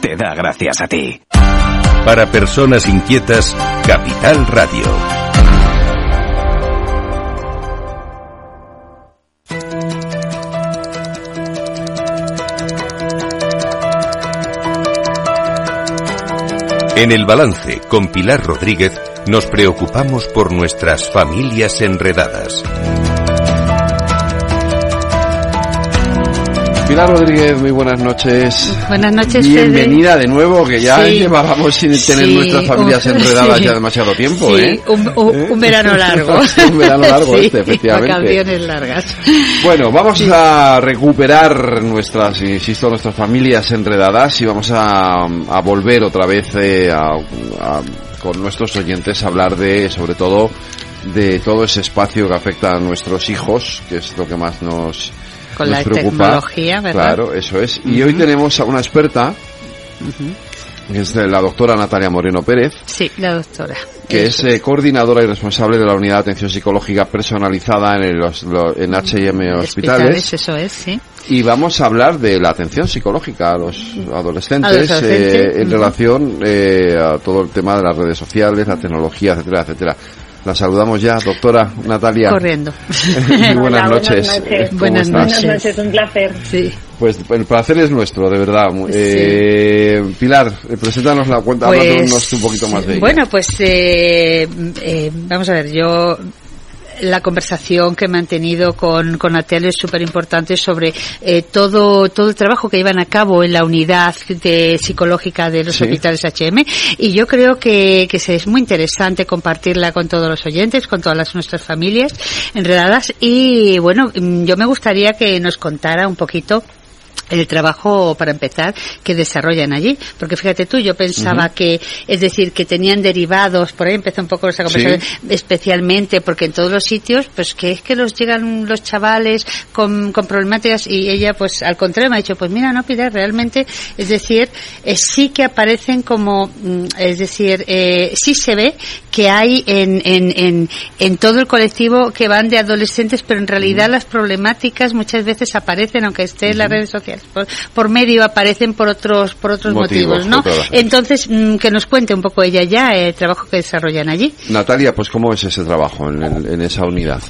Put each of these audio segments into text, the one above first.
te da gracias a ti. Para personas inquietas, Capital Radio. En el balance con Pilar Rodríguez nos preocupamos por nuestras familias enredadas. Pilar Rodríguez, muy buenas noches. Buenas noches, Bienvenida de nuevo, que ya llevábamos sin tener nuestras familias enredadas ya demasiado tiempo, ¿eh? Un, verano largo. un verano largo este, efectivamente. Vacaciones largas. Bueno, vamos a recuperar nuestras, insisto, nuestras familias enredadas y vamos a, volver otra vez eh, con nuestros oyentes a hablar de, sobre todo, de todo ese espacio que afecta a nuestros hijos, que es lo que más nos con la tecnología, ¿verdad? Claro, eso es. Y hoy tenemos a una experta, que es la doctora Natalia Moreno Pérez. Sí, la doctora. Que es eh, coordinadora y responsable de la unidad de atención psicológica personalizada en, el, en H&M Hospitales. Eso es, sí. Y vamos a hablar de la atención psicológica a los adolescentes, eh, en relación eh, a todo el tema de las redes sociales, la tecnología, etcétera, etcétera. La saludamos ya, doctora Natalia. Corriendo. Muy buenas, noches. Buenas noches. Buenas noches, un placer. Sí. Pues el placer es nuestro, de verdad. Eh, Pilar, eh, preséntanos la cuenta, pues, un poquito más de ella. Bueno, pues eh, eh, vamos a ver, yo la conversación que he mantenido con, con Atel es súper importante sobre eh, todo, todo el trabajo que llevan a cabo en la unidad de, psicológica de los hospitales HM y yo creo que, que es muy interesante compartirla con todos los oyentes, con todas las, nuestras familias enredadas. Y bueno, yo me gustaría que nos contara un poquito el trabajo para empezar que desarrollan allí. Porque fíjate tú yo pensaba que es decir que tenían derivados por ahí empezó un poco esa conversación especialmente porque en todos los sitios pues que es que los llegan los chavales con, con problemáticas y ella pues al contrario me ha dicho pues mira no pide realmente es decir eh, sí que aparecen como mm, es decir eh, sí se ve que hay en, en, en, en todo el colectivo que van de adolescentes pero en realidad las problemáticas muchas veces aparecen aunque esté en las redes sociales por, medio aparecen por otros por otros motivos, ¿no? Entonces, mm, que nos cuente un poco ella ya el trabajo que desarrollan allí. Natalia, pues ¿cómo es ese trabajo en, en esa unidad?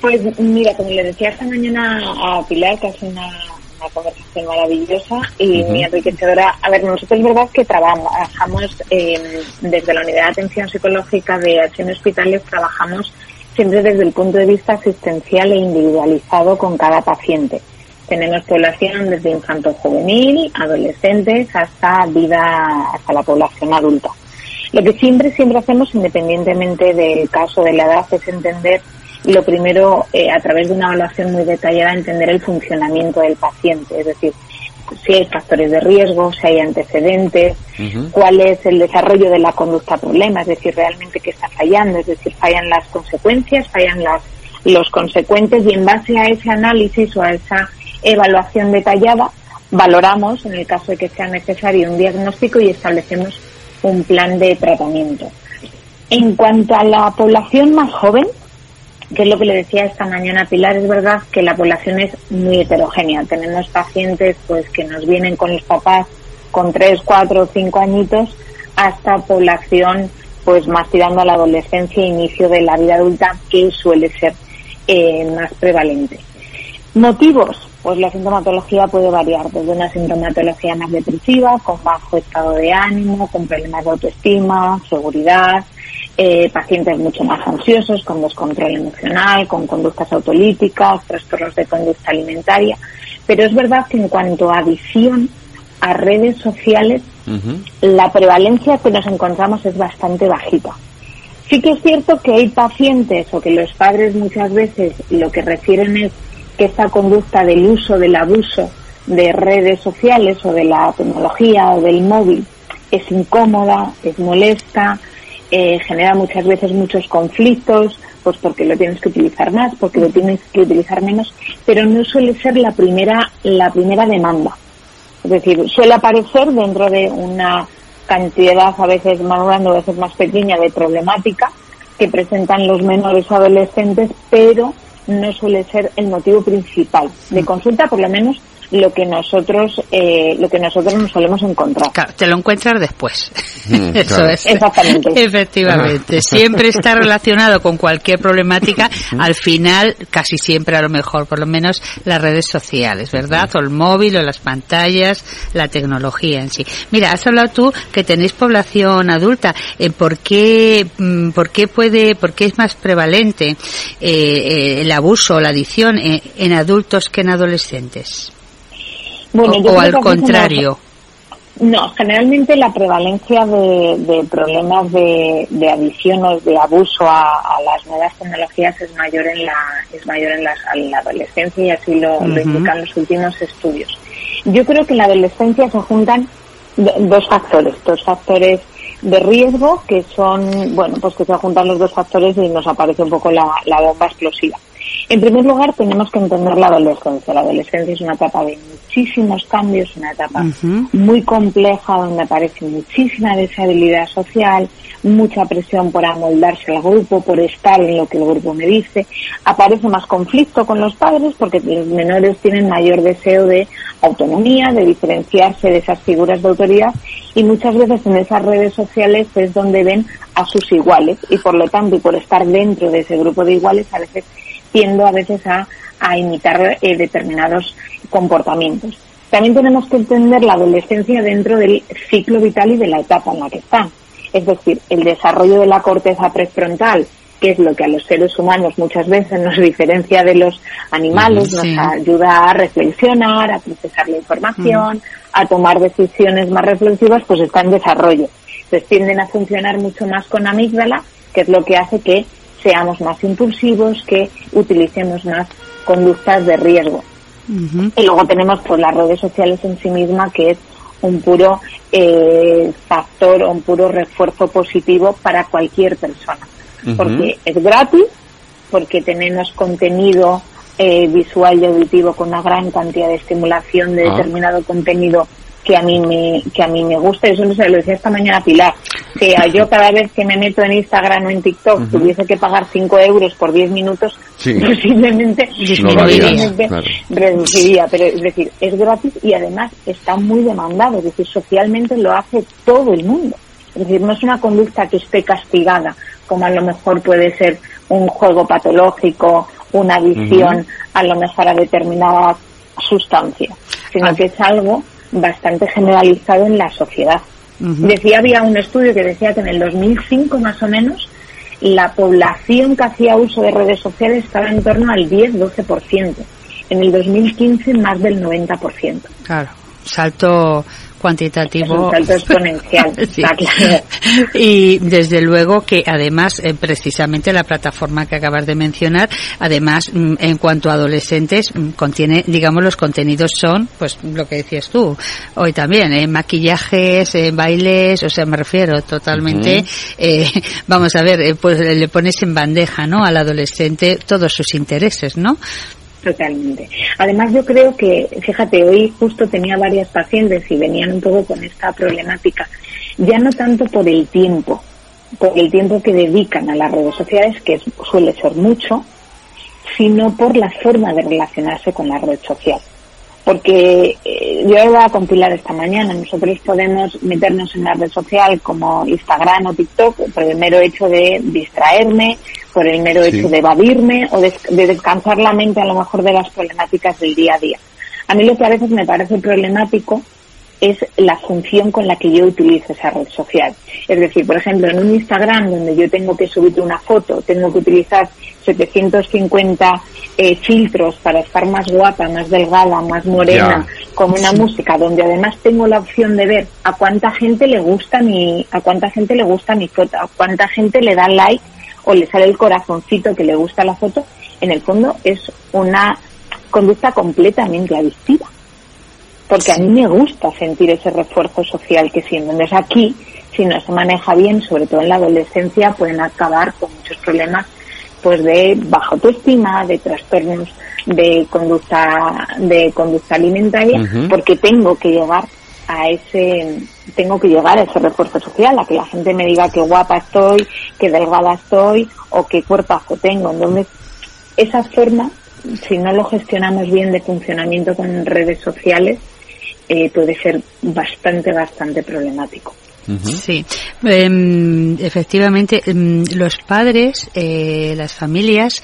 Pues mira, como le decía esta mañana a Pilar, que hace una, conversación maravillosa y muy enriquecedora. A ver, nosotros es verdad que trabajamos desde la unidad de atención psicológica de Acción Hospitales, trabajamos siempre desde el punto de vista asistencial e individualizado con cada paciente. Tenemos población desde infanto juvenil, adolescentes, hasta vida, hasta la población adulta. Lo que siempre, siempre hacemos, independientemente del caso de la edad, es entender lo primero, eh, a través de una evaluación muy detallada, entender el funcionamiento del paciente, es decir, si hay factores de riesgo, si hay antecedentes, cuál es el desarrollo de la conducta problema, es decir, realmente qué está fallando, es decir, fallan las consecuencias, fallan las, los consecuentes y en base a ese análisis o a esa evaluación detallada, valoramos, en el caso de que sea necesario, un diagnóstico y establecemos un plan de tratamiento. En cuanto a la población más joven, que es lo que le decía esta mañana Pilar, es verdad que la población es muy heterogénea. Tenemos pacientes pues que nos vienen con los papás con tres, cuatro, cinco añitos, hasta población pues más tirando a la adolescencia e inicio de la vida adulta, que suele ser eh, más prevalente. Motivos, pues la sintomatología puede variar desde una sintomatología más depresiva, con bajo estado de ánimo, con problemas de autoestima, seguridad, eh, pacientes mucho más ansiosos, con descontrol emocional, con conductas autolíticas, trastornos de conducta alimentaria. Pero es verdad que en cuanto a adicción a redes sociales, la prevalencia que nos encontramos es bastante bajita. Sí que es cierto que hay pacientes o que los padres muchas veces lo que refieren es que esta conducta del uso, del abuso de redes sociales o de la tecnología o del móvil es incómoda, es molesta, eh, genera muchas veces muchos conflictos, pues porque lo tienes que utilizar más, porque lo tienes que utilizar menos, pero no suele ser la primera, la primera demanda. Es decir, suele aparecer dentro de una cantidad a veces más grande, a veces más pequeña de problemática que presentan los menores adolescentes, pero no suele ser el motivo principal de consulta, por lo menos lo que nosotros eh, lo que nosotros nos solemos encontrar. Claro, te lo encuentras después. Mm, Eso claro. es. Exactamente. Efectivamente. Siempre está relacionado con cualquier problemática. Al final, casi siempre a lo mejor, por lo menos las redes sociales, ¿verdad? O el móvil o las pantallas, la tecnología en sí. Mira, has hablado tú que tenéis población adulta. Eh, ¿Por qué, mm, por qué puede, por qué es más prevalente eh, eh, el abuso o la adicción en, en adultos que en adolescentes? Bueno, o al contrario. No, generalmente la prevalencia de, de problemas de, de adicción o de abuso a, a las nuevas tecnologías es mayor en la es mayor en la, en la adolescencia y así lo, indican los últimos estudios. Yo creo que en la adolescencia se juntan do- dos factores, dos factores de riesgo que son, bueno, pues que se juntan los dos factores y nos aparece un poco la, la bomba explosiva. En primer lugar, tenemos que entender la adolescencia. La adolescencia es una etapa de muchísimos cambios, una etapa muy compleja donde aparece muchísima deshabilidad social, mucha presión por amoldarse al grupo, por estar en lo que el grupo me dice. Aparece más conflicto con los padres porque los menores tienen mayor deseo de autonomía, de diferenciarse de esas figuras de autoridad y muchas veces en esas redes sociales es donde ven a sus iguales y por lo tanto y por estar dentro de ese grupo de iguales a veces tiendo a veces a, a imitar eh, determinados comportamientos. También tenemos que entender la adolescencia dentro del ciclo vital y de la etapa en la que están. Es decir, el desarrollo de la corteza prefrontal, que es lo que a los seres humanos muchas veces nos diferencia de los animales, sí. nos ayuda a reflexionar, a procesar la información, a tomar decisiones más reflexivas, pues está en desarrollo. Entonces tienden a funcionar mucho más con amígdala, que es lo que hace que seamos más impulsivos, que utilicemos más conductas de riesgo. Y luego tenemos pues las redes sociales en sí misma, que es un puro eh, factor o un puro refuerzo positivo para cualquier persona. Porque es gratis, porque tenemos contenido eh, visual y auditivo con una gran cantidad de estimulación de Ah. determinado contenido que a mí me que a mí me gusta eso no se lo decía esta mañana Pilar que yo cada vez que me meto en Instagram o en TikTok tuviese que pagar 5 euros por 10 minutos Sí. posiblemente No lo harías, posiblemente claro. reduciría pero es decir es gratis y además está muy demandado es decir socialmente lo hace todo el mundo es decir no es una conducta que esté castigada como a lo mejor puede ser un juego patológico una adicción a lo mejor a determinada sustancia sino Ah. que es algo bastante generalizado en la sociedad. Decía, había un estudio que decía que en el 2005 más o menos la población que hacía uso de redes sociales estaba en torno al 10-12%. En el 2015 más del 90%. Claro, salto Es cuantitativo. un salto exponencial, Sí. está claro. Y desde luego que además, eh, precisamente la plataforma que acabas de mencionar, además, mm, en cuanto a adolescentes, mm, contiene, digamos, los contenidos son, pues, lo que decías tú, hoy también, eh, maquillajes, eh, bailes, o sea, me refiero totalmente, eh, vamos a ver, eh, pues le pones en bandeja, ¿no? Al adolescente todos sus intereses, ¿no? Totalmente. Además, yo creo que, fíjate, hoy justo tenía varias pacientes y venían un poco con esta problemática, ya no tanto por el tiempo, por el tiempo que dedican a las redes sociales, que suele ser mucho, sino por la forma de relacionarse con la red social. Porque eh, yo iba a compilar esta mañana, nosotros podemos meternos en la red social como Instagram o TikTok por el mero hecho de distraerme, por el mero Sí. hecho de evadirme o de, de descansar la mente a lo mejor de las problemáticas del día a día. A mí lo que a veces me parece problemático es la función con la que yo utilizo esa red social. Es decir, por ejemplo, en un Instagram donde yo tengo que subir una foto, tengo que utilizar 750 eh, filtros para estar más guapa, más delgada, más morena, con una música donde además tengo la opción de ver a cuánta gente le gusta mi, a cuánta gente le gusta mi foto, a cuánta gente le da like o le sale el corazoncito que le gusta la foto, en el fondo es una conducta completamente adictiva porque a mí me gusta sentir ese refuerzo social que siento. Entonces aquí, si no se maneja bien, sobre todo en la adolescencia, pueden acabar con muchos problemas pues de baja autoestima, de trastornos de conducta de conducta alimentaria, porque tengo que llegar a ese tengo que llegar a ese refuerzo social, a que la gente me diga qué guapa estoy, qué delgada estoy o qué cuerpazo tengo. Entonces, esa forma, si no lo gestionamos bien de funcionamiento con redes sociales, eh, puede ser bastante, bastante problemático. Sí, em, efectivamente, em, los padres, eh, las familias,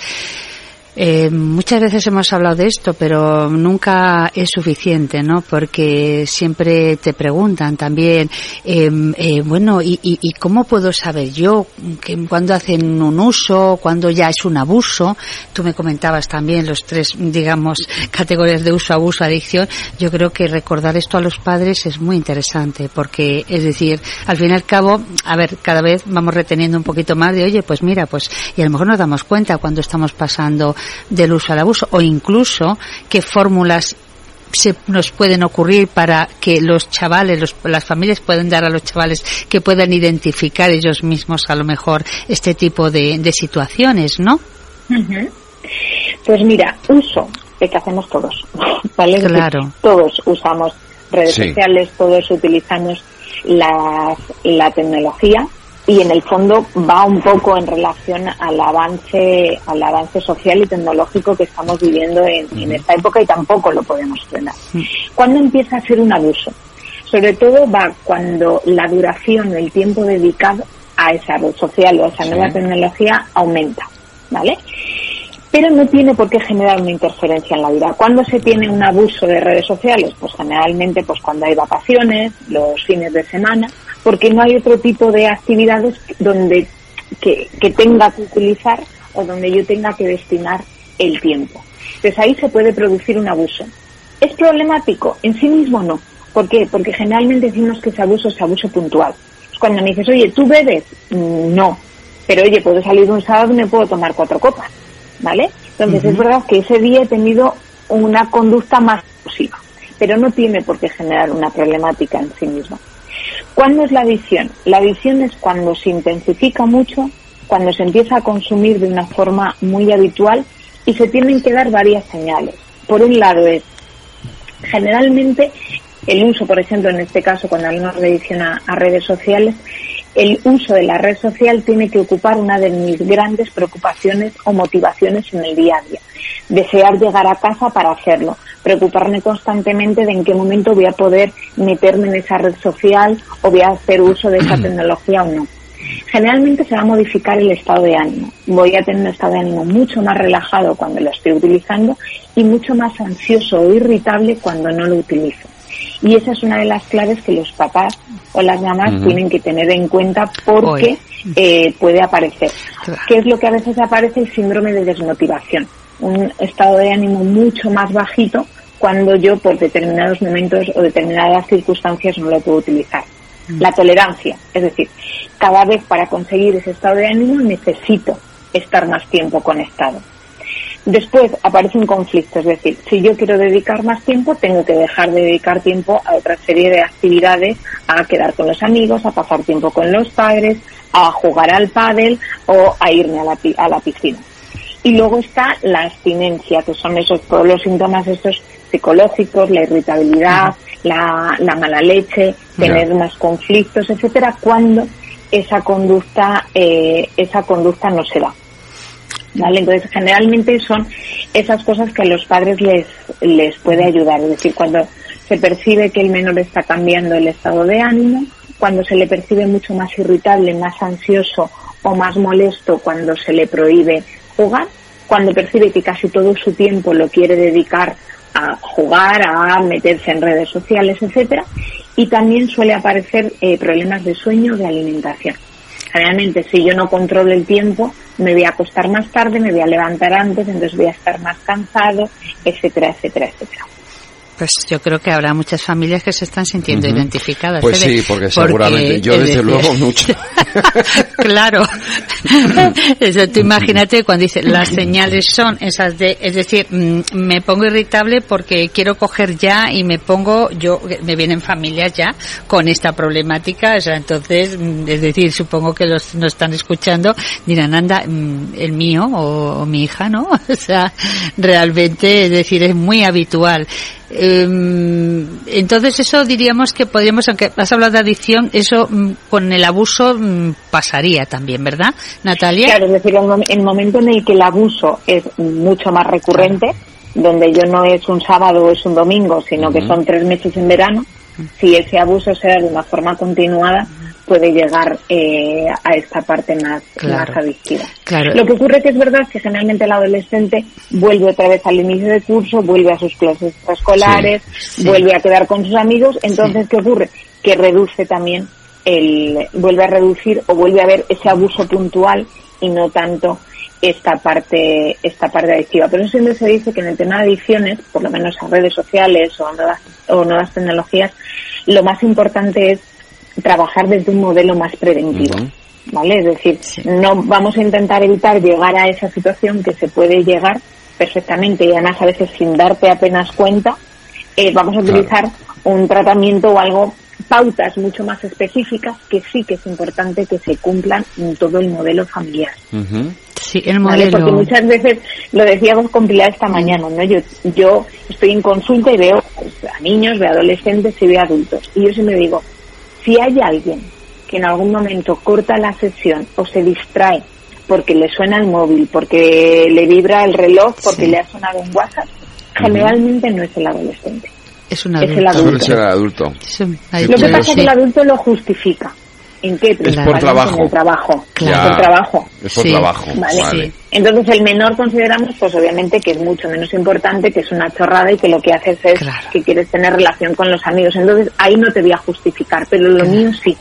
eh, muchas veces hemos hablado de esto, pero nunca es suficiente, ¿no? Porque siempre te preguntan también, em, eh, bueno, ¿y, y, cómo puedo saber yo que cuando hacen un uso, cuando ya es un abuso? Tú me comentabas también los tres, digamos, categorías de uso, abuso, adicción. Yo creo que recordar esto a los padres es muy interesante, porque es decir, al fin y al cabo, a ver, cada vez vamos reteniendo un poquito más de, oye, pues mira, pues, y a lo mejor nos damos cuenta cuando estamos pasando del uso al abuso o incluso qué fórmulas se nos pueden ocurrir para que los chavales, las familias puedan dar a los chavales que puedan identificar ellos mismos a lo mejor este tipo de, situaciones, ¿no? Pues mira, uso, de que hacemos todos, ¿vale? Claro. Todos usamos redes sociales, todos utilizamos la, la tecnología y en el fondo va un poco en relación al avance al avance social y tecnológico que estamos viviendo en, esta época y tampoco lo podemos frenar. ¿Cuándo empieza a ser un abuso? Sobre todo va cuando la duración el tiempo dedicado a esa red social o a esa nueva tecnología aumenta, ¿vale? Pero no tiene por qué generar una interferencia en la vida. ¿Cuándo se tiene un abuso de redes sociales? Pues generalmente pues cuando hay vacaciones, los fines de semana, porque no hay otro tipo de actividades donde que, tenga que utilizar o donde yo tenga que destinar el tiempo. Entonces ahí se puede producir un abuso. ¿Es problemático? En sí mismo no. ¿Por qué? Porque generalmente decimos que ese abuso es abuso puntual. cuando me dices, oye, ¿tú bebes? Mm, no. Pero oye, puedo salir un sábado y me puedo tomar cuatro copas. ¿Vale? Entonces es verdad que ese día he tenido una conducta más positiva. Pero no tiene por qué generar una problemática en sí misma. ¿Cuándo es la adicción? La adicción es cuando se intensifica mucho, cuando se empieza a consumir de una forma muy habitual y se tienen que dar varias señales. Por un lado es, generalmente, el uso, por ejemplo, en este caso, cuando hablamos de adicción a, redes sociales, el uso de la red social tiene que ocupar una de mis grandes preocupaciones o motivaciones en el día a día. Desear llegar a casa para hacerlo, preocuparme constantemente de en qué momento voy a poder meterme en esa red social o voy a hacer uso de esa tecnología o no. Generalmente se va a modificar el estado de ánimo. Voy a tener un estado de ánimo mucho más relajado cuando lo estoy utilizando y mucho más ansioso o irritable cuando no lo utilizo. Y esa es una de las claves que los papás o las mamás tienen que tener en cuenta porque eh, puede aparecer. ¿Qué es lo que a veces aparece? El síndrome de desmotivación. Un estado de ánimo mucho más bajito cuando yo por determinados momentos o determinadas circunstancias no lo puedo utilizar. Mm. La tolerancia, es decir, cada vez para conseguir ese estado de ánimo necesito estar más tiempo conectado. Después aparece un conflicto, es decir, si yo quiero dedicar más tiempo, tengo que dejar de dedicar tiempo a otra serie de actividades, a quedar con los amigos, a pasar tiempo con los padres, a jugar al pádel o a irme a la, a la piscina. Y luego está la abstinencia, que son esos todos los síntomas estos psicológicos, la irritabilidad, la, mala leche, tener más conflictos, etcétera, cuando esa conducta, eh, esa conducta no se da. ¿Vale? Entonces, generalmente son esas cosas que a los padres les, les puede ayudar. Es decir, cuando se percibe que el menor está cambiando el estado de ánimo, cuando se le percibe mucho más irritable, más ansioso o más molesto cuando se le prohíbe jugar, cuando percibe que casi todo su tiempo lo quiere dedicar a jugar, a meterse en redes sociales, etcétera, y también suele aparecer eh, problemas de sueño, de alimentación. Generalmente, si yo no controlo el tiempo, me voy a acostar más tarde, me voy a levantar antes, entonces voy a estar más cansado, etcétera, etcétera, etcétera. Pues yo creo que habrá muchas familias que se están sintiendo identificadas. Pues ¿eh? sí, porque seguramente yo desde luego mucho. claro. Eso, tú imagínate cuando dice las señales son esas de, es decir, mm, me pongo irritable porque quiero coger ya y me pongo, yo, me vienen familias ya con esta problemática, o sea, entonces, mm, es decir, supongo que los nos están escuchando, dirán, anda, mm, el mío o, o mi hija, ¿no? O sea, realmente, es decir, es muy habitual. Eh, entonces eso diríamos que podríamos, aunque has hablado de adicción, eso mm, con el abuso mm, pasaría también, ¿verdad, Natalia? Claro, es decir, el, mom- el momento en el que el abuso es mucho más recurrente, donde yo no es un sábado o es un domingo, sino que son tres meses en verano, si ese abuso se da de una forma continuada, puede llegar eh, a esta parte más, Claro. más adictiva. Claro. Lo que ocurre que es verdad que generalmente el adolescente vuelve otra vez al inicio de curso, vuelve a sus clases escolares, Sí, sí. vuelve a quedar con sus amigos, entonces ¿qué ocurre? Que reduce también el, vuelve a reducir o vuelve a haber ese abuso puntual y no tanto esta parte, esta parte adictiva. Pero siempre se dice que en el tema de adicciones, por lo menos a redes sociales o a nuevas, o nuevas tecnologías, lo más importante es trabajar desde un modelo más preventivo. ¿Vale? Es decir, Sí. no vamos a intentar evitar llegar a esa situación que se puede llegar perfectamente y además a veces sin darte apenas cuenta. Eh, vamos a Claro. utilizar un tratamiento o algo, pautas mucho más específicas que sí que es importante que se cumplan en todo el modelo familiar. Sí, el ¿vale? modelo. Porque muchas veces, lo decíamos con Pilar esta mañana, ¿no? Yo, yo estoy en consulta y veo pues, a niños, veo adolescentes y veo adultos. Y yo siempre digo, si hay alguien que en algún momento corta la sesión o se distrae porque le suena el móvil, porque le vibra el reloj, porque Sí. le ha sonado un WhatsApp, generalmente no es el adolescente. Es un es el adulto. Adulto. Es un Sí, Lo que pasa es que el adulto lo justifica. ¿En qué? Es por trabajo. En el trabajo. Claro. Por trabajo. Es por Sí. trabajo. Vale. Entonces el menor consideramos pues obviamente que es mucho menos importante, que es una chorrada y que lo que haces es Claro. que quieres tener relación con los amigos. Entonces ahí no te voy a justificar, pero lo mío sí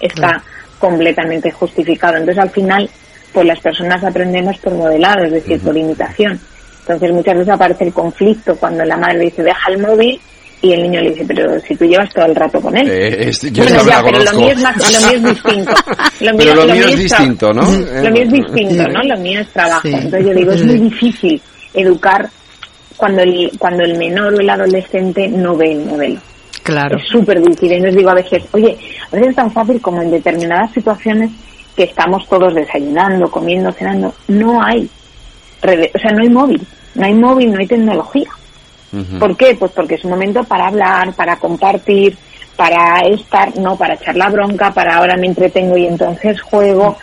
está Claro. completamente justificado. Entonces al final pues las personas aprendemos por modelado, es decir, por imitación. Entonces muchas veces aparece el conflicto cuando la madre dice deja el móvil y el niño le dice pero si tú llevas todo el rato con él. Eh, este- yo Bueno, ya, pero lo mío es más, lo mío es distinto. Lo Pero lo mío es distinto, ¿no? Lo mío es distinto, ¿no? Lo mío es trabajo. Sí. Entonces yo digo, es muy difícil educar cuando el, cuando el menor o el adolescente no ve el modelo. Claro. Es súper difícil. Y les digo a veces, oye, a veces es tan fácil como en determinadas situaciones que estamos todos desayunando, comiendo, cenando, no hay, o sea, no hay móvil, no hay móvil, no hay tecnología. ¿Por qué? Pues porque es un momento para hablar, para compartir, para estar, no para echar la bronca, para ahora me entretengo y entonces juego.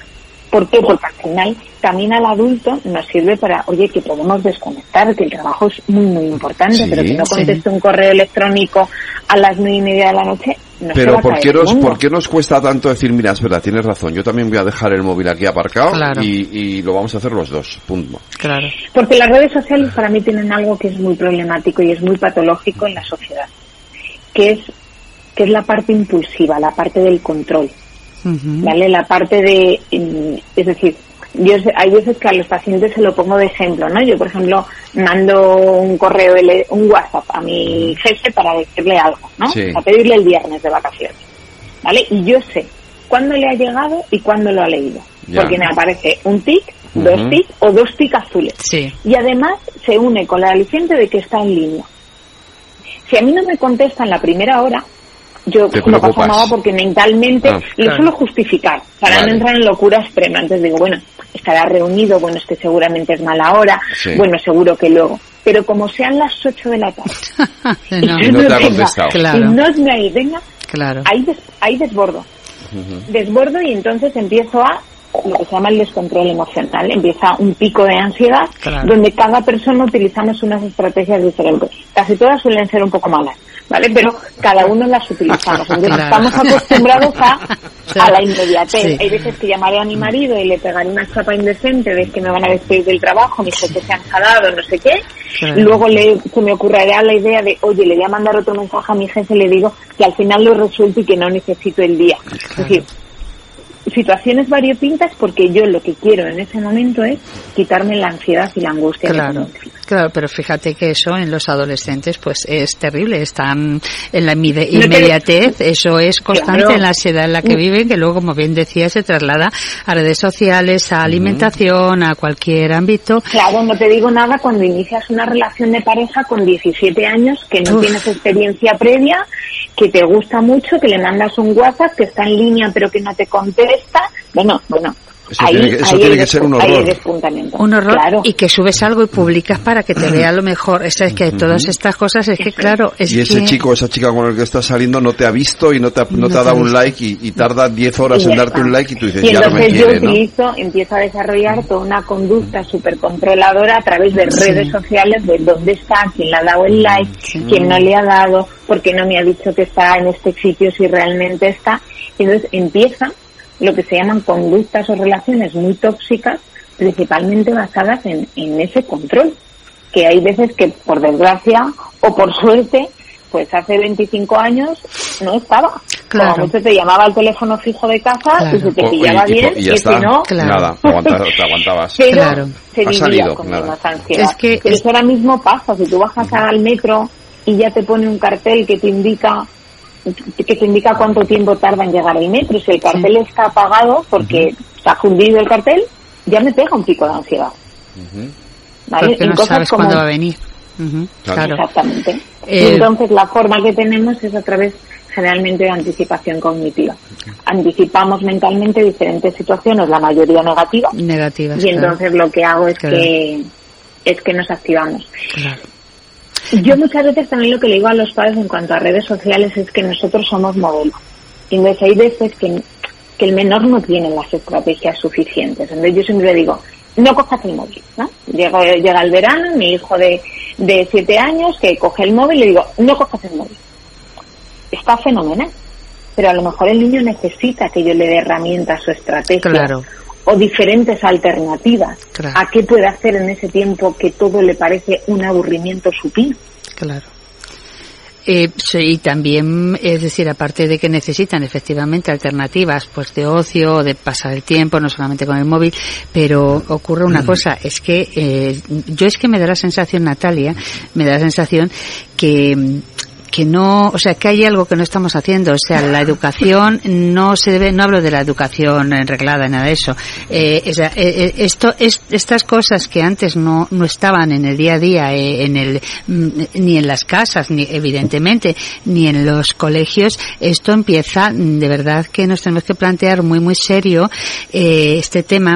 ¿Por qué? Porque al final también al adulto nos sirve para, oye, que podemos desconectar, que el trabajo es muy, muy importante, Sí, pero que no sí. conteste un correo electrónico a las nueve y media de la noche, no Pero ¿por qué, nos. ¿por qué nos cuesta tanto decir, mira, es verdad, tienes razón, yo también voy a dejar el móvil aquí aparcado Claro. y, y lo vamos a hacer los dos, punto. Claro. Porque las redes sociales para mí tienen algo que es muy problemático y es muy patológico en la sociedad, que es que es la parte impulsiva, la parte del control. ¿vale? La parte de, mm, es decir, yo hay veces que a los pacientes se lo pongo de ejemplo, ¿no? Yo, por ejemplo, mando un correo, un WhatsApp a mi jefe para decirle algo, ¿no? Sí. A pedirle el viernes de vacaciones, ¿vale? Y yo sé cuándo le ha llegado y cuándo lo ha leído, Ya. porque me aparece un tic, dos tics o dos tics azules. Sí. Y además se une con la aliciente de que está en línea. Si a mí no me contesta en la primera hora, yo no pasa nada porque mentalmente Ah, lo claro. suelo justificar para Vale. no entrar en locura extrema. Entonces digo, bueno, estará reunido, bueno, es que seguramente es mala hora, Sí. bueno, seguro que luego. Pero como sean las 8 de la tarde No, Y no te venga. Claro. y no me ahí, venga, Claro. ahí, des- ahí desbordo. Desbordo y entonces empiezo a lo que se llama el descontrol emocional. Empieza un pico de ansiedad Claro. donde cada persona utilizamos unas estrategias diferentes. Casi todas suelen ser un poco malas, ¿vale? Pero cada uno las utilizamos. Entonces Claro. estamos acostumbrados a a la inmediatez. Hay veces que llamaré a mi marido y le pegaré una chapa indecente de que me van a despedir del trabajo, mis jefes se han enfadado, no sé qué. Luego le, se me ocurrirá la idea de, oye, le voy a mandar otro mensaje a mi jefe y le digo que al final lo resuelto y que no necesito el día. Es decir, situaciones variopintas porque yo lo que quiero en ese momento es quitarme la ansiedad y la angustia. Claro, claro, pero fíjate que eso en los adolescentes pues es terrible, están en la inmediatez, eso es constante en la ansiedad en la que viven, que luego como bien decía se traslada a redes sociales, a alimentación, a cualquier ámbito. Claro, no te digo nada cuando inicias una relación de pareja con 17 años que no tienes experiencia previa, que te gusta mucho, que le mandas un WhatsApp que está en línea pero que no te contesta. Bueno, bueno, eso, tiene, que, ser un horror. Un horror y que subes algo y publicas para que te vea lo mejor. Es, que todas estas cosas es que claro. Es y ese chico o esa chica con el que estás saliendo no te ha visto y no te ha, no, te ha dado un like y, tarda 10 horas en darte un like y tú dices, y ya no me quiere, yo utilizo, empiezo a desarrollar toda una conducta súper controladora a través de redes sociales de dónde está, quién le ha dado el like, quién no le ha dado, porque no me ha dicho que está en este sitio si realmente está. Entonces empieza lo que se llaman conductas o relaciones muy tóxicas, principalmente basadas en, en ese control, que hay veces que por desgracia o por suerte pues hace 25 años no estaba. Claro. Como mucho te llamaba al teléfono fijo de casa y se te pillaba bien y, si no, nada, te aguantabas. Pero claro. se vivía con más ansiedad. Es que Pero eso ahora mismo pasa, si tú bajas al metro y ya te pone un cartel que te indica que te indica cuánto tiempo tarda en llegar el metro. Si el cartel está apagado porque se ha fundido el cartel, ya me pega un pico de ansiedad. ¿Vale? no sabes cuándo va a venir. claro. Exactamente. Eh, entonces la forma que tenemos es a través generalmente de anticipación cognitiva. Anticipamos mentalmente diferentes situaciones, la mayoría negativas. Negativas. Y entonces lo que hago es que es que nos activamos. Yo muchas veces también lo que le digo a los padres en cuanto a redes sociales es que nosotros somos modelos. Y entonces hay veces que, que el menor no tiene las estrategias suficientes. Entonces yo siempre le digo, no cojas el móvil, ¿no? Llega, llega el verano, mi hijo de, de siete años que coge el móvil y le digo, no cojas el móvil. Está fenomenal. Pero a lo mejor el niño necesita que yo le dé herramientas o estrategias. Claro o diferentes alternativas a qué puede hacer en ese tiempo que todo le parece un aburrimiento supino. Claro. Eh, y también, es decir, aparte de que necesitan efectivamente alternativas pues de ocio, de pasar el tiempo, no solamente con el móvil, pero ocurre una mm. cosa, es que eh, yo es que me da la sensación, Natalia, me da la sensación que que no, o sea, que hay algo que no estamos haciendo. O sea, la educación no se debe, no hablo de la educación reglada, nada de eso. Eh, eh, eh, esto, es, estas cosas que antes no, no estaban en el día a día, en el, mm, ni en las casas, ni evidentemente, ni en los colegios, esto empieza, de verdad que nos tenemos que plantear muy, muy serio este tema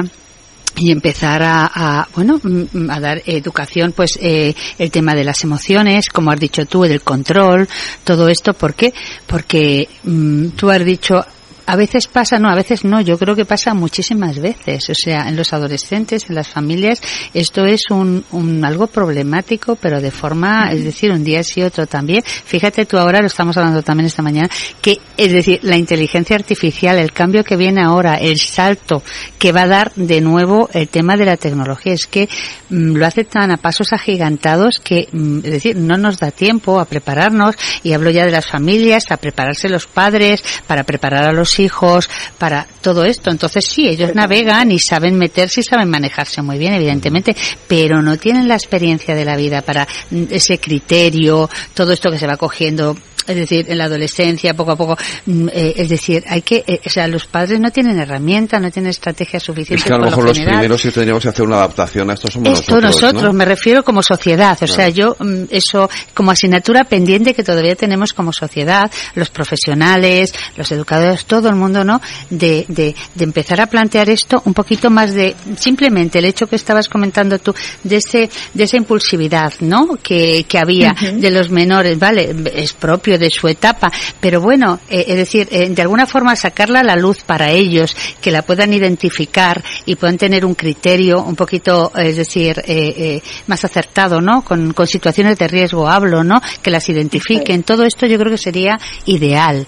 y empezar a, bueno mm, mm, a dar educación pues eh, el tema de las emociones como has dicho tú del control todo esto ¿por qué? porque mm, tú has dicho a veces pasa, no, a veces no, yo creo que pasa muchísimas veces, o sea, en los adolescentes, en las familias, esto es un, un algo problemático, pero de forma, es decir, un día sí, otro también. Fíjate tú ahora, lo estamos hablando también esta mañana, que, es decir, la inteligencia artificial, el cambio que viene ahora, el salto que va a dar de nuevo el tema de la tecnología, es que mm, lo hace tan a pasos agigantados que, mm, es decir, no nos da tiempo a prepararnos, y hablo ya de las familias, a prepararse los padres, para preparar a los hijos, para todo esto. Entonces sí, ellos navegan y saben meterse y saben manejarse muy bien, evidentemente, pero no tienen la experiencia de la vida para ese criterio, todo esto que se va cogiendo es decir, en la adolescencia, poco a poco, mm, eh, es decir, hay que, eh, o sea, los padres no tienen herramientas, no tienen estrategias suficientes. Es que a lo mejor los primeros si tendríamos que hacer una adaptación a esto somos esto nosotros. me refiero como sociedad, o sea, yo, mm, eso, como asignatura pendiente que todavía tenemos como sociedad, los profesionales, los educadores, todo el mundo, ¿no? De, de, de empezar a plantear esto un poquito más de, simplemente el hecho que estabas comentando tú, de ese, de esa impulsividad, ¿no? Que, que había de los menores, ¿vale? Es propio de su etapa, pero bueno, eh, es decir, eh, de alguna forma sacarla a la luz para ellos, que la puedan identificar y puedan tener un criterio un poquito, es decir, eh, más acertado, ¿no? Con, con situaciones de riesgo hablo, ¿no? Que las identifiquen. Todo esto yo creo que sería ideal.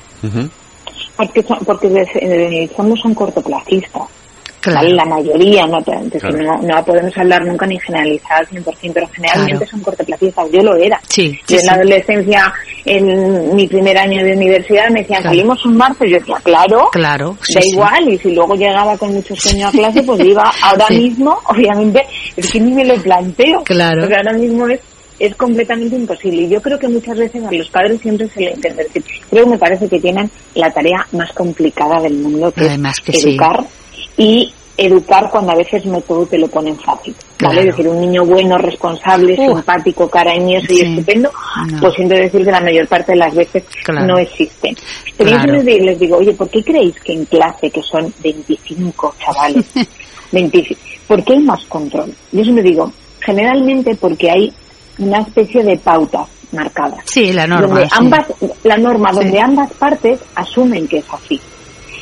Porque, son, porque en el fondo son cortoplacistas. Claro. ¿vale? La mayoría, no, Entonces, no, no podemos hablar nunca ni generalizar 100%, pero generalmente Claro. son cortoplacistas. Yo lo era. Sí, Yo sí, en la adolescencia, en mi primer año de universidad, me decían, Claro. salimos un martes. Yo decía, claro, Claro, sí, da sí. igual. Y si luego llegaba con mucho sueño a clase, pues iba. Ahora Sí. mismo, obviamente, es que ni me lo planteo. Claro. Porque ahora mismo es es completamente imposible. Y yo creo que muchas veces a los padres siempre se le intenta decir, creo que me parece que tienen la tarea más complicada del mundo, que Además que es sí. educar y educar cuando a veces no todo te lo ponen fácil. ¿vale? Claro. Es decir, un niño bueno, responsable, Uh. simpático, cariñoso Sí. y estupendo, No. pues siento decir que la mayor parte de las veces Claro. no existen. Pero yo siempre les digo, oye, ¿por qué creéis que en clase, que son 25 chavales, 25, ¿por qué hay más control? Yo siempre digo, generalmente porque hay una especie de pautas marcadas. Sí, la norma. donde sí. ambas, la norma, Sí. donde ambas partes asumen que es así.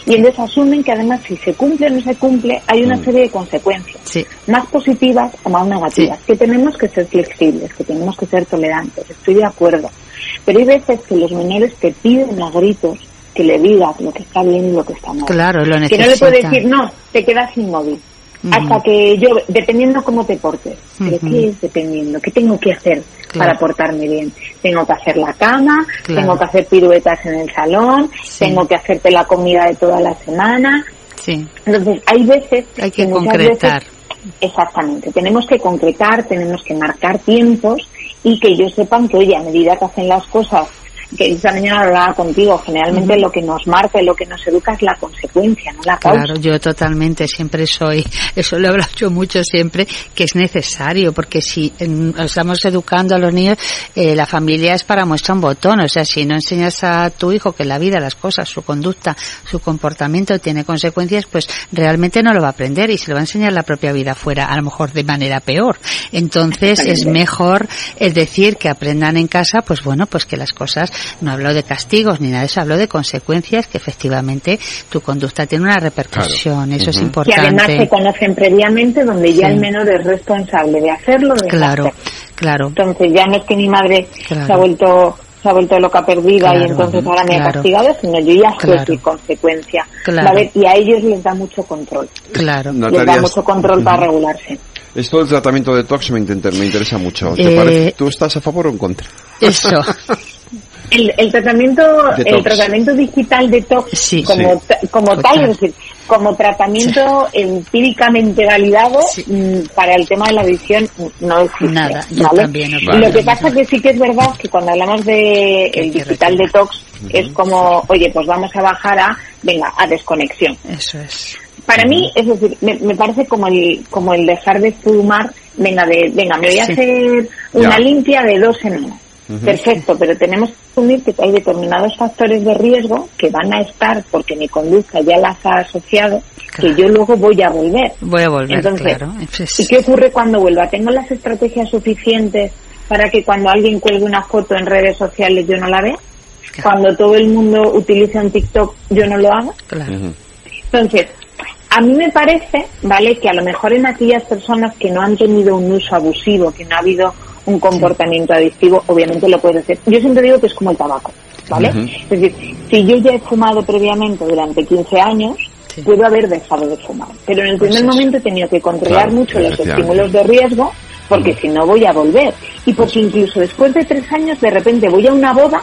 Y entonces asumen que además si se cumple o no se cumple, hay una Mm. serie de consecuencias, Sí, más positivas o más negativas, que tenemos que ser flexibles, que tenemos que ser tolerantes, estoy de acuerdo. Pero hay veces que los menores te piden a gritos que le digas lo que está bien y lo que está mal. claro, lo que necesitan. no le puedes decir, no, te quedas inmóvil. Hasta que yo, dependiendo cómo te portes. ¿Pero Ujú. qué es dependiendo? ¿Qué tengo que hacer Claro. para portarme bien? Tengo que hacer la cama, Claro. tengo que hacer piruetas en el salón, Sí. tengo que hacerte la comida de toda la semana. Sí, Entonces, hay veces hay que muchas concretar. veces- exactamente, tenemos que concretar, tenemos que marcar tiempos y que ellos sepan que, oye, a medida que hacen las cosas, que esta mañana hablaba contigo, generalmente lo que nos marca y lo que nos educa es la consecuencia, no la causa. Claro, yo totalmente siempre soy, eso lo he hablado yo mucho siempre, que es necesario, porque si estamos educando a los niños, eh, la familia es para muestra un botón, o sea, si no enseñas a tu hijo que la vida, las cosas, su conducta, su comportamiento tiene consecuencias, pues realmente no lo va a aprender y se lo va a enseñar la propia vida fuera, a lo mejor de manera peor. Entonces es mejor es decir que aprendan en casa, pues bueno, pues que las cosas, no hablo de castigos ni nada de eso, hablo de consecuencias que efectivamente tu conducta tiene una repercusión, eso es Ujú. que además se importante. conocen previamente donde ya Sí. el menor es responsable de hacerlo de Claro, claro, entonces ya no es que mi madre Claro. se ha vuelto se ha vuelto loca perdida Claro, y entonces ahora me ha claro. castigado sino yo ya soy Claro. consecuencia Claro. ¿vale? y a ellos les da mucho control claro. les da mucho control para regularse esto del tratamiento de tox me, inter- me interesa mucho. ¿Te Eh, parece? ¿Tú estás a favor o en contra? Eso, el, el tratamiento Detox. el tratamiento digital detox Sí. como Sí. ta- como Total. tal es decir como tratamiento empíricamente validado Sí. mm, para el tema de la adicción no existe Nada, yo ¿vale? también opino Vale. Lo que pasa que sí que es verdad que cuando hablamos de el digital detox es como, oye, pues vamos a bajar a, venga, a desconexión. eso es. Para mí, es decir, me, me parece como el, como el dejar de fumar, venga, de, venga, me voy a hacer una Ya. limpia de dos semanas. Perfecto, pero tenemos que asumir que hay determinados factores de riesgo que van a estar porque mi conducta ya las ha asociado, Claro. que yo luego voy a volver. Voy a volver, Entonces, claro. ¿Y qué ocurre cuando vuelva? ¿Tengo las estrategias suficientes para que cuando alguien cuelgue una foto en redes sociales yo no la vea? Claro. Cuando todo el mundo utiliza un TikTok yo no lo haga. claro. Entonces, a mí me parece, ¿vale? Que a lo mejor en aquellas personas que no han tenido un uso abusivo, que no ha habido un comportamiento adictivo, obviamente lo puedes hacer. Yo siempre digo que es como el tabaco, ¿vale? Es decir, si yo ya he fumado previamente durante 15 años, Sí. puedo haber dejado de fumar. Pero en el Pues primer momento he tenido que controlar Claro, mucho los estímulos de riesgo, porque si no voy a volver. Y porque incluso después de tres años, de repente voy a una boda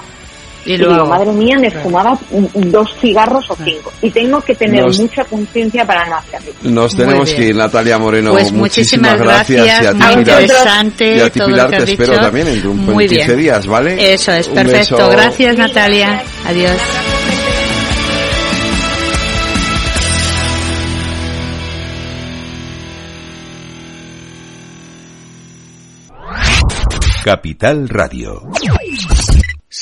Y y lo digo, madre mía, me fumaba dos cigarros o cinco. Y tengo que tener Nos- mucha conciencia para no hacerlo. Nos tenemos que ir, Natalia Moreno. Pues muchísimas muchísimas gracias, y a ti, muy Pilar. interesante y a ti, todo Pilar, lo que te has espero dicho. también en, un- en Muy 15 bien. días, ¿vale? Eso es, Un perfecto. beso. Gracias, Natalia. Adiós. Capital Radio.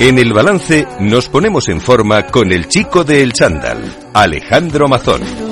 En el balance nos ponemos en forma con el chico del chándal, Alejandro Mazón.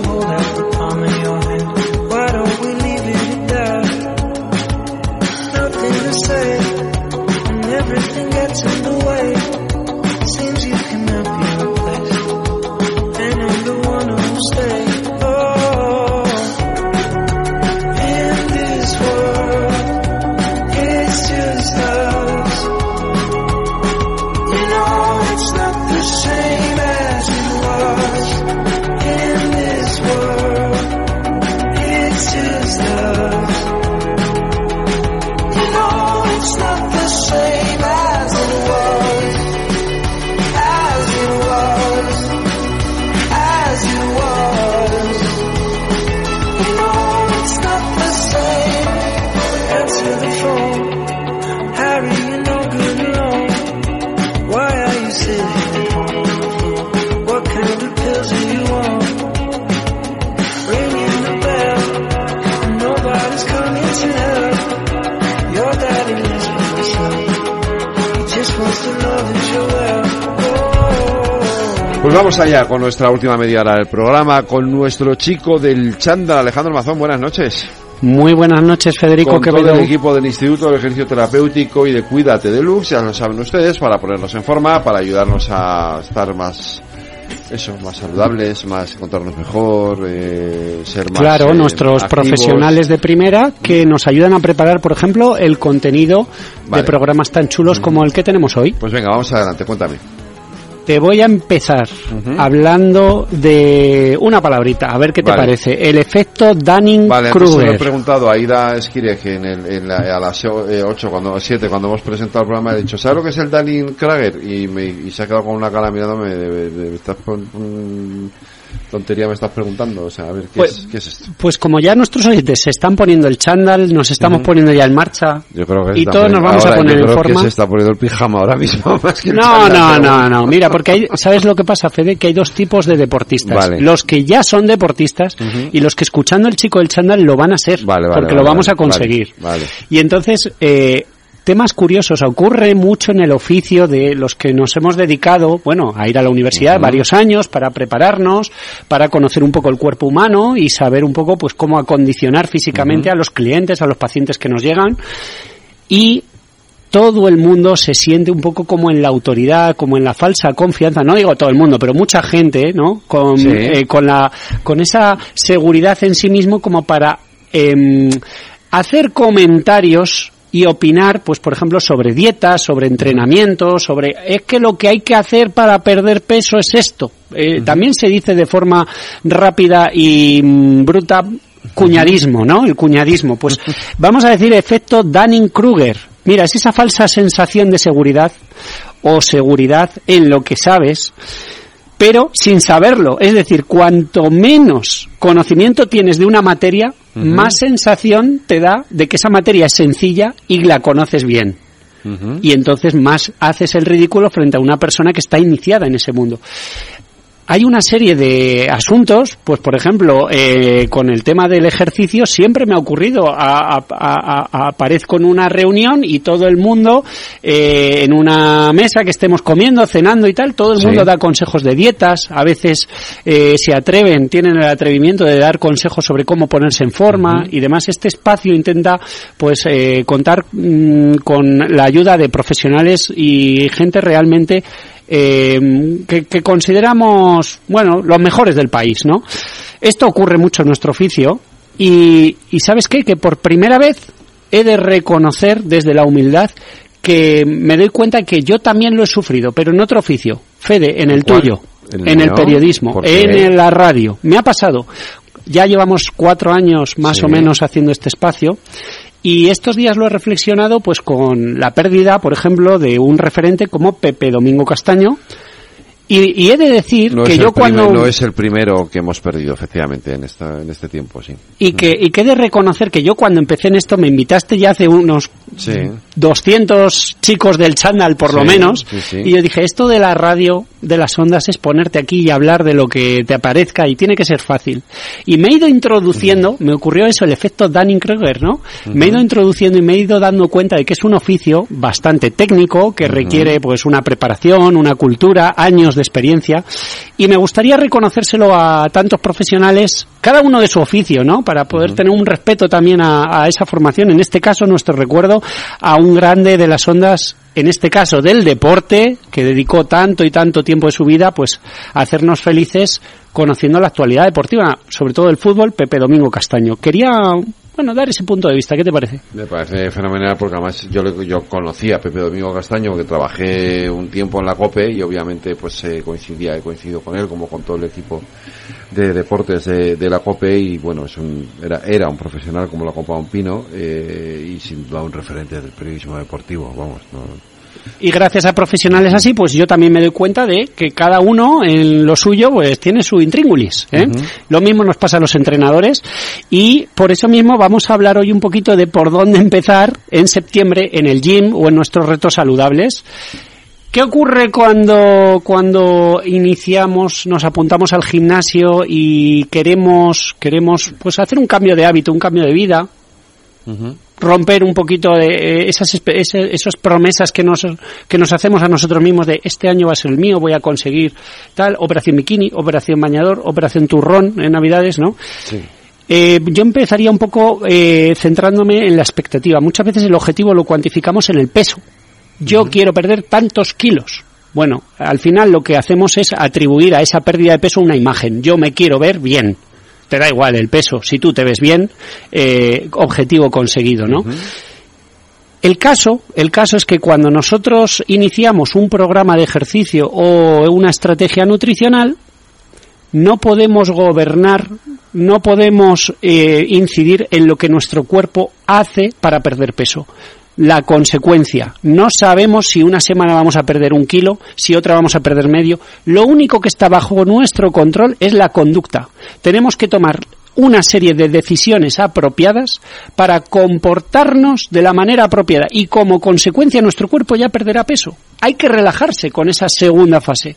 Vamos allá con nuestra última media hora del programa, con nuestro chico del chándal, Alejandro Mazón. Buenas noches. Muy buenas noches, Federico. Con todo el equipo del Instituto del Ejercicio Terapéutico y de Cuídate de Lux, ya lo saben ustedes, para ponernos en forma, para ayudarnos a estar más eso, más saludables, más encontrarnos mejor, eh, ser más. Claro, eh, nuestros activos. profesionales de primera que nos ayudan a preparar, por ejemplo, el contenido Vale. de programas tan chulos como el que tenemos hoy. Pues venga, vamos adelante, cuéntame. Te voy a empezar hablando de una palabrita, a ver qué te Vale. parece. El efecto Vale, antes se lo he Dunning-Kruger. preguntado a Aida Esquire, que en el, en la- a las 8, cuando, 7, cuando hemos presentado el programa, he dicho, ¿sabes lo que es el Dunning Krager? Y, me, y se ha quedado con una cara mirándome, de, de- de- tontería me estás preguntando, o sea, a ver, ¿qué, Pues- es, ¿qué es esto? Pues como ya nuestros oyentes se están poniendo el chándal, nos estamos poniendo ya en marcha. Yo creo que Y todos nos vamos a poner yo en creo que forma. se está poniendo el pijama ahora mismo, más que el No, chándal, no, no, no. Mira, porque hay, ¿sabes lo que pasa, Fede? Que hay dos tipos de deportistas. Vale. Los que ya son deportistas y los que escuchando el chico del chándal lo van a ser. Vale, vale, porque lo vamos a conseguir. Y entonces, eh, temas curiosos. Ocurre mucho en el oficio de los que nos hemos dedicado, bueno, a ir a la universidad varios años para prepararnos, para conocer un poco el cuerpo humano y saber un poco, pues, cómo acondicionar físicamente a los clientes, a los pacientes que nos llegan. Y todo el mundo se siente un poco como en la autoridad, como en la falsa confianza, no digo todo el mundo, pero mucha gente, ¿no? Con, Sí. eh, con la, con esa seguridad en sí mismo como para em, hacer comentarios y opinar, pues por ejemplo, sobre dietas, sobre entrenamiento, sobre es que lo que hay que hacer para perder peso es esto. Eh, también se dice de forma rápida y mm, bruta cuñadismo, ¿no? El cuñadismo. Pues vamos a decir efecto Dunning-Kruger. Mira, es esa falsa sensación de seguridad o seguridad en lo que sabes, pero sin saberlo. Es decir, cuanto menos conocimiento tienes de una materia, más sensación te da de que esa materia es sencilla y la conoces bien. Y entonces más haces el ridículo frente a una persona que está iniciada en ese mundo hay una serie de asuntos, pues por ejemplo, eh, con el tema del ejercicio siempre me ha ocurrido, aparezco en una reunión y todo el mundo, eh, en una mesa que estemos comiendo, cenando y tal, todo el mundo da consejos de dietas, a veces eh, se atreven, tienen el atrevimiento de dar consejos sobre cómo ponerse en forma y demás. Este espacio intenta pues eh, contar mm, con la ayuda de profesionales y gente realmente eh, que, consideramos, bueno, los mejores del país, ¿no? Esto ocurre mucho en nuestro oficio y, y ¿sabes qué? Que por primera vez he de reconocer desde la humildad que me doy cuenta que yo también lo he sufrido, pero en otro oficio. Fede, en el tuyo, en el periodismo, en la radio. Me ha pasado. Ya llevamos cuatro años más o menos haciendo este espacio y estos días lo he reflexionado pues con la pérdida, por ejemplo, de un referente como Pepe Domingo Castaño, y, he de decir que yo cuando... no es el primero que hemos perdido, efectivamente, en, esta, en este tiempo, sí. Y que, y que he de reconocer que yo cuando empecé en esto me invitaste ya hace unos 200 chicos del chándal, por lo menos, y yo dije, esto de la radio, de las ondas, es ponerte aquí y hablar de lo que te aparezca y tiene que ser fácil. Y me he ido introduciendo, me ocurrió eso, el efecto Dunning-Kruger, ¿no? Me he ido introduciendo y me he ido dando cuenta de que es un oficio bastante técnico, que requiere pues una preparación, una cultura, años de experiencia. Y me gustaría reconocérselo a tantos profesionales, cada uno de su oficio, ¿no? Para poder tener un respeto también a, esa formación. En este caso, nuestro recuerdo a un grande de las ondas en este caso del deporte, que dedicó tanto y tanto tiempo de su vida, pues a hacernos felices conociendo la actualidad deportiva, sobre todo el fútbol, Pepe Domingo Castaño. Quería bueno, dar ese punto de vista. ¿Qué te parece? Me parece fenomenal porque además yo, yo conocí a Pepe Domingo Castaño, que trabajé un tiempo en la COPE y obviamente pues eh, coincidía, he coincidido con él como con todo el equipo de deportes de, la COPE y bueno, es un, era, era un profesional como la Copa un Pino eh, y sin duda un referente del periodismo deportivo, vamos, no, y gracias a profesionales así, pues yo también me doy cuenta de que cada uno en lo suyo pues tiene su intríngulis. ¿eh? Lo mismo nos pasa a los entrenadores y por eso mismo vamos a hablar hoy un poquito de por dónde empezar en septiembre en el gym o en nuestros retos saludables. ¿Qué ocurre cuando, cuando iniciamos, nos apuntamos al gimnasio y queremos, queremos pues hacer un cambio de hábito, un cambio de vida? Romper un poquito de eh, esas, esas, promesas que nos, que nos hacemos a nosotros mismos de este año va a ser el mío, voy a conseguir tal, operación bikini, operación bañador, operación turrón en Navidades, ¿no? Eh, yo empezaría un poco eh, centrándome en la expectativa. Muchas veces el objetivo lo cuantificamos en el peso. Yo quiero perder tantos kilos. Bueno, al final lo que hacemos es atribuir a esa pérdida de peso una imagen. Yo me quiero ver bien te da igual el peso, si tú te ves bien, eh, objetivo conseguido, ¿no? El caso, el caso es que cuando nosotros iniciamos un programa de ejercicio o una estrategia nutricional, no podemos gobernar, no podemos eh, incidir en lo que nuestro cuerpo hace para perder peso la consecuencia. No sabemos si una semana vamos a perder un kilo, si otra vamos a perder medio. Lo único que está bajo nuestro control es la conducta. Tenemos que tomar una serie de decisiones apropiadas para comportarnos de la manera apropiada y como consecuencia nuestro cuerpo ya perderá peso. Hay que relajarse con esa segunda fase.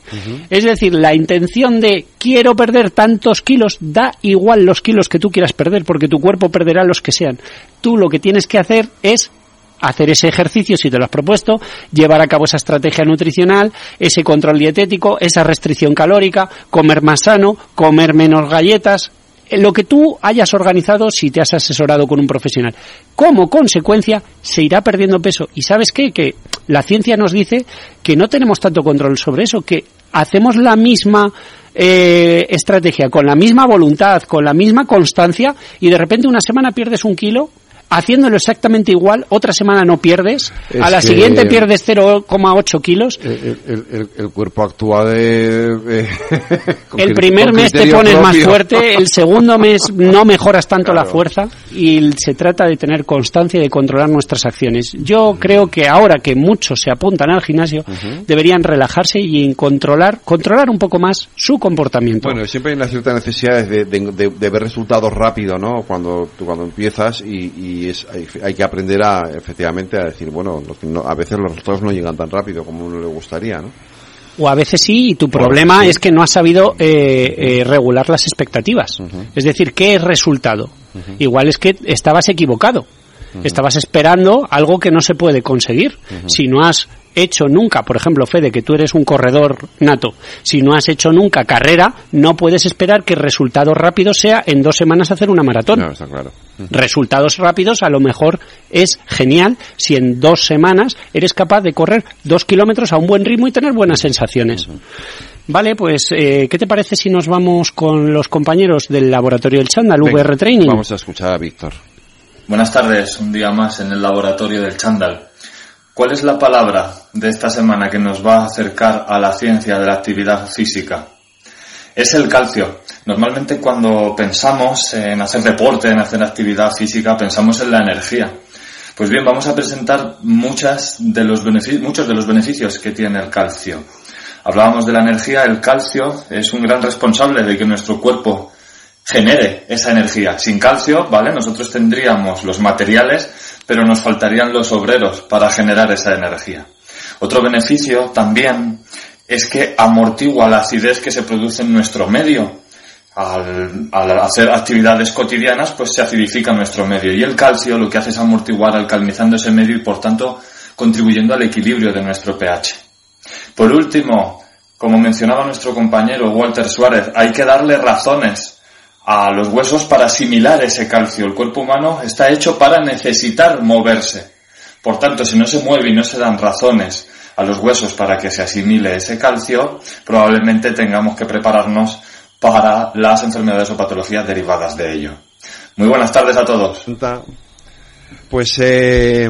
Es decir, la intención de quiero perder tantos kilos, da igual los kilos que tú quieras perder porque tu cuerpo perderá los que sean. Tú lo que tienes que hacer es hacer ese ejercicio si te lo has propuesto, llevar a cabo esa estrategia nutricional, ese control dietético, esa restricción calórica, comer más sano, comer menos galletas, lo que tú hayas organizado si te has asesorado con un profesional. Como consecuencia, se irá perdiendo peso. ¿Y sabes qué? Que la ciencia nos dice que no tenemos tanto control sobre eso, que hacemos la misma eh, estrategia, con la misma voluntad, con la misma constancia, y de repente una semana pierdes un kilo haciéndolo exactamente igual, otra semana no pierdes, Es a la siguiente pierdes 0,8 kilos. El, el- el- el cuerpo actúa de... El primer mes te pones más fuerte, el segundo mes no mejoras tanto la fuerza y se trata de tener constancia y de controlar nuestras acciones. Yo creo que ahora que muchos se apuntan al gimnasio, deberían relajarse y controlar, controlar un poco más su comportamiento. Bueno, siempre hay una cierta necesidad de, de- de- de ver resultados rápido, ¿no? Cuando cuando empiezas y, y es, hay, hay que aprender a, efectivamente, a decir, bueno, no- a veces los resultados no llegan tan rápido como a uno le gustaría, ¿no? O a veces sí, y tu Bueno, problema sí. es que no has sabido eh, eh, regular las expectativas. Es decir, ¿qué es resultado? Igual es que estabas equivocado. Estabas esperando algo que no se puede conseguir. Si no has hecho nunca, por ejemplo, Fede, que tú eres un corredor nato, si no has hecho nunca carrera, no puedes esperar que el resultado rápido sea en dos semanas hacer una maratón. No, está claro. Resultados rápidos a lo mejor es genial si en dos semanas eres capaz de correr dos kilómetros a un buen ritmo y tener buenas sensaciones. Vale, pues, eh, ¿qué te parece si nos vamos con los compañeros del laboratorio del Chandal, Venga, VR Training? Vamos a escuchar a Víctor. Buenas tardes, un día más en el laboratorio del Chandal. ¿Cuál es la palabra de esta semana que nos va a acercar a la ciencia de la actividad física? Es el calcio. Normalmente cuando pensamos en hacer deporte, en hacer actividad física, pensamos en la energía. Pues bien, vamos a presentar muchas de los muchos de los beneficios que tiene el calcio. Hablábamos de la energía, el calcio es un gran responsable de que nuestro cuerpo genere esa energía. Sin calcio, ¿vale? Nosotros tendríamos los materiales, pero nos faltarían los obreros para generar esa energía. Otro beneficio también es que amortigua la acidez que se produce en nuestro medio. Al, hacer actividades cotidianas, pues se acidifica nuestro medio. Y el calcio lo que hace es amortiguar alcalinizando ese medio y por tanto contribuyendo al equilibrio de nuestro pH. Por último, como mencionaba nuestro compañero Walter Suárez, hay que darle razones a los huesos para asimilar ese calcio. El cuerpo humano está hecho para necesitar moverse. Por tanto, si no se mueve y no se dan razones a los huesos para que se asimile ese calcio, probablemente tengamos que prepararnos para las enfermedades o patologías derivadas de ello. Muy buenas tardes a todos. Pues, eh,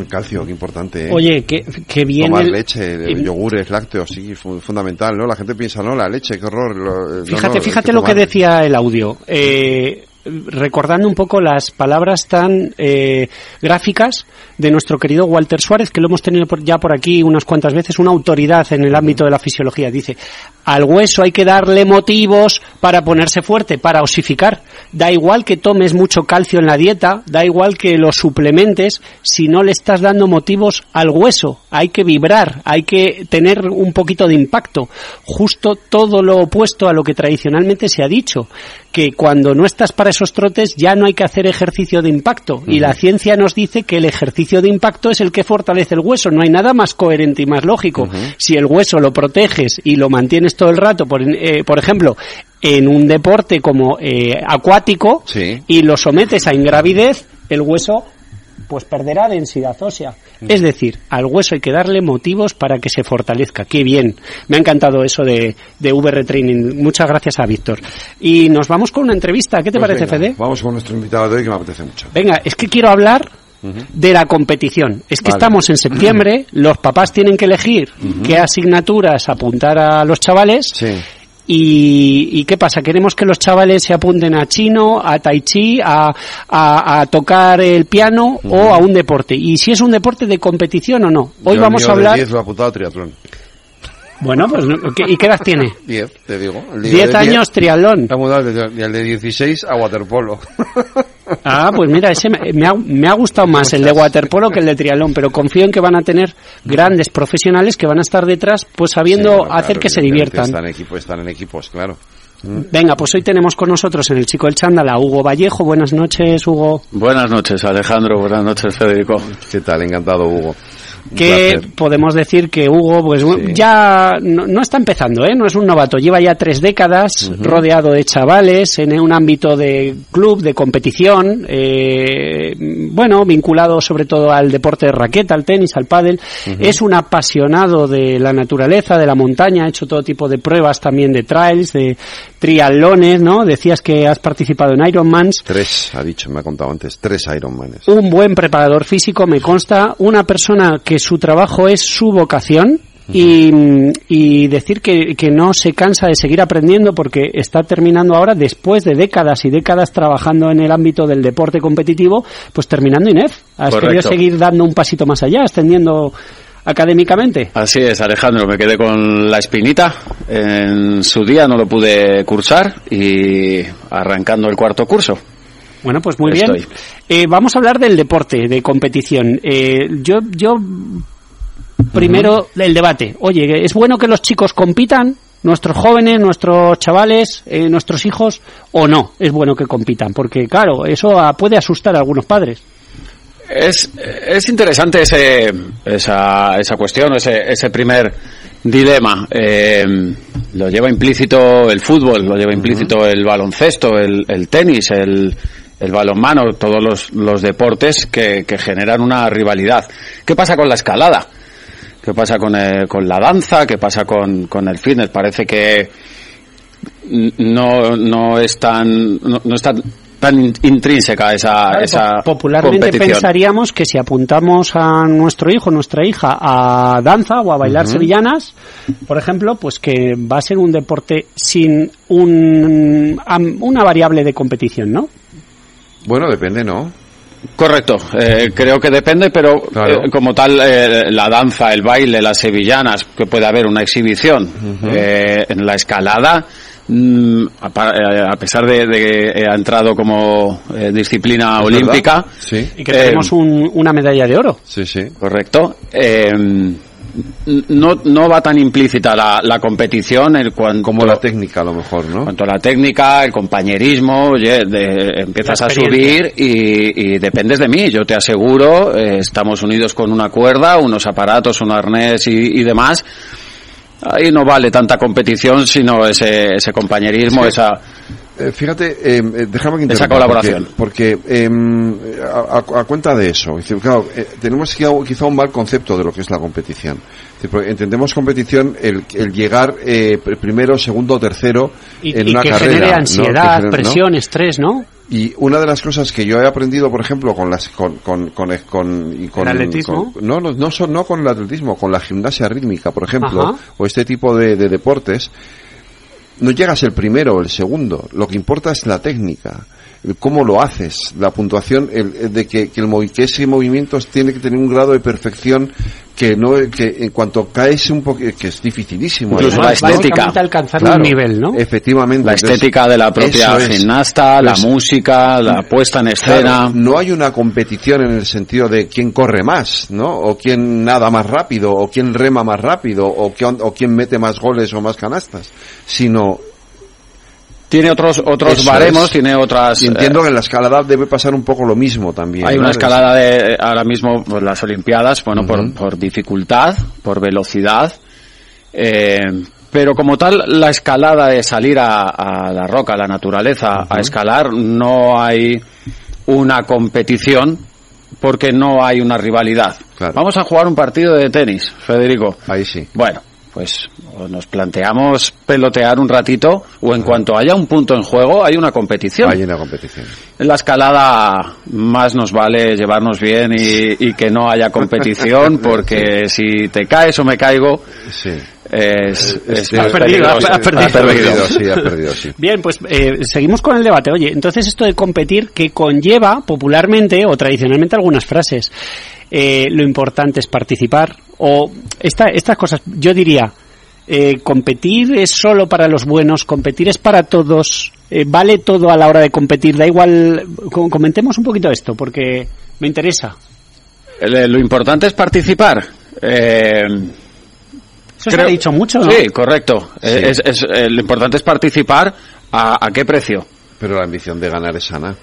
el calcio, qué importante, ¿eh? Oye, qué, qué bien. Tomar el- leche, el- yogures, lácteos, sí, fu- fundamental, ¿no? La gente piensa, no, la leche, qué horror. lo- no, Fíjate, no, fíjate lo que decía el audio. Eh, recordando un poco las palabras tan eh, gráficas de nuestro querido Walter Suárez, que lo hemos tenido por- ya por aquí unas cuantas veces, una autoridad en el ámbito de la fisiología. Dice, al hueso hay que darle motivos para ponerse fuerte, para osificar. Da igual que tomes mucho calcio en la dieta, da igual que lo suplementes, si no le estás dando motivos al hueso. Hay que vibrar, hay que tener un poquito de impacto. Justo todo lo opuesto a lo que tradicionalmente se ha dicho, que cuando no estás para esos trotes ya no hay que hacer ejercicio de impacto. Y la ciencia nos dice que el ejercicio de impacto es el que fortalece el hueso. No hay nada más coherente y más lógico. Si el hueso lo proteges y lo mantienes todo el rato, por, eh, por ejemplo, en un deporte como eh, acuático Sí. y lo sometes a ingravidez, el hueso pues perderá densidad ósea. Es decir, al hueso hay que darle motivos para que se fortalezca. Qué bien. Me ha encantado eso de, de VR Training. Muchas gracias a Víctor. Y nos vamos con una entrevista. ¿Qué te Pues parece, venga, Fede? Vamos con nuestro invitado de hoy que me apetece mucho. Venga, es que quiero hablar de la competición. Es que Vale. estamos en septiembre, los papás tienen que elegir qué asignaturas apuntar a los chavales. Sí. Y, y qué pasa? Queremos que los chavales se apunten a chino, a tai chi, a, a, a tocar el piano o a un deporte. Y si es un deporte de competición o no. Hoy Yo vamos a hablar. 10 lo he apuntado a triatlón. Bueno, pues, no- ¿qué- ¿y qué edad tiene? 10, te digo. El mío 10 de años triatlón. He apuntado el de- el de 16 a waterpolo. Ah, pues mira, ese me, me ha, me ha gustado más el de waterpolo que el de triatlón, pero confío en que van a tener grandes profesionales que van a estar detrás, pues sabiendo Sí, bueno, hacer claro, que se diviertan. Están, en equipo, están en equipos, claro. Venga, pues hoy tenemos con nosotros en el Chico del Chándal a Hugo Vallejo. Buenas noches, Hugo. Buenas noches, Alejandro. Buenas noches, Federico. ¿Qué tal? Encantado, Hugo. Que podemos decir que Hugo pues ya no, está empezando, ¿eh? no es un novato, lleva ya tres décadas rodeado de chavales en un ámbito de club, de competición, eh, bueno, vinculado sobre todo al deporte de raqueta, al tenis, al pádel, es un apasionado de la naturaleza, de la montaña, ha hecho todo tipo de pruebas también de trails, de triatlones, ¿no? Decías que has participado en Ironmans. Tres, ha dicho, me ha contado antes, tres Ironmans. Un buen preparador físico, me consta, una persona que su trabajo es su vocación, y, decir que, que, no se cansa de seguir aprendiendo porque está terminando ahora, después de décadas y décadas trabajando en el ámbito del deporte competitivo, pues terminando INEF. Has querido seguir dando un pasito más allá, extendiendo académicamente. Así es, Alejandro, me quedé con la espinita. En su día no lo pude cursar y arrancando el cuarto curso. Bueno, pues muy bien. Eh, vamos a hablar del deporte, de competición. Eh, yo, yo, primero, el debate. Oye, ¿es bueno que los chicos compitan? nuestros jóvenes, nuestros chavales, eh, nuestros hijos, o no es bueno que compitan, porque claro, eso puede asustar a algunos padres. Es, es interesante ese, esa, esa cuestión, ese, ese primer dilema. lo lleva implícito el fútbol, lo lleva implícito el baloncesto, el, el tenis, el, el balonmano, todos los, los deportes que, que, generan una rivalidad. ¿Qué pasa con la escalada? ¿Qué pasa con, con la danza? ¿Qué pasa con, con el fitness? Parece que no, no es tan, no, no está tan intrínseca esa, esa popularmente pensaríamos que si apuntamos a nuestro hijo nuestra hija a danza o a bailar sevillanas por ejemplo pues que va a ser un deporte sin un, una variable de competición no bueno, depende, ¿no? Correcto, eh, creo que depende, pero eh, como tal, eh, la danza, el baile, las sevillanas, que puede haber una exhibición. en la escalada, mm, a, pesar de, que ha entrado como disciplina olímpica. Sí. Y que tenemos una medalla de oro. Sí, sí. Correcto no, no va tan implícita la, la competición el cuanto, como la técnica a lo mejor, ¿no? Cuanto a la técnica, el compañerismo, oye, empiezas a subir y, dependes de mí, yo te aseguro, eh, estamos unidos con una cuerda, unos aparatos, un arnés y, demás. Ahí no vale tanta competición, sino ese, ese compañerismo, esa eh, fíjate, eh, eh, déjame que Esa colaboración. Porque, em, a, cuenta de eso, claro, tenemos quizá un mal concepto de lo que es la competición. Entendemos competición el, el llegar primero, segundo, tercero en una que carrera. Genere ansiedad, presión, estrés, ¿no? Y una de las cosas que yo he aprendido, por ejemplo, con las con con con, con, ¿El atletismo? no, no, no, no con el atletismo, con la gimnasia rítmica, por ejemplo, o este tipo de, de deportes, no llegas el primero o el segundo, lo que importa es la técnica, cómo lo haces, la puntuación, el, de que, que, el, que ese movimiento tiene que tener un grado de perfección que no que en cuanto caes un poco que es dificilísimo incluso la estética. Alcanzar un nivel no efectivamente la estética de la propia gimnasta la música la puesta en escena. no hay una competición en el sentido de quién corre más no o quién nada más rápido o quién rema más rápido o quién, o quién mete más goles o más canastas sino tiene otros otros baremos, tiene otras. Y entiendo que en la escalada debe pasar un poco lo mismo también. Hay una escalada de ahora mismo pues, las Olimpiadas, bueno, por, por dificultad, por velocidad, eh, pero como tal la escalada de salir a, la roca, a la naturaleza, a escalar, no hay una competición porque no hay una rivalidad. Vamos a jugar un partido de tenis, Federico. Ahí sí. Bueno, pues nos planteamos pelotear un ratito o en cuanto haya un punto en juego hay una competición. Hay una competición. En la escalada más nos vale llevarnos bien y, que no haya competición porque si te caes o me caigo sí. es, perdido, has perdido. Sí, perdido, sí. Bien, pues eh, seguimos con el debate. Oye, entonces esto de competir que conlleva popularmente o tradicionalmente algunas frases. Eh, lo importante es participar o esta, estas cosas, yo diría, eh, competir es solo para los buenos, competir es para todos, eh, vale todo a la hora de competir, da igual, comentemos un poquito esto porque me interesa. lo importante es participar. Eso se ha dicho mucho, ¿no? Sí, correcto. Es, lo importante es participar. ¿A, ¿A qué precio? Pero la ambición de ganar es sana.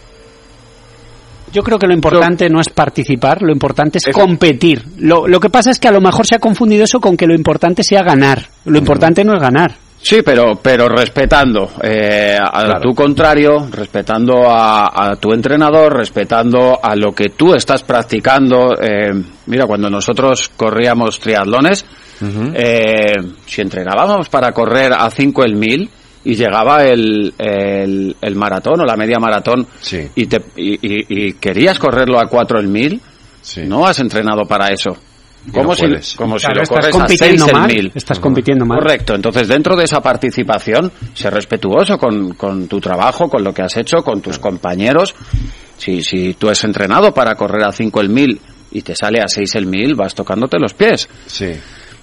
Yo creo que lo importante no es participar, lo importante es, competir. Lo, lo que pasa es que a lo mejor se ha confundido eso con que lo importante sea ganar. Lo importante no es ganar. Sí, pero, pero respetando eh, a tu contrario, respetando a, tu entrenador, respetando a lo que tú estás practicando. Eh, mira, cuando nosotros corríamos triatlones, eh, si entrenábamos para correr a 5 el 1000 y llegaba el, el, el, maratón o la media maratón y, te, y, y, querías correrlo a 4 el 1000, no has entrenado para eso. Como si, como si lo corres a 6 el 1000. Estás compitiendo mal. Correcto. Entonces, dentro de esa participación, ser respetuoso con, con tu trabajo, con lo que has hecho, con tus compañeros. Si, si tú has entrenado para correr a 5 el 1000 y te sale a 6 el 1000, vas tocándote los pies. Sí.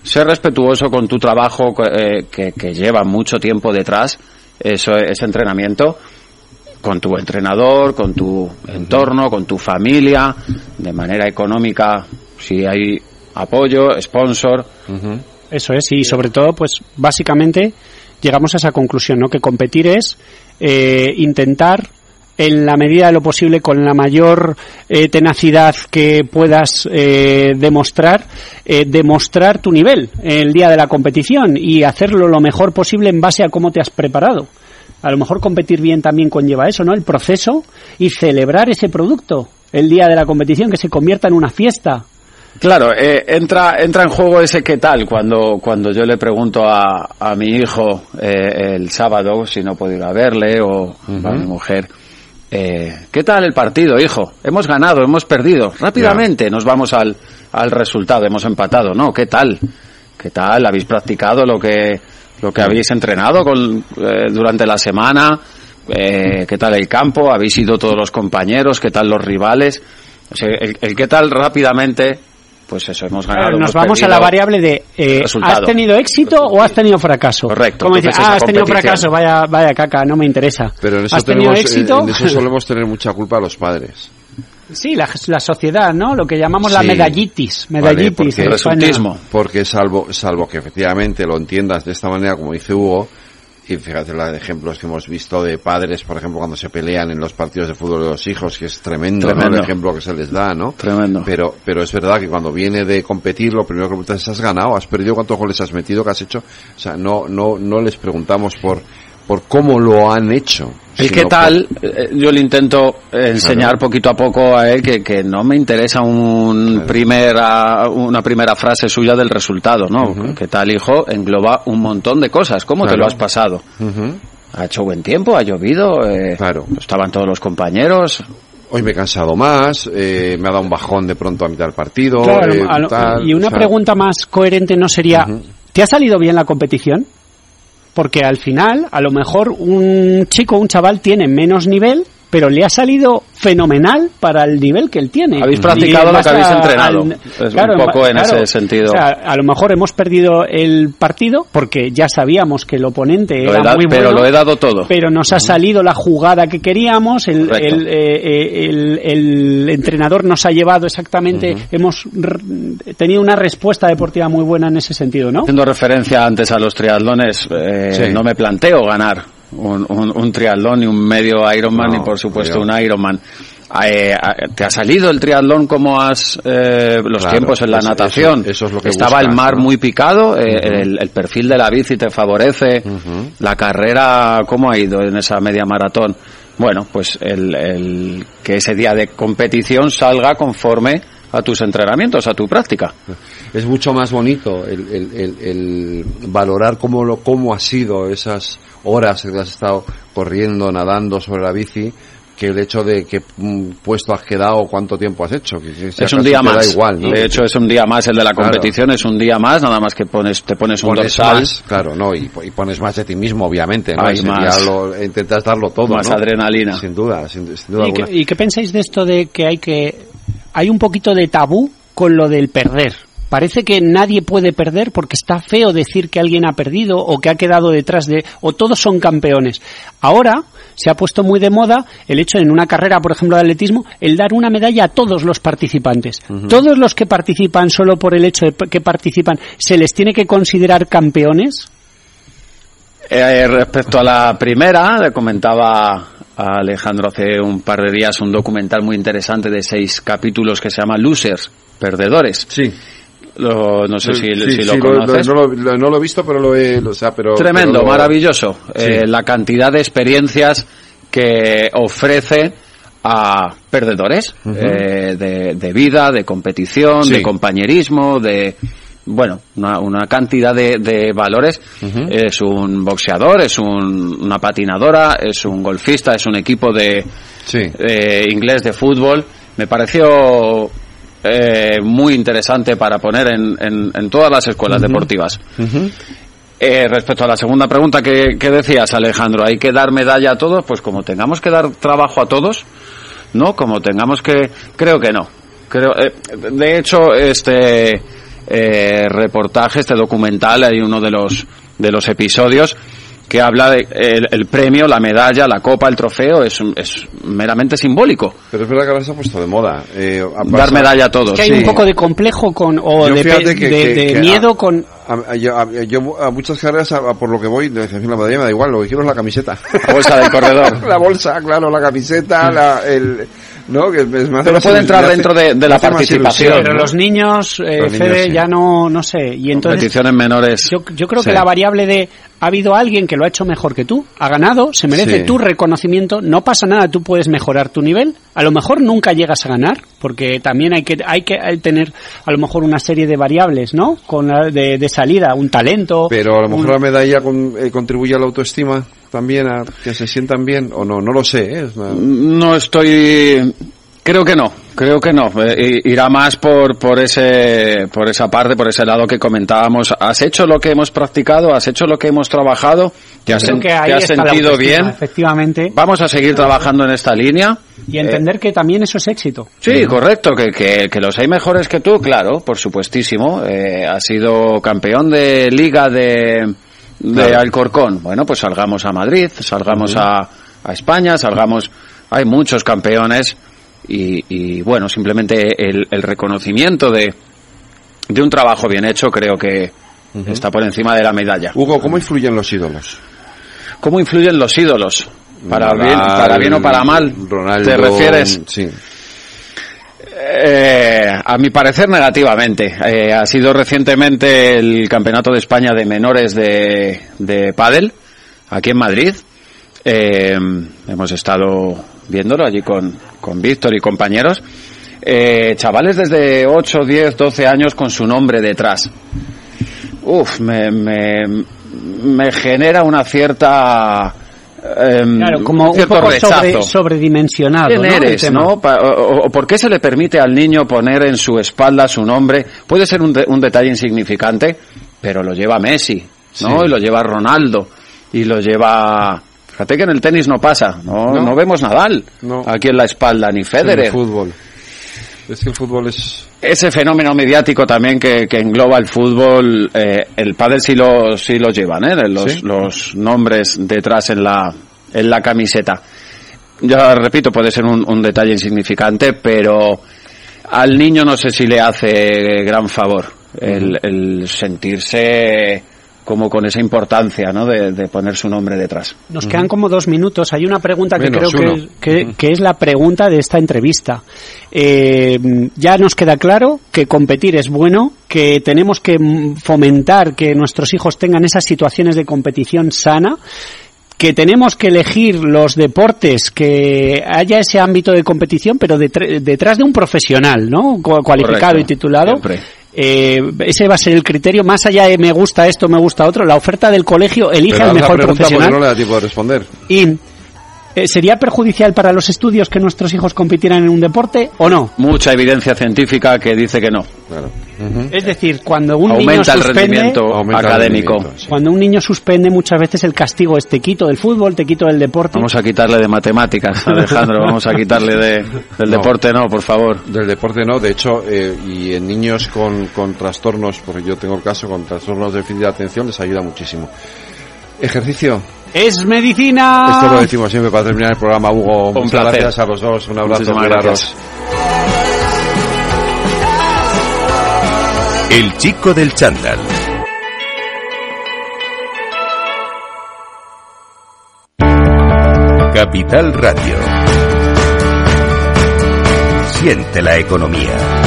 Ser respetuoso con tu trabajo eh, que, que, lleva mucho tiempo detrás, eso, ese entrenamiento, con tu entrenador, con tu entorno, con tu familia, de manera económica, si hay apoyo, sponsor. Eso es, y sobre todo, pues básicamente llegamos a esa conclusión, ¿no? Que competir es eh, intentar en la medida de lo posible, con la mayor eh, tenacidad que puedas eh, demostrar, demostrar tu nivel el día de la competición y hacerlo lo mejor posible en base a cómo te has preparado. A lo mejor competir bien también conlleva eso, ¿no? El proceso y celebrar ese producto el día de la competición, que se convierta en una fiesta, Claro, eh, entra, entra en juego ese qué tal cuando, cuando yo le pregunto a, a mi hijo eh, el sábado si no puedo ir a verle o a mi mujer. Eh, ¿Qué tal el partido, hijo? Hemos ganado, hemos perdido. Rápidamente nos vamos al, al resultado, hemos empatado, ¿no? ¿Qué tal? ¿Qué tal? ¿Habéis practicado lo que, lo que habéis entrenado con, eh, durante la semana? Eh, ¿Qué tal el campo? ¿Habéis ido todos los compañeros? ¿Qué tal los rivales? O sea, el, el qué tal rápidamente pues eso, hemos ganado. nos vamos a la variable de eh, ¿has tenido éxito o has tenido fracaso? Correcto. Como dices, ah, has tenido fracaso, vaya, vaya caca, no me interesa. Pero en eso, ¿Has tenido tenemos, éxito? en eso solemos tener mucha culpa los padres. Sí, la, la sociedad, ¿no? Lo que llamamos la medallitis. Medallitis. Vale, en porque, porque salvo, salvo que efectivamente lo entiendas de esta manera, como dice Hugo, y fíjate los ejemplos que hemos visto de padres, por ejemplo, cuando se pelean en los partidos de fútbol de los hijos, que es tremendo, ¿no? Tremendo. el ejemplo que se les da, ¿no? Tremendo. Pero, pero es verdad que cuando viene de competir, lo primero que preguntas es, ¿has ganado? ¿Has perdido? ¿Cuántos goles has metido? ¿Qué has hecho? O sea, no, no, no les preguntamos por, por cómo lo han hecho. El qué por- tal, eh, yo le intento enseñar poquito a poco a él que, que no me interesa un primera, una primera frase suya del resultado, ¿no? ¿Qué tal, hijo? Engloba un montón de cosas. ¿Cómo te Claro. lo has pasado? Ujú. ¿Ha hecho buen tiempo? ¿Ha llovido? Eh, Claro. ¿Estaban todos los compañeros? Hoy me he cansado más, eh, me ha dado un bajón de pronto a mitad del partido. Claro, eh, lo- tal, y una o sea, pregunta más coherente no sería, ¿te ha salido bien la competición? Porque al final, a lo mejor un chico, un chaval tiene menos nivel, pero le ha salido fenomenal para el nivel que él tiene. Habéis practicado lo que habéis a- entrenado. al- Es claro, un poco en claro. ese sentido. O sea, a lo mejor hemos perdido el partido porque ya sabíamos que el oponente Lo era dado- muy bueno. pero lo he dado todo. Pero nos ha salido la jugada que queríamos, el, Correcto. el, eh, eh, el- el entrenador nos ha llevado exactamente, hemos r- tenido una respuesta deportiva muy buena en ese sentido, ¿no? Haciendo referencia antes a los triatlones, eh, Sí. no me planteo ganar un, un, un triatlón ni un medio Ironman No, ni por supuesto un Ironman. Eh, ¿Te ha salido el triatlón como has eh, los Claro, tiempos en la natación? eso- eso es lo que Estaba buscas, el mar ¿no? muy picado, eh, el, el perfil de la bici te favorece, la carrera, ¿cómo ha ido en esa media maratón? Bueno, pues el, el que ese día de competición salga conforme a tus entrenamientos, a tu práctica. es mucho más bonito el, el, el, el valorar cómo lo cómo ha sido esas horas que has estado corriendo, nadando sobre la bici, que el hecho de que mm, puesto has quedado, cuánto tiempo has hecho. Que, si es un día da más. igual, ¿no? De hecho, es un día más el de la Claro. competición, es un día más, nada más que pones, te pones un pones dorsal, más, claro, no, y, y pones más de ti mismo, obviamente, ¿no? Hay más. lo- intentas darlo todo, más ¿no? adrenalina. Sin duda, sin, sin duda ¿Y alguna. qué, y qué pensáis de esto de que hay que hay un poquito de tabú con lo del perder? Parece que nadie puede perder porque está feo decir que alguien ha perdido o que ha quedado detrás de o todos son campeones. Ahora se ha puesto muy de moda el hecho en una carrera, por ejemplo, de atletismo, el dar una medalla a todos los participantes. Todos los que participan solo por el hecho de que participan, ¿se les tiene que considerar campeones? Eh, respecto a la primera, le comentaba Alejandro hace un par de días un documental muy interesante de seis capítulos que se llama Losers, Perdedores. Sí. Lo- no sé si, Sí, si sí, lo conoces. no, lo, lo- no lo he visto, pero lo he... O sea, pero, Tremendo, pero lo- maravilloso. Sí. Eh, la cantidad de experiencias que ofrece a perdedores eh, de, de vida, de competición, de compañerismo, de bueno, una, una cantidad de, de valores. Es un boxeador, es un- una patinadora, es un golfista, es un equipo de Sí. eh, inglés de fútbol. Me pareció eh, muy interesante para poner en, en- en todas las escuelas deportivas. Eh, respecto a la segunda pregunta que, que decías, Alejandro, ¿hay que dar medalla a todos? Pues como tengamos que dar trabajo a todos, ¿no? Como tengamos que... Creo que no. Creo, eh, de hecho, este eh, reportaje, este documental, hay uno de los, de los episodios que habla de el, el premio, la medalla, la copa, el trofeo, es, es meramente simbólico. Pero es verdad que ahora se ha puesto de moda. eh, ha Dar medalla a todos. que hay Sí. un poco de complejo con o Yo de, fíjate pe- que- de- que- de que miedo a- con A, a- yo, a, yo a muchas carreras, a- a por lo que voy, de la medalla me da igual, lo que quiero es la camiseta. La bolsa del corredor. la bolsa, claro, la camiseta, la, el... ¿No? Que es más Pero puede entrar dentro de- de la participación, pero ¿no? los niños, eh, Los niños, Fede, sí. ya no no sé y entonces Competiciones menores. yo, yo creo que la variable de ha habido alguien que lo ha hecho mejor que tú, ha ganado, se merece Sí. tu reconocimiento, no pasa nada, tú puedes mejorar tu nivel, a lo mejor nunca llegas a ganar, porque también hay que hay que hay tener a lo mejor una serie de variables, ¿no? Con la de, de salida, un talento, Pero a lo mejor un- la medalla con- eh, contribuye a la autoestima también, a que se sientan bien, o no, no lo sé, ¿eh? Una- No estoy. Creo que no, creo que no. Eh, irá más por, por ese, por esa parte, por ese lado que comentábamos. ¿Has hecho lo que hemos practicado? ¿Has hecho lo que hemos trabajado? ¿Te has, sen- que te has sentido bien? efectivamente, Vamos a seguir trabajando en esta línea. y entender que también eso es éxito. Sí, correcto, que, que, que los hay mejores que tú, claro, por supuestísimo. Eh, has sido campeón de liga de, de Claro. Alcorcón. Bueno, pues salgamos a Madrid, salgamos a, a España, salgamos... Hay muchos campeones y, y, bueno, simplemente el, el reconocimiento de, de un trabajo bien hecho creo que está por encima de la medalla. Hugo, ¿cómo influyen los ídolos? ¿Cómo influyen los ídolos? Para Nadal, bien, para bien o para mal. Ronaldo, ¿Te refieres? Sí. Eh, a mi parecer negativamente. Eh, ha sido recientemente el Campeonato de España de menores de, de aquí en Madrid. Eh, hemos estado viéndolo allí con, con Víctor y compañeros. Eh, chavales desde 8, 10, 12 años con su nombre detrás. Uf, me, me, me genera una cierta... em, Claro, como un cierto poco rechazo. sobre, sobredimensionado. ¿Quién ¿no? Eres, no? O, o por qué se le permite al niño poner en su espalda su nombre? Puede ser un, de- un detalle insignificante, pero lo lleva Messi, ¿no? Sí. Y lo lleva Ronaldo, y lo lleva... Fíjate que en el tenis no pasa, no, No. no vemos Nadal No. aquí en la espalda, ni En Federer. el fútbol. Es que el fútbol es... Ese fenómeno mediático también que, que engloba el fútbol, eh, el pádel sí lo, sí lo llevan, ¿eh? Los, ¿Sí? los nombres detrás en la, en la camiseta. Ya repito, puede ser un, un detalle insignificante, pero al niño no sé si le hace gran favor el, el sentirse como con esa importancia, ¿no? De, de poner su nombre detrás. Nos quedan como dos minutos. Hay una pregunta que Menos creo que, que- que es la pregunta de esta entrevista. Eh, ya nos queda claro que competir es bueno, que tenemos que fomentar que nuestros hijos tengan esas situaciones de competición sana que tenemos que elegir los deportes que haya ese ámbito de competición, pero detr- detrás de un profesional, ¿no? Cu- Cualificado Correcto, y titulado. siempre. Eh, ese va a ser el criterio, más allá de me gusta esto, me gusta otro, la oferta del colegio elige Pero al mejor pregunta profesional. no le da tiempo de responder. Y ¿sería perjudicial para los estudios que nuestros hijos compitieran en un deporte o no? Mucha evidencia científica que dice que no. Claro. Es decir, cuando un niño Aumenta el suspende, rendimiento Aumenta el académico. rendimiento, sí. cuando un niño suspende muchas veces el castigo es te quito del fútbol, te quito del deporte. Vamos a quitarle de matemáticas, Alejandro. Vamos a quitarle de, del No. deporte, no, por favor. Del deporte no, de hecho, eh, y en niños con, con trastornos, porque yo tengo el caso con trastornos de déficit de atención, les ayuda muchísimo. Ejercicio, Es medicina. esto lo decimos siempre para terminar el programa, Hugo. Un Muchas placer. gracias a los dos, un abrazo, gracias. El chico del chándal. Capital Radio. Siente la economía.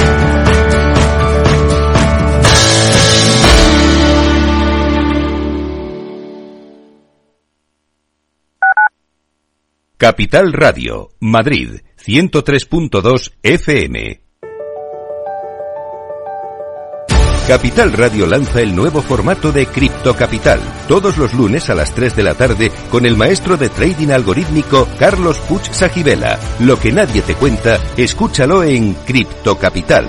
Capital Radio, Madrid, 103.2 FM. Capital Radio lanza el nuevo formato de Cripto Capital, todos los lunes a las 3 de la tarde con el maestro de trading algorítmico Carlos Puch Sajibela. Lo que nadie te cuenta, escúchalo en Cripto Capital.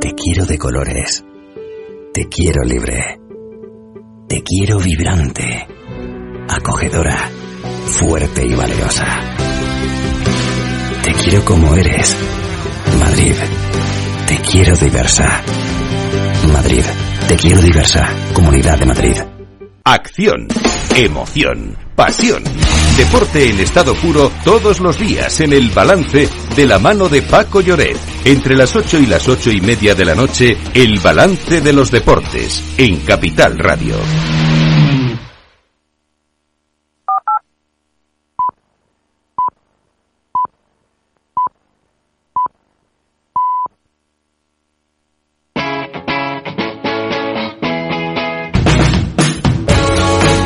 Te quiero de colores. Te quiero libre. Te quiero vibrante, acogedora, fuerte y valerosa. Te quiero como eres, Madrid. Te quiero diversa. Madrid. Te quiero diversa. Comunidad de Madrid. Acción, emoción, pasión. Deporte en estado puro todos los días en el balance de la mano de Paco Lloret. Entre las 8 y las ocho y media de la noche, el balance de los deportes en Capital Radio.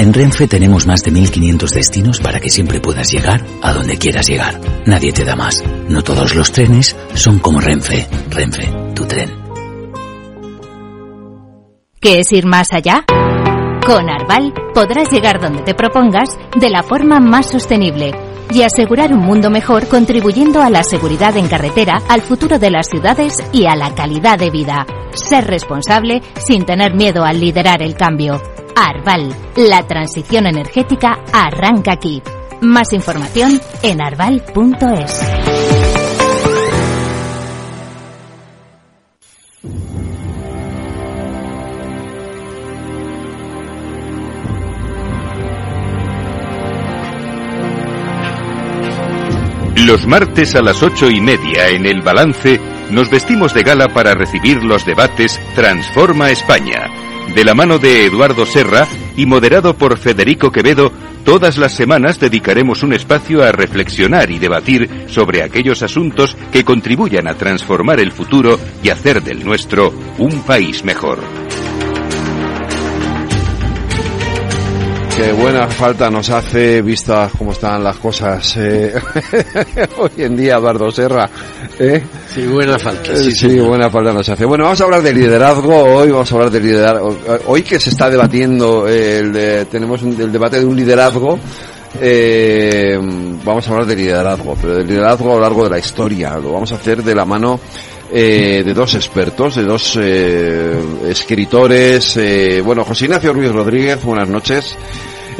En Renfe tenemos más de 1500 destinos para que siempre puedas llegar a donde quieras llegar. Nadie te da más. No todos los trenes son como Renfe. Renfe, tu tren. ¿Qué es ir más allá? Con Arval podrás llegar donde te propongas de la forma más sostenible y asegurar un mundo mejor contribuyendo a la seguridad en carretera, al futuro de las ciudades y a la calidad de vida. Ser responsable sin tener miedo al liderar el cambio. Arval, la transición energética arranca aquí. Más información en arval.es. Los martes a las ocho y media en el balance nos vestimos de gala para recibir los debates Transforma España. De la mano de Eduardo Serra y moderado por Federico Quevedo, todas las semanas dedicaremos un espacio a reflexionar y debatir sobre aquellos asuntos que contribuyan a transformar el futuro y hacer del nuestro un país mejor. Qué buena falta nos hace, vistas cómo están las cosas eh, hoy en día, Eduardo Serra. ¿eh? Sí, buena falta. Sí, buena falta nos hace. Bueno, vamos a hablar de liderazgo hoy, vamos a hablar de liderazgo. Hoy que se está debatiendo, el de- tenemos un- el debate de un liderazgo, eh, vamos a hablar de liderazgo, pero de liderazgo a lo largo de la historia. Lo vamos a hacer de la mano eh, de dos expertos, de dos eh, escritores. eh, bueno, José Ignacio Ruiz Rodríguez, buenas noches.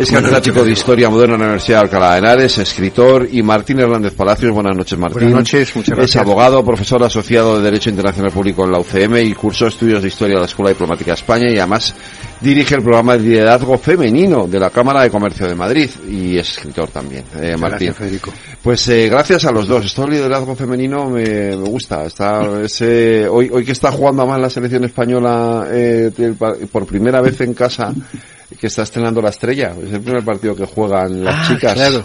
Es catedrático de Historia Moderna en la Universidad de Alcalá de Henares, escritor, y Martín Hernández Palacios, buenas noches Martín. Buenas noches, muchas Es gracias. abogado, profesor asociado de Derecho Internacional Público en la UCM y cursó estudios de Historia de la Escuela Diplomática de España y además dirige el programa de liderazgo femenino de la Cámara de Comercio de Madrid y es escritor también, eh, Martín. Gracias, Federico. Pues eh, gracias a los dos. Esto del liderazgo femenino me, me gusta. Está ese, hoy, hoy que está jugando más la selección española eh, por primera vez en casa, que está estrenando la estrella. Es el primer partido que juegan las Ah, chicas. claro.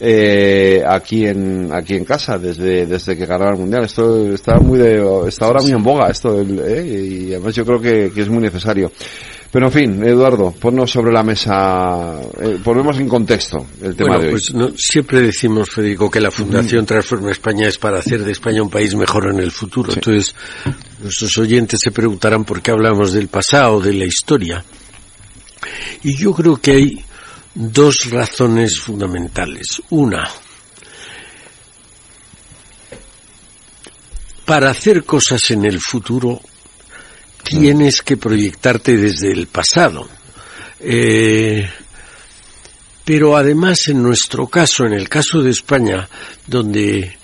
eh, aquí en aquí en casa desde desde que ganaron el mundial esto está muy de está ahora muy en boga esto eh, y además yo creo que, que es muy necesario pero en fin Eduardo ponnos sobre la mesa eh, ponemos en contexto el tema Bueno, de hoy pues no, siempre decimos, Federico, que la Fundación Transforma España es para hacer de España un país mejor en el futuro. Entonces, nuestros oyentes se preguntarán por qué hablamos del pasado, de la historia. Y yo creo que hay dos razones fundamentales. Una, para hacer cosas en el futuro tienes que proyectarte desde el pasado. Eh, Pero además, en nuestro caso, en el caso de España, donde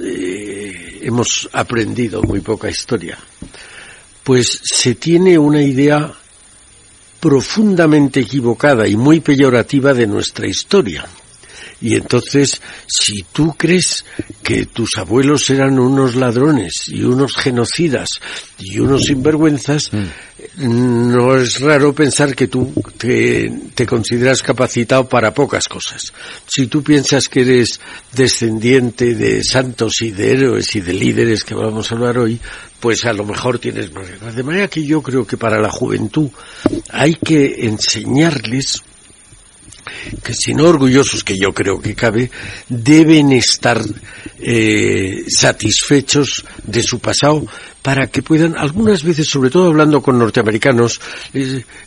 eh, hemos aprendido muy poca historia, pues se tiene una idea profundamente equivocada y muy peyorativa de nuestra historia. Y entonces, si tú crees que tus abuelos eran unos ladrones y unos genocidas y unos sinvergüenzas, no es raro pensar que tú te, te, consideras capacitado para pocas cosas. Si tú piensas que eres descendiente de santos y de héroes y de líderes que vamos a hablar hoy, pues a lo mejor tienes más. De manera que yo creo que para la juventud hay que enseñarles que si no orgullosos, que yo creo que cabe, deben estar eh, satisfechos de su pasado para que puedan, algunas veces, sobre todo hablando con norteamericanos,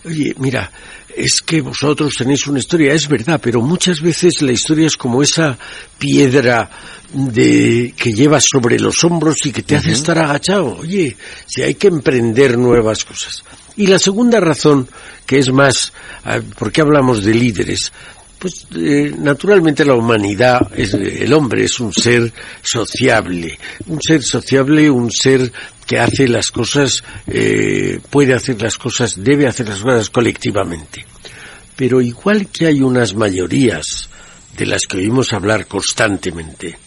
oye, mira, es que vosotros tenéis una historia, es verdad, pero muchas veces la historia es como esa piedra de que llevas sobre los hombros y que te hace estar agachado. Oye, si hay que emprender nuevas cosas. Y la segunda razón, que es más, ah, ¿por qué hablamos de líderes? Pues eh, naturalmente la humanidad, el hombre es un ser sociable, un ser sociable, un ser que hace las cosas, eh, puede hacer las cosas, debe hacer las cosas colectivamente. Pero igual que hay unas mayorías de las que oímos hablar constantemente,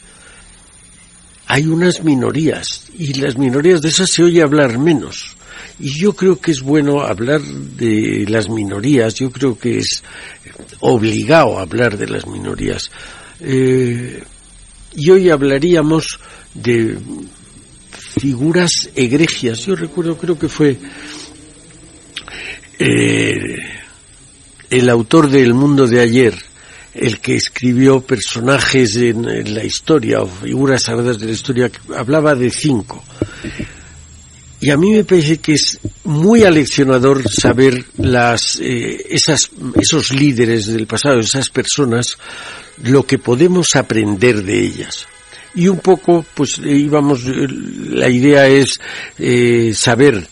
hay unas minorías y las minorías de esas se oye hablar menos. Y yo creo que es bueno hablar de las minorías, yo creo que es obligado hablar de las minorías. Eh, y hoy hablaríamos de figuras egregias. Yo recuerdo, creo que fue eh, el autor de El mundo de ayer, el que escribió personajes en, la historia o figuras sagradas de la historia, hablaba de cinco. Y a mí me parece que es muy aleccionador saber las, eh, esas, esos líderes del pasado, esas personas, lo que podemos aprender de ellas. Y un poco, pues íbamos, la idea es eh, saber,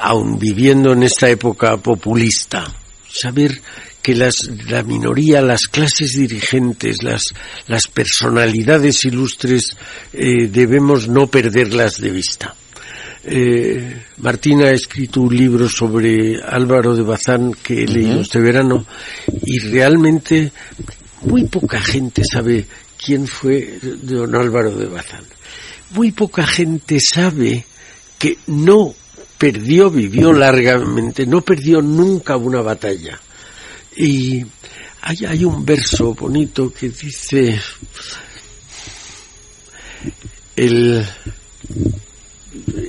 aun viviendo en esta época populista, saber que las, la minoría, las clases dirigentes, las, las personalidades ilustres, eh, debemos no perderlas de vista. Eh, Martina ha escrito un libro sobre Álvaro de Bazán que he leído este verano y realmente muy poca gente sabe quién fue don Álvaro de Bazán. Muy poca gente sabe que no perdió, vivió largamente, no perdió nunca una batalla. Y hay, hay un verso bonito que dice el el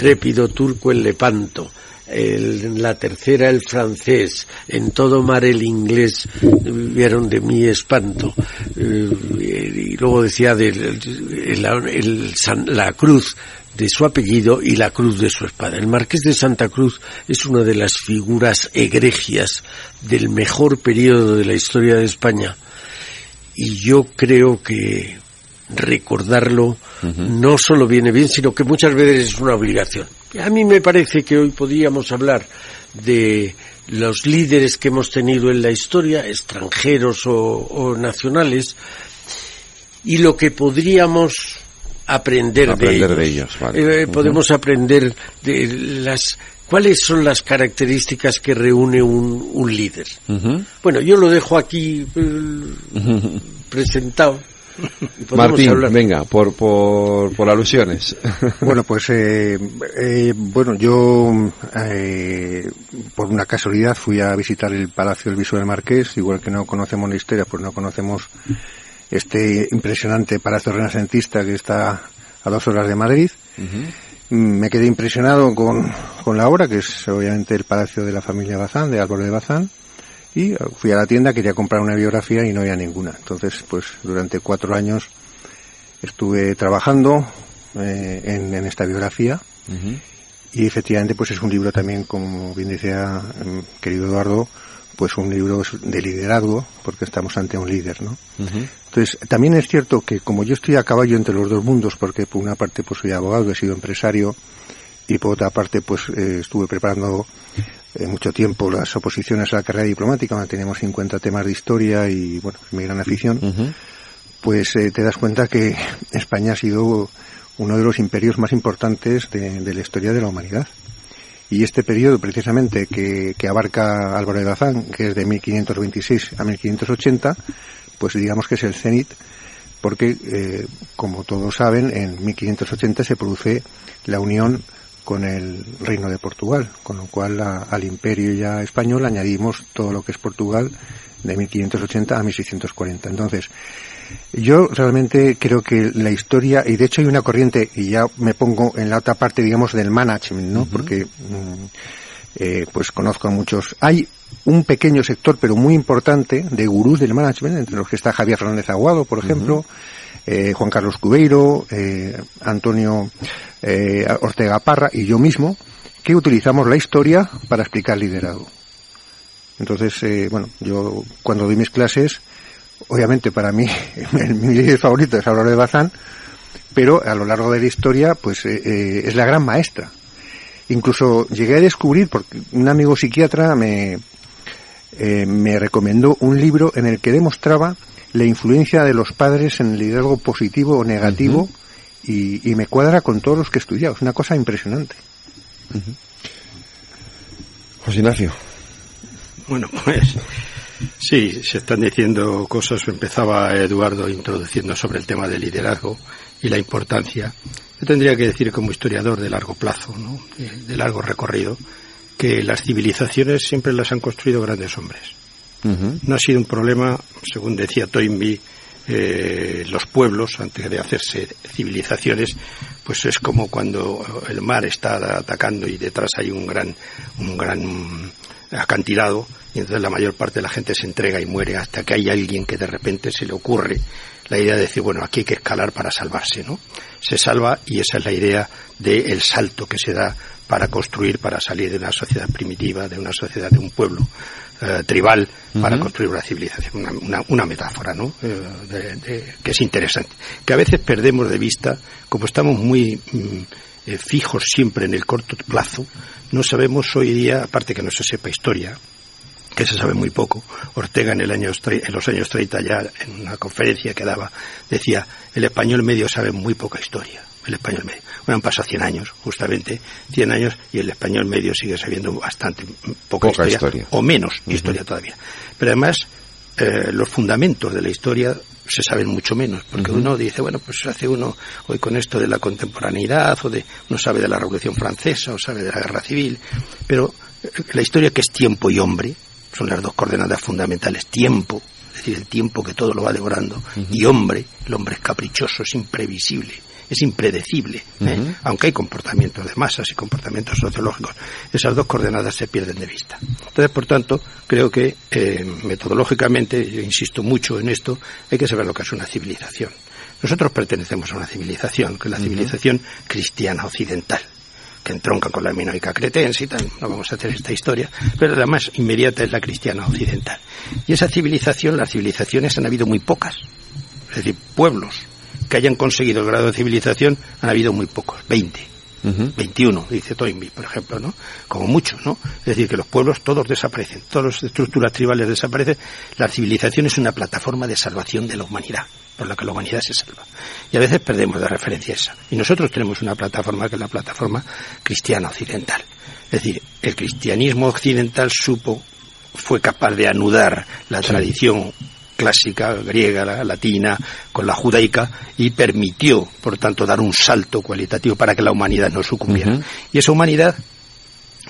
intrépido turco el Lepanto, en la tercera el francés, en todo mar el inglés, vieron de mí espanto. Eh, y luego decía de la cruz de su apellido y la cruz de su espada. El marqués de Santa Cruz es una de las figuras egregias del mejor periodo de la historia de España. Y yo creo que recordarlo no solo viene bien, sino que muchas veces es una obligación. A mí me parece que hoy podríamos hablar de los líderes que hemos tenido en la historia, extranjeros o, nacionales, y lo que podríamos aprender, de ellos. Eh, podemos aprender de las cuáles son las características que reúne un, líder. Bueno, yo lo dejo aquí eh, presentado Martín, venga, por, por, por alusiones. Bueno, pues, eh, eh, bueno, yo, eh, por una casualidad, fui a visitar el Palacio del Visual Marqués, igual que no conocemos la historia, pues no conocemos este impresionante palacio renacentista que está a dos horas de Madrid. Me quedé impresionado con, con la obra, que es obviamente el Palacio de la familia Bazán, de Álvaro de Bazán y fui a la tienda, quería comprar una biografía y no había ninguna. Entonces, pues durante cuatro años estuve trabajando eh, en, esta biografía y efectivamente pues es un libro también, como bien decía em, querido Eduardo, pues un libro de liderazgo, porque estamos ante un líder, ¿no? Entonces, también es cierto que como yo estoy a caballo entre los dos mundos, porque por una parte pues soy abogado, he sido empresario, y por otra parte pues eh, estuve preparando eh, mucho tiempo las oposiciones a la carrera diplomática, mantenemos 50 temas de historia y, bueno, es mi gran afición, pues eh, te das cuenta que España ha sido uno de los imperios más importantes de, de la historia de la humanidad. Y este periodo, precisamente, que, que abarca Álvaro de Bazán, que es de 1526 a 1580, pues digamos que es el cenit, porque, eh, como todos saben, en 1580 se produce la unión con el Reino de Portugal, con lo cual la- al imperio ya español añadimos todo lo que es Portugal de 1580 a 1640. Entonces, yo realmente creo que la historia, y de hecho hay una corriente, y ya me pongo en la otra parte, digamos, del management, ¿no? Porque, mm, eh, pues conozco a muchos. Hay un pequeño sector, pero muy importante, de gurús del management, entre los que está Javier Fernández Aguado, por ejemplo, eh, Juan Carlos Cubeiro, eh, Antonio eh, Ortega Parra y yo mismo, que utilizamos la historia para explicar liderazgo. Entonces, bueno, yo cuando doy mis clases, obviamente para mí mi líder favorito es Aurora de Bazán, pero a lo largo de la historia, pues es la gran maestra. Incluso llegué a descubrir, porque un amigo psiquiatra me, eh, me recomendó un libro en el que demostraba la influencia de los padres en el liderazgo positivo o negativo y, y me cuadra con todos los que he estudiado. Es una cosa impresionante. José Ignacio. Bueno, pues sí, se están diciendo cosas. Empezaba Eduardo introduciendo sobre el tema del liderazgo y la importancia. Yo tendría que decir como historiador de largo plazo, ¿no? de, de largo recorrido, que las civilizaciones siempre las han construido grandes hombres. No ha sido un problema, según decía Toynbee, eh, los pueblos, antes de hacerse civilizaciones, pues es como cuando el mar está atacando y detrás hay un gran, un gran acantilado y entonces la mayor parte de la gente se entrega y muere hasta que hay alguien que de repente se le ocurre la idea de decir, bueno, aquí hay que escalar para salvarse, ¿no? Se salva y esa es la idea del salto que se da para construir, para salir de una sociedad primitiva, de una sociedad de un pueblo eh, tribal, para construir una civilización, una, una- una metáfora, ¿no? Eh, de- de- que es interesante. Que a veces perdemos de vista, como estamos muy mm, eh, fijos siempre en el corto plazo, no sabemos hoy día, aparte que no se sepa historia, que se sabe muy poco. Ortega en, el año, en los años 30 ya en una conferencia que daba decía, el español medio sabe muy poca historia. El español medio. Bueno, han pasado 100 años, justamente, 100 años, y el español medio sigue sabiendo bastante poca, Poca historia. o menos historia todavía. Pero además, eh, los fundamentos de la historia se saben mucho menos, porque uno dice, bueno, pues hace uno hoy con esto de la contemporaneidad, o de, uno sabe de la Revolución Francesa, o sabe de la Guerra Civil, pero eh, la historia que es tiempo y hombre, son las dos coordenadas fundamentales, tiempo, es decir, el tiempo que todo lo va devorando, y hombre, el hombre es caprichoso, es imprevisible, es impredecible, ¿eh? Aunque hay comportamientos de masas y comportamientos sociológicos, esas dos coordenadas se pierden de vista. Entonces, por tanto, creo que eh, metodológicamente, yo insisto mucho en esto, hay que saber lo que es una civilización. Nosotros pertenecemos a una civilización, que es la civilización cristiana occidental que entronca con la minoica cretense y tal, no vamos a hacer esta historia, pero la más inmediata es la cristiana occidental. Y esa civilización, las civilizaciones han habido muy pocas, es decir, pueblos que hayan conseguido el grado de civilización han habido muy pocos, 20. 21, dice Toynbee, por ejemplo, ¿no? Como mucho, ¿no? Es decir, que los pueblos todos desaparecen, todas las estructuras tribales desaparecen. La civilización es una plataforma de salvación de la humanidad, por la que la humanidad se salva. Y a veces perdemos de referencia esa. Y nosotros tenemos una plataforma que es la plataforma cristiana occidental. Es decir, el cristianismo occidental supo, fue capaz de anudar la tradición clásica, griega, la latina, con la judaica, y permitió, por tanto, dar un salto cualitativo para que la humanidad no sucumbiera. Y esa humanidad,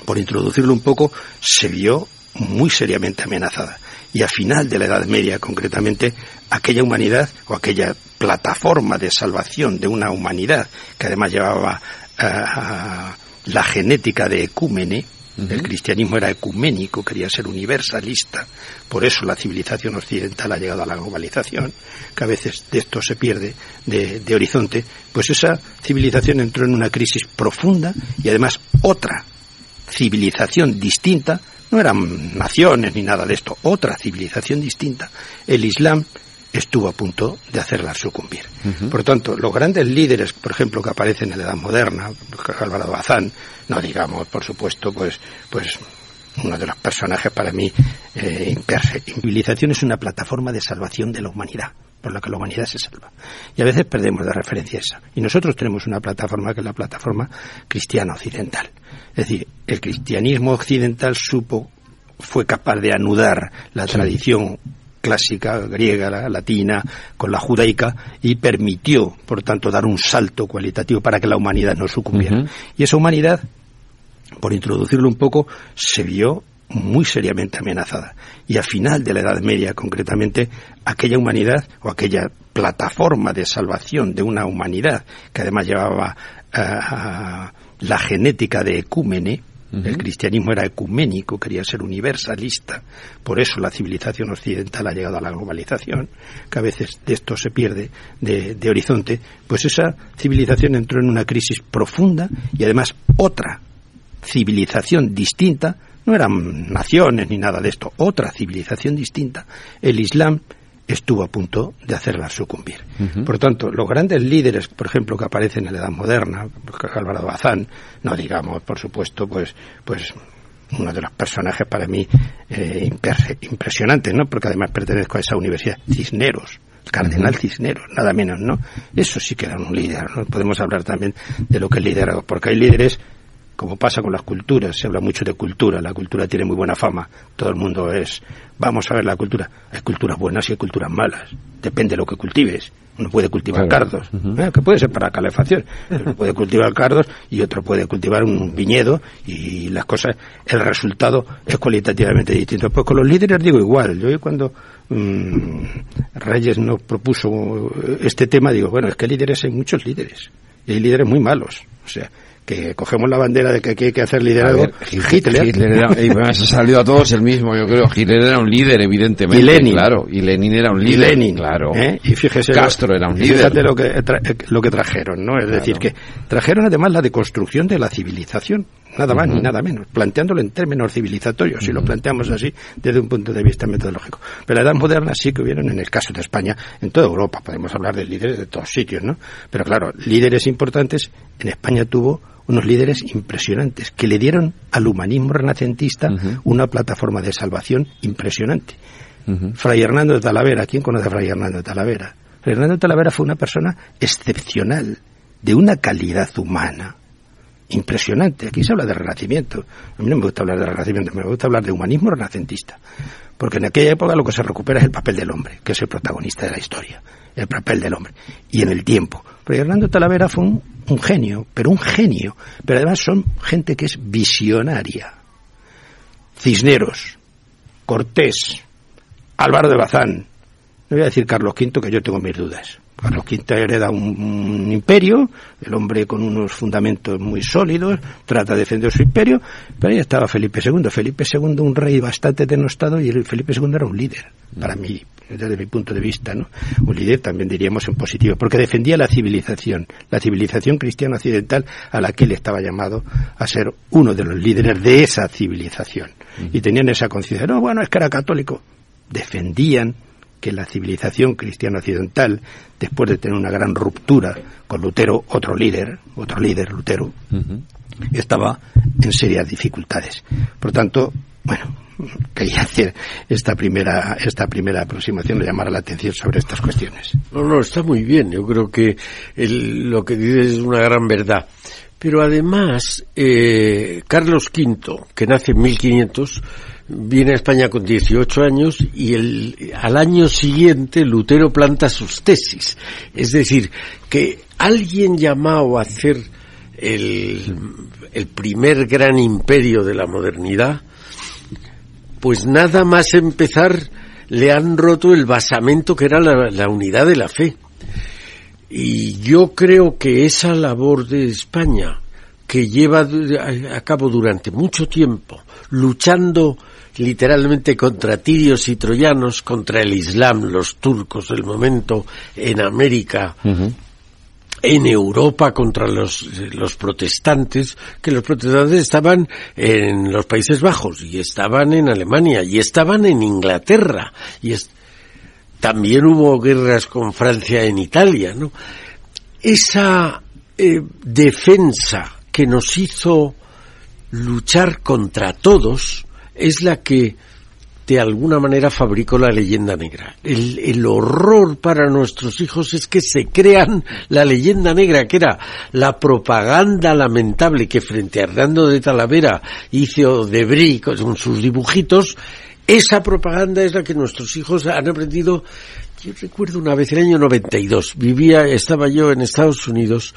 por introducirlo un poco, se vio muy seriamente amenazada. Y a final de la Edad Media, concretamente, aquella humanidad o aquella plataforma de salvación de una humanidad que además llevaba ah, la genética de ecúmene, el cristianismo era ecuménico, quería ser universalista, por eso la civilización occidental ha llegado a la globalización, que a veces de esto se pierde de, de horizonte, pues esa civilización entró en una crisis profunda y además otra civilización distinta, no eran naciones ni nada de esto, otra civilización distinta, el Islam estuvo a punto de hacerla sucumbir. Por tanto, los grandes líderes, por ejemplo, que aparecen en la Edad Moderna, Álvaro Bazán, no digamos, por supuesto, pues, pues uno de los personajes para mí eh, Civilización es una plataforma de salvación de la humanidad, por la que la humanidad se salva. Y a veces perdemos de referencia esa. Y nosotros tenemos una plataforma que es la plataforma cristiana occidental. Es decir, el cristianismo occidental supo, fue capaz de anudar la tradición clásica, griega, la latina, con la judaica, y permitió, por tanto, dar un salto cualitativo para que la humanidad no sucumbiera. Y esa humanidad, por introducirlo un poco, se vio muy seriamente amenazada. Y a final de la Edad Media, concretamente, aquella humanidad o aquella plataforma de salvación de una humanidad que además llevaba eh, la genética de ecúmene, el cristianismo era ecuménico, quería ser universalista. Por eso la civilización occidental ha llegado a la globalización, que a veces de esto se pierde de, de horizonte. Pues esa civilización entró en una crisis profunda y además otra civilización distinta, no eran naciones ni nada de esto, otra civilización distinta, el Islam estuvo a punto de hacerla sucumbir. Por tanto, los grandes líderes, por ejemplo, que aparecen en la Edad Moderna, Álvaro Bazán, no digamos, por supuesto, pues, pues uno de los personajes para mí eh, impresionantes, ¿no? Porque además pertenezco a esa universidad, Cisneros, el cardenal Cisneros, nada menos, ¿no? Eso sí que era un líder, ¿no? Podemos hablar también de lo que es liderazgo, porque hay líderes como pasa con las culturas, se habla mucho de cultura, la cultura tiene muy buena fama, todo el mundo es, vamos a ver la cultura, hay culturas buenas y hay culturas malas, depende de lo que cultives, uno puede cultivar cardos, ¿eh? que puede ser para calefacción, uno puede cultivar cardos y otro puede cultivar un viñedo y las cosas, el resultado es cualitativamente distinto. Pues con los líderes digo igual, yo cuando mm, Reyes nos propuso este tema digo, bueno, es que líderes hay muchos líderes y hay líderes muy malos, o sea, que cogemos la bandera de que aquí hay que hacer liderazgo. Hitler. Hitler era, y ha salido a todos el mismo, yo creo. Hitler era un líder, evidentemente. Y Lenin. Claro. Y Lenin era un líder. Y Lenin. Claro. ¿eh? Y fíjese. Castro era un líder. Fíjate lo que, lo que trajeron, ¿no? Es decir, que trajeron además la deconstrucción de la civilización. Nada más ni nada menos, planteándolo en términos civilizatorios, si lo planteamos así desde un punto de vista metodológico. Pero la edad moderna sí que hubieron, en el caso de España, en toda Europa, podemos hablar de líderes de todos sitios, ¿no? Pero claro, líderes importantes, en España tuvo unos líderes impresionantes que le dieron al humanismo renacentista una plataforma de salvación impresionante. Fray Hernando de Talavera, ¿quién conoce a Fray Hernando de Talavera? Fray Hernando de Talavera fue una persona excepcional, de una calidad humana impresionante. Aquí se habla de renacimiento. A mí no me gusta hablar de renacimiento, me gusta hablar de humanismo renacentista. Porque en aquella época lo que se recupera es el papel del hombre, que es el protagonista de la historia. El papel del hombre. Y en el tiempo. Pero Hernando Talavera fue un, genio, pero un genio. Pero además son gente que es visionaria. Cisneros, Cortés, Álvaro de Bazán. No voy a decir Carlos V, que yo tengo mis dudas. Carlos V hereda un, imperio, el hombre con unos fundamentos muy sólidos, trata de defender su imperio, pero ahí estaba Felipe II. Felipe II, un rey bastante denostado, y Felipe II era un líder, para mí, desde mi punto de vista, ¿no? Un líder también diríamos en positivo, porque defendía la civilización, la civilización cristiana occidental a la que él estaba llamado a ser uno de los líderes de esa civilización. Y tenían esa conciencia, no, bueno, es que era católico. Defendían que la civilización cristiana occidental, después de tener una gran ruptura con Lutero, otro líder, otro líder, Lutero, estaba en serias dificultades. Por tanto, bueno, quería hacer esta primera, esta primera aproximación de llamar la atención sobre estas cuestiones. No, no, está muy bien. Yo creo que lo que dices es una gran verdad. Pero además, eh, Carlos V, que nace en 1500, viene a España con 18 años y el, al año siguiente Lutero planta sus tesis. Es decir, que alguien llamado a hacer el, el primer gran imperio de la modernidad, pues nada más empezar le han roto el basamento que era la, la unidad de la fe. Y yo creo que esa labor de España, que lleva a cabo durante mucho tiempo, luchando literalmente contra tirios y troyanos, contra el Islam, los turcos del momento, en América, en Europa contra los, los protestantes, que los protestantes estaban en los Países Bajos y estaban en Alemania y estaban en Inglaterra y también hubo guerras con Francia en Italia, ¿no? Esa eh, defensa que nos hizo luchar contra todos, es la que de alguna manera fabricó la leyenda negra. El, el, horror para nuestros hijos es que se crean la leyenda negra, que era la propaganda lamentable que frente a Hernando de Talavera hizo Debris con sus dibujitos. Esa propaganda es la que nuestros hijos han aprendido. Yo recuerdo una vez, el año 92, vivía, estaba yo en Estados Unidos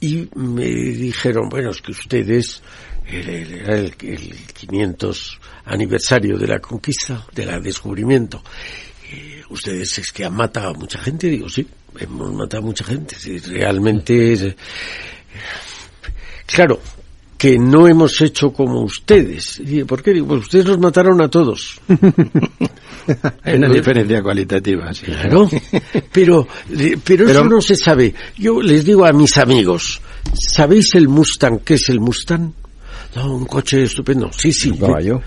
y me dijeron, bueno, es que ustedes, era el, el 500 aniversario de la conquista, del descubrimiento. Eh, ustedes es que han matado a mucha gente, digo, sí, hemos matado a mucha gente, sí, realmente es, eh, claro, que no hemos hecho como ustedes. ¿Por qué? Digo, pues ustedes los mataron a todos. Hay una diferencia cualitativa, sí. Claro, pero, pero, eso no se sabe. Yo les digo a mis amigos, ¿sabéis el Mustang? ¿Qué es el Mustang? No, un coche estupendo. Sí, sí. ¿Un caballo?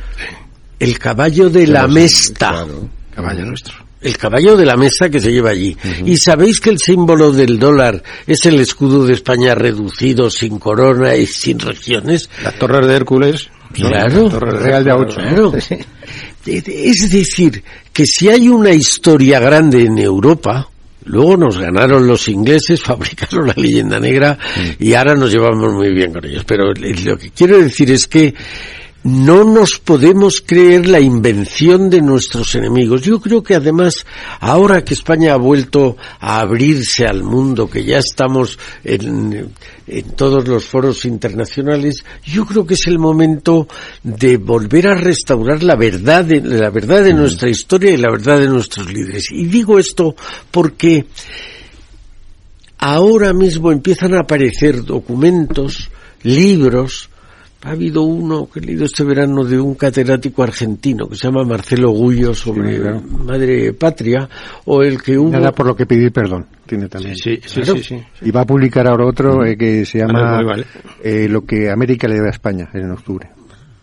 El caballo de la Mesta. Claro, caballo nuestro. El caballo de la mesa que se lleva allí. Uh -huh. ¿Y sabéis que el símbolo del dólar es el escudo de España reducido, sin corona y sin regiones? Las torres de Hércules. Claro. La torre real de A8. Claro. Es decir, que si hay una historia grande en Europa, luego nos ganaron los ingleses, fabricaron la leyenda negra y ahora nos llevamos muy bien con ellos. Pero lo que quiero decir es que no nos podemos creer la invención de nuestros enemigos. Yo creo que además, ahora que España ha vuelto a abrirse al mundo, que ya estamos en, en, todos los foros internacionales, yo creo que es el momento de volver a restaurar la verdad de, la verdad de nuestra historia y la verdad de nuestros líderes. Y digo esto porque ahora mismo empiezan a aparecer documentos, libros, ha habido uno que he leído este verano de un catedrático argentino que se llama Marcelo Gullo sobre sí, claro. Madre Patria o el que hubo nada por lo que pedir perdón tiene también sí sí, claro. sí, sí, y va a publicar ahora otro eh, que se llama vale, vale. Eh, lo que América le debe a España en octubre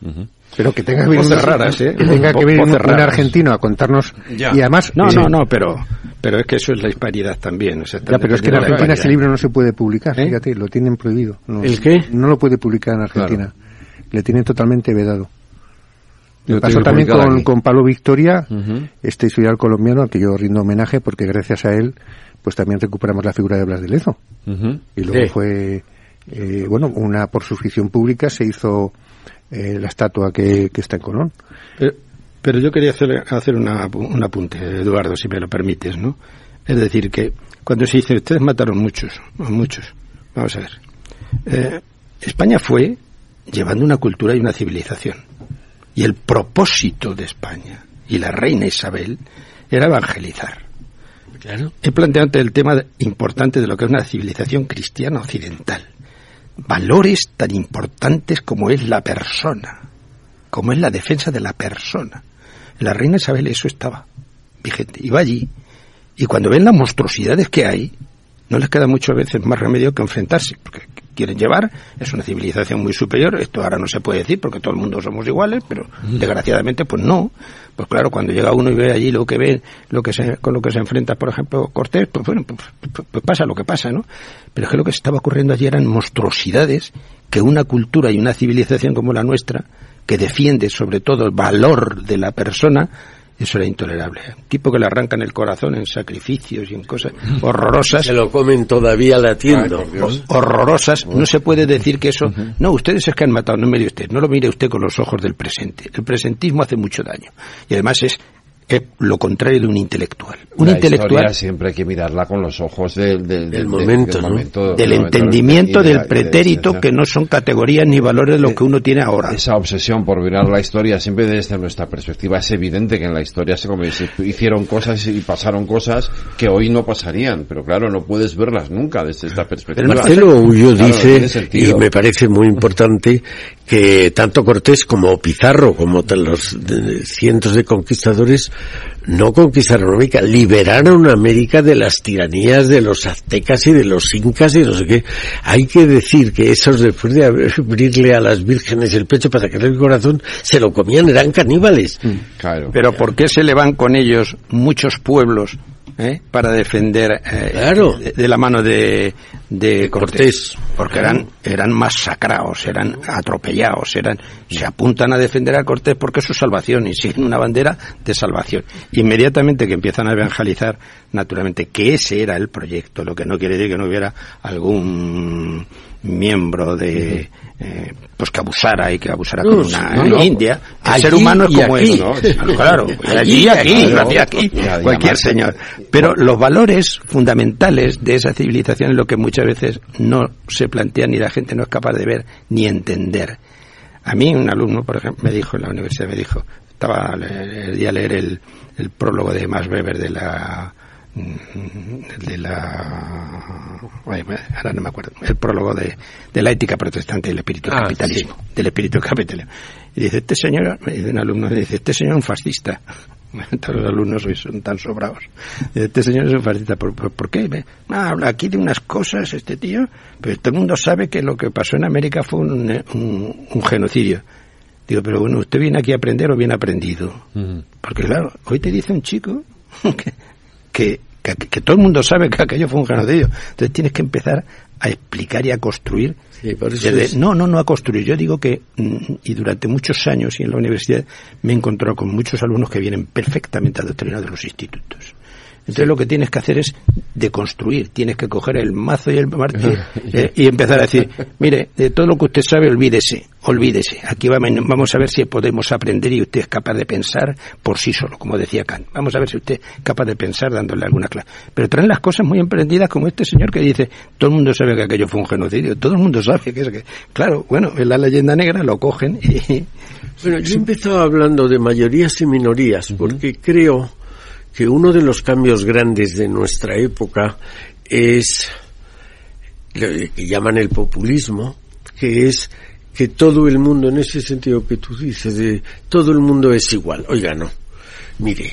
uh -huh. Pero que tenga que venir, un, raras, ¿eh? que tenga que venir un, un, argentino a contarnos ya. y además no no no pero pero es que eso es la disparidad también o sea, ya pero es que en Argentina ese libro no se puede publicar ¿Eh? fíjate lo tienen prohibido no, el qué no lo puede publicar en Argentina claro le tienen totalmente vedado. Me pasó también con, con, Pablo Victoria, uh -huh. este historiador colombiano al que yo rindo homenaje porque gracias a él pues también recuperamos la figura de Blas de Lezo. Uh -huh. Y luego sí. fue, eh, bueno, una por suscripción pública se hizo eh, la estatua que, que, está en Colón. Pero, pero yo quería hacer, hacer una, un apunte, Eduardo, si me lo permites, ¿no? Es decir, que cuando se dice, ustedes mataron muchos, muchos, vamos a ver. Eh, España fue llevando una cultura y una civilización. Y el propósito de España y la reina Isabel era evangelizar. Claro. He planteado ante el tema importante de lo que es una civilización cristiana occidental. Valores tan importantes como es la persona, como es la defensa de la persona. En la reina Isabel eso estaba vigente. Iba allí y cuando ven las monstruosidades que hay, no les queda muchas veces más remedio que enfrentarse, porque quieren llevar, es una civilización muy superior, esto ahora no se puede decir porque todo el mundo somos iguales, pero mm. desgraciadamente pues no. Pues claro, cuando llega uno y ve allí lo que ve, lo que se, con lo que se enfrenta, por ejemplo, Cortés, pues bueno, pues, pues, pues pasa lo que pasa, ¿no? Pero es que lo que se estaba ocurriendo allí eran monstruosidades que una cultura y una civilización como la nuestra, que defiende sobre todo el valor de la persona, eso era intolerable. Un tipo que le arrancan el corazón en sacrificios y en cosas horrorosas. Se lo comen todavía latiendo. Ay, horrorosas. No se puede decir que eso. No, ustedes es que han matado. No mire usted. No lo mire usted con los ojos del presente. El presentismo hace mucho daño. Y además es es lo contrario de un intelectual. Un la intelectual siempre hay que mirarla con los ojos del, del, del momento, del, ¿no? momento, del entendimiento del, del pretérito, de, que no son categorías ni valores de lo que uno tiene ahora. Esa obsesión por mirar la historia siempre desde nuestra perspectiva es evidente que en la historia se, como, se hicieron cosas y pasaron cosas que hoy no pasarían, pero claro, no puedes verlas nunca desde esta perspectiva. Pero Marcelo Ullo claro, dice, y me parece muy importante, que tanto Cortés como Pizarro, como los cientos de conquistadores, no conquistaron América, liberaron América de las tiranías de los aztecas y de los incas y no sé qué. Hay que decir que esos después de abrirle a las vírgenes el pecho para sacarle el corazón, se lo comían, eran caníbales. Mm, claro. Pero ¿por qué se le van con ellos muchos pueblos ¿eh? para defender eh, Claro. de, de la mano de, de Cortés, porque eran eran masacrados, eran atropellados, eran se apuntan a defender a Cortés porque es su salvación y siguen una bandera de salvación. Inmediatamente que empiezan a evangelizar, naturalmente que ese era el proyecto, lo que no quiere decir que no hubiera algún miembro de eh, pues que abusara y que abusara sí, una no. India el Allí ser humano es como es ¿no? claro Allí aquí aquí. aquí cualquier señor pero los valores fundamentales de esa civilización es lo que muchas veces no se plantean ni la gente no es capaz de ver ni entender a mí un alumno por ejemplo me dijo en la universidad me dijo estaba el día a leer el, el prólogo de Max Weber de la mm, de la ahora no me acuerdo. El prólogo de, de la ética protestante del espíritu del Ah, capitalismo. del espíritu capitalismo. Y dice este señor un alumno dice este señor es un fascista todos los alumnos hoy son tan sobrados. Dice, este señor es un fascista ¿por, por, por qué? Ah, habla aquí de unas cosas este tío pero todo el mundo sabe que lo que pasó en América fue un, un, un genocidio Digo, pero bueno, ¿usted viene aquí a aprender o bien aprendido? Porque claro, hoy te dice un chico que, que, que- que todo el mundo sabe que aquello fue un genocidio. Entonces tienes que empezar a explicar y a construir. desde- es- No, no, no a construir. Yo digo que, mm, y durante muchos años y en la universidad me he encontrado con muchos alumnos que vienen perfectamente adoctrinados de los institutos. Entonces lo que tienes que hacer es deconstruir, tienes que coger el mazo y el martillo eh, y empezar a decir, mire, de todo lo que usted sabe, olvídese, olvídese. Aquí va- vamos a ver si podemos aprender y usted es capaz de pensar por sí solo, como decía Kant. Vamos a ver si usted es capaz de pensar dándole alguna clase. Pero traen las cosas muy emprendidas como este señor que dice, todo el mundo sabe que aquello fue un genocidio, todo el mundo sabe que es que... Claro, bueno, en la leyenda negra lo cogen y... Bueno, yo empezaba hablando de mayorías y minorías, porque creo que uno de los cambios grandes de nuestra época es lo que llaman el populismo, que es que todo el mundo, en ese sentido que tú dices, de todo el mundo es igual. Oiga, no. Mire,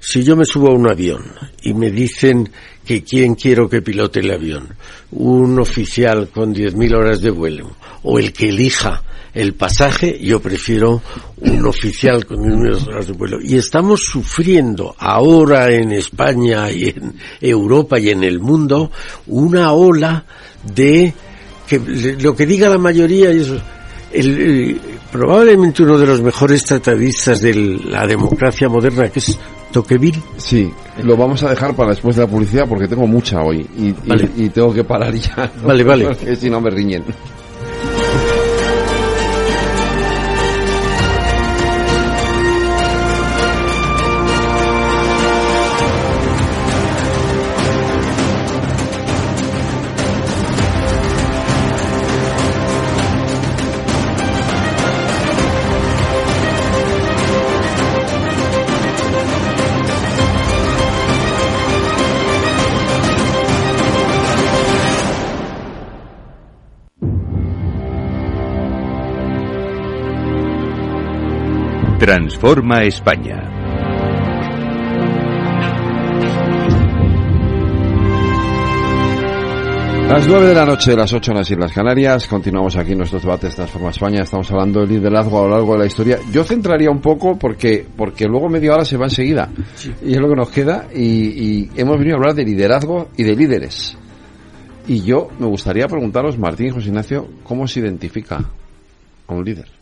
si yo me subo a un avión y me dicen que quién quiero que pilote el avión, un oficial con 10.000 horas de vuelo o el que elija el pasaje, yo prefiero un oficial con 10.000 horas de vuelo. Y estamos sufriendo ahora en España y en Europa y en el mundo una ola de que lo que diga la mayoría el- probablemente uno de los mejores tratadistas de la democracia moderna que es Tocqueville Sí, lo vamos a dejar para después de la publicidad porque tengo mucha hoy y, y- Vale. y tengo que parar ya. Vale, vale. Porque si no me riñen. Transforma España. Las nueve de la noche, las ocho en las Islas Canarias, continuamos aquí en nuestros debates Transforma España, estamos hablando del liderazgo a lo largo de la historia. Yo centraría un poco porque, porque luego media hora se va enseguida, y es lo que nos queda, y, y hemos venido a hablar de liderazgo y de líderes. Y yo me gustaría preguntaros, Martín y José Ignacio, ¿cómo se identifica a un líder?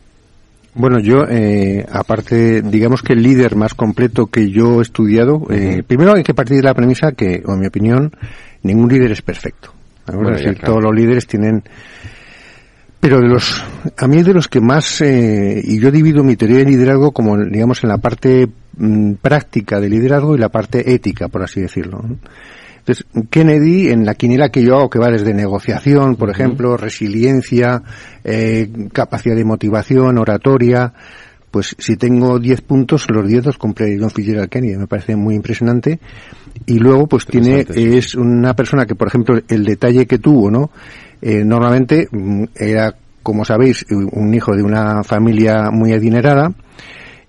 Bueno, yo, eh, aparte, digamos que el líder más completo que yo he estudiado, eh, primero hay que partir de la premisa que, o en mi opinión, ningún líder es perfecto. es decir, claro. todos los líderes tienen pero de los, a mí de los que más, eh, y yo divido mi teoría de liderazgo como, digamos, en la parte mm, práctica de liderazgo y la parte ética, por así decirlo. Entonces, Kennedy, en la quiniela que yo hago, que va desde negociación, por ejemplo, resiliencia, eh, capacidad de motivación, oratoria, pues si tengo 10 puntos, los 10 los compré John Fitzgerald Kennedy, me parece muy impresionante. Y luego, pues tiene, es una persona que, por ejemplo, el detalle que tuvo, ¿no? Eh, normalmente mm, era, como sabéis, un hijo de una familia muy adinerada,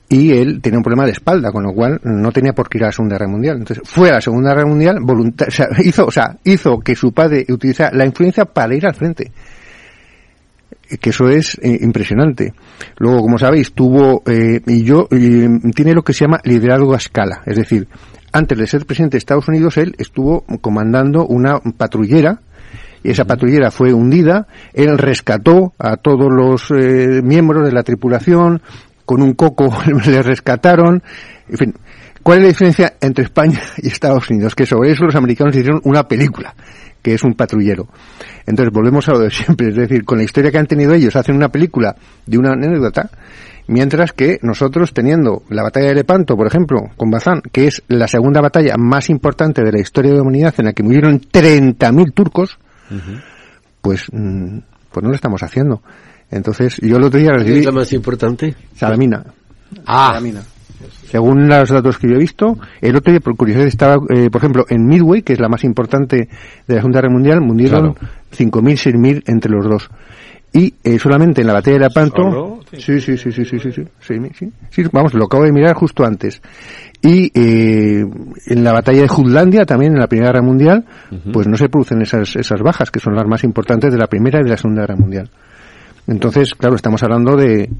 y él tenía un problema de espalda, con lo cual no tenía por qué ir a la Segunda Guerra Mundial. Entonces, fue a la Segunda Guerra Mundial, o sea, hizo, o sea, hizo que su padre utilizara la influencia para ir al frente. Que eso es eh, impresionante. Luego, como sabéis, tuvo, eh, y yo, eh, tiene lo que se llama liderazgo a escala. Es decir, antes de ser presidente de Estados Unidos, él estuvo comandando una patrullera y esa patrullera fue hundida, él rescató a todos los eh, miembros de la tripulación, con un coco le rescataron, en fin. ¿Cuál es la diferencia entre España y Estados Unidos? Que sobre eso los americanos hicieron una película, que es un patrullero. Entonces volvemos a lo de siempre, es decir, con la historia que han tenido ellos, hacen una película de una anécdota, mientras que nosotros teniendo la batalla de Lepanto, por ejemplo, con Bazán, que es la segunda batalla más importante de la historia de la humanidad, en la que murieron 30.000 turcos, pues, mm, pues no lo estamos haciendo. Entonces, yo el otro día recibí... ¿Es la más importante? Salamina. Ah. Salamina. Según los datos que yo he visto, el otro día, por curiosidad, estaba, eh, por ejemplo, en Midway, que es la más importante de la Segunda Guerra Mundial, murieron 5.000, 6.000 entre los dos. Y eh, solamente en la batalla de Lepanto... ¿Solo? Sí, sí, sí, sí, sí, sí, sí, sí, sí, sí, vamos, lo acabo de mirar justo antes. Y eh, en la batalla de Jutlandia, también en la Primera Guerra Mundial, pues no se producen esas, esas bajas, que son las más importantes de la Primera y de la Segunda Guerra Mundial. Entonces, claro, estamos hablando de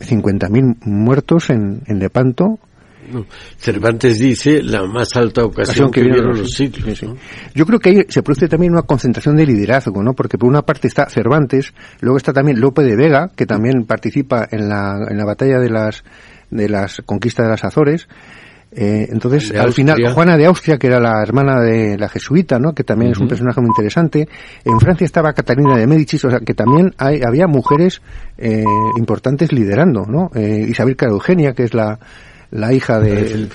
50.000 muertos en, en Lepanto. No. Cervantes dice la más alta ocasión, que, vieron los siglos. Sí, sí. Yo creo que ahí se produce también una concentración de liderazgo, ¿no? Porque por una parte está Cervantes, luego está también Lope de Vega, que también participa en la, en la batalla de las, de las conquistas de las Azores. Eh, entonces, al final. Juana de Austria, que era la hermana de la jesuita, ¿no? Que también es un personaje muy interesante. En Francia estaba Catalina de Médicis, o sea, que también hay, había mujeres eh, importantes liderando, ¿no? Eh, Isabel Eugenia, que es la, la hija de... En,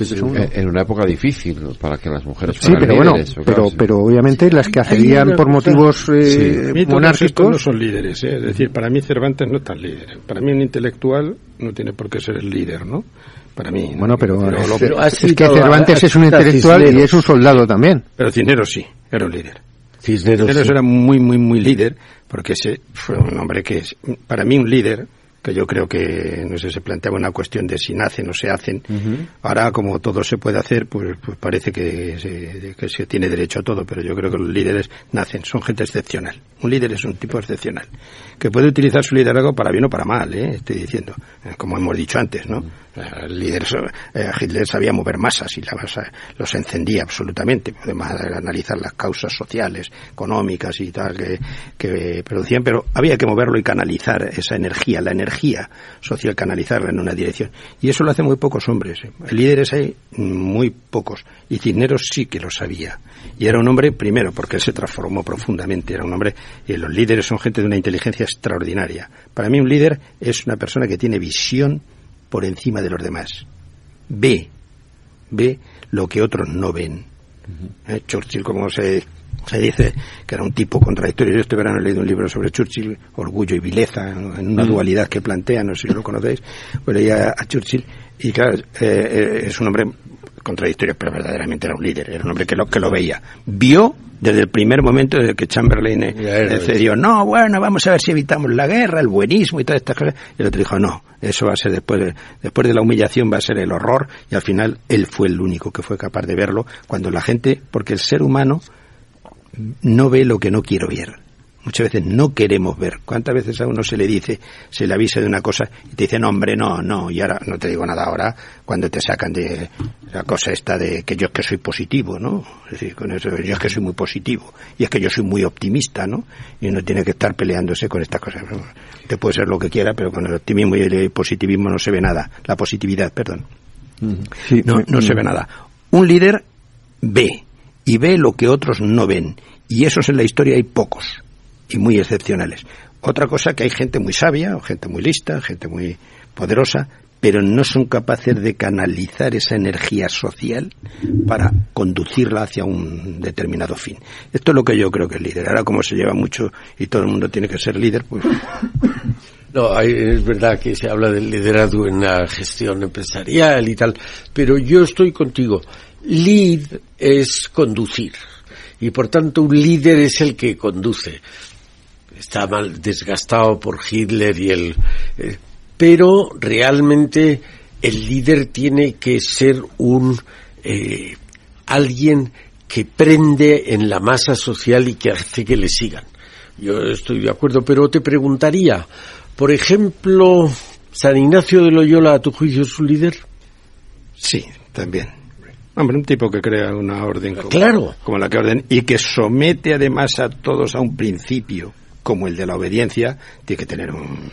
en una época difícil para que las mujeres Sí, pero bueno, líderes, pero, sí. pero obviamente las que accedían por motivos eh, Sí. Monárquicos... no son líderes, ¿eh? es decir, para mí Cervantes no es tan líder. Para mí un intelectual no tiene por qué ser el líder, ¿no? Para mí. ¿no? Bueno, pero, lo- es, pero es que Cervantes es un intelectual y es un soldado también. Pero Cisneros sí, era un líder. Cisneros, sí. era muy, muy, muy líder, porque ese fue un hombre que es, para mí un líder, que yo creo que, no sé, se planteaba una cuestión de si nacen o se hacen. Ahora, como todo se puede hacer, pues, pues parece que se, que se tiene derecho a todo, pero yo creo que los líderes nacen, son gente excepcional. Un líder es un tipo excepcional, que puede utilizar su liderazgo para bien o para mal, ¿eh? estoy diciendo, eh, como hemos dicho antes, ¿no? El líder, eh, Hitler sabía mover masas y la masa los encendía absolutamente. Podemos analizar las causas sociales, económicas y tal que, que producían, pero había que moverlo y canalizar esa energía, la energía social, canalizarla en una dirección. Y eso lo hacen muy pocos hombres. ¿eh? Líderes hay muy pocos. Y Cisneros sí que lo sabía. Y era un hombre, primero, porque él se transformó profundamente. Era un hombre, y los líderes son gente de una inteligencia extraordinaria. Para mí un líder es una persona que tiene visión por encima de los demás. Ve, ve lo que otros no ven. Eh, Churchill, como se, se dice, que era un tipo contradictorio. Yo este verano he leído un libro sobre Churchill, Orgullo y Vileza, en una dualidad que plantea, no sé si lo conocéis, pues leía a Churchill y claro, eh, eh, es un hombre contradictorio, pero verdaderamente era un líder, era un hombre que lo, que lo veía. Vio desde el primer momento desde que Chamberlain era, eh, no, bueno, vamos a ver si evitamos la guerra, el buenismo y todas estas cosas. Y el otro dijo, no, eso va a ser después de, después de la humillación, va a ser el horror. Y al final él fue el único que fue capaz de verlo cuando la gente, porque el ser humano no ve lo que no quiero ver. Muchas veces no queremos ver. ¿Cuántas veces a uno se le dice, se le avisa de una cosa y te dicen, hombre, no, no, y ahora no te digo nada ahora, cuando te sacan de la cosa esta de que yo es que soy positivo, ¿no? Es decir, con eso, yo es que soy muy positivo y es que yo soy muy optimista, ¿no? Y uno tiene que estar peleándose con estas cosas. Te puede ser lo que quiera, pero con el optimismo y el positivismo no se ve nada. La positividad, perdón. no, no se ve nada. Un líder ve y ve lo que otros no ven. Y esos en la historia hay pocos y muy excepcionales. Otra cosa que hay gente muy sabia, o gente muy lista, gente muy poderosa, pero no son capaces de canalizar esa energía social para conducirla hacia un determinado fin. Esto es lo que yo creo que es líder. Ahora como se lleva mucho y todo el mundo tiene que ser líder, pues No, es verdad que se habla del liderazgo en la gestión empresarial y tal, pero yo estoy contigo. Lead es conducir y por tanto un líder es el que conduce. Está mal desgastado por Hitler y el, eh, pero realmente el líder tiene que ser un eh, alguien que prende en la masa social y que hace que le sigan. Yo estoy de acuerdo, pero te preguntaría, por ejemplo, ¿San Ignacio de Loyola a tu juicio es un líder? Sí, también. Hombre, un tipo que crea una orden como, Claro. como la que orden y que somete además a todos a un principio como el de la obediencia, tiene que tener un...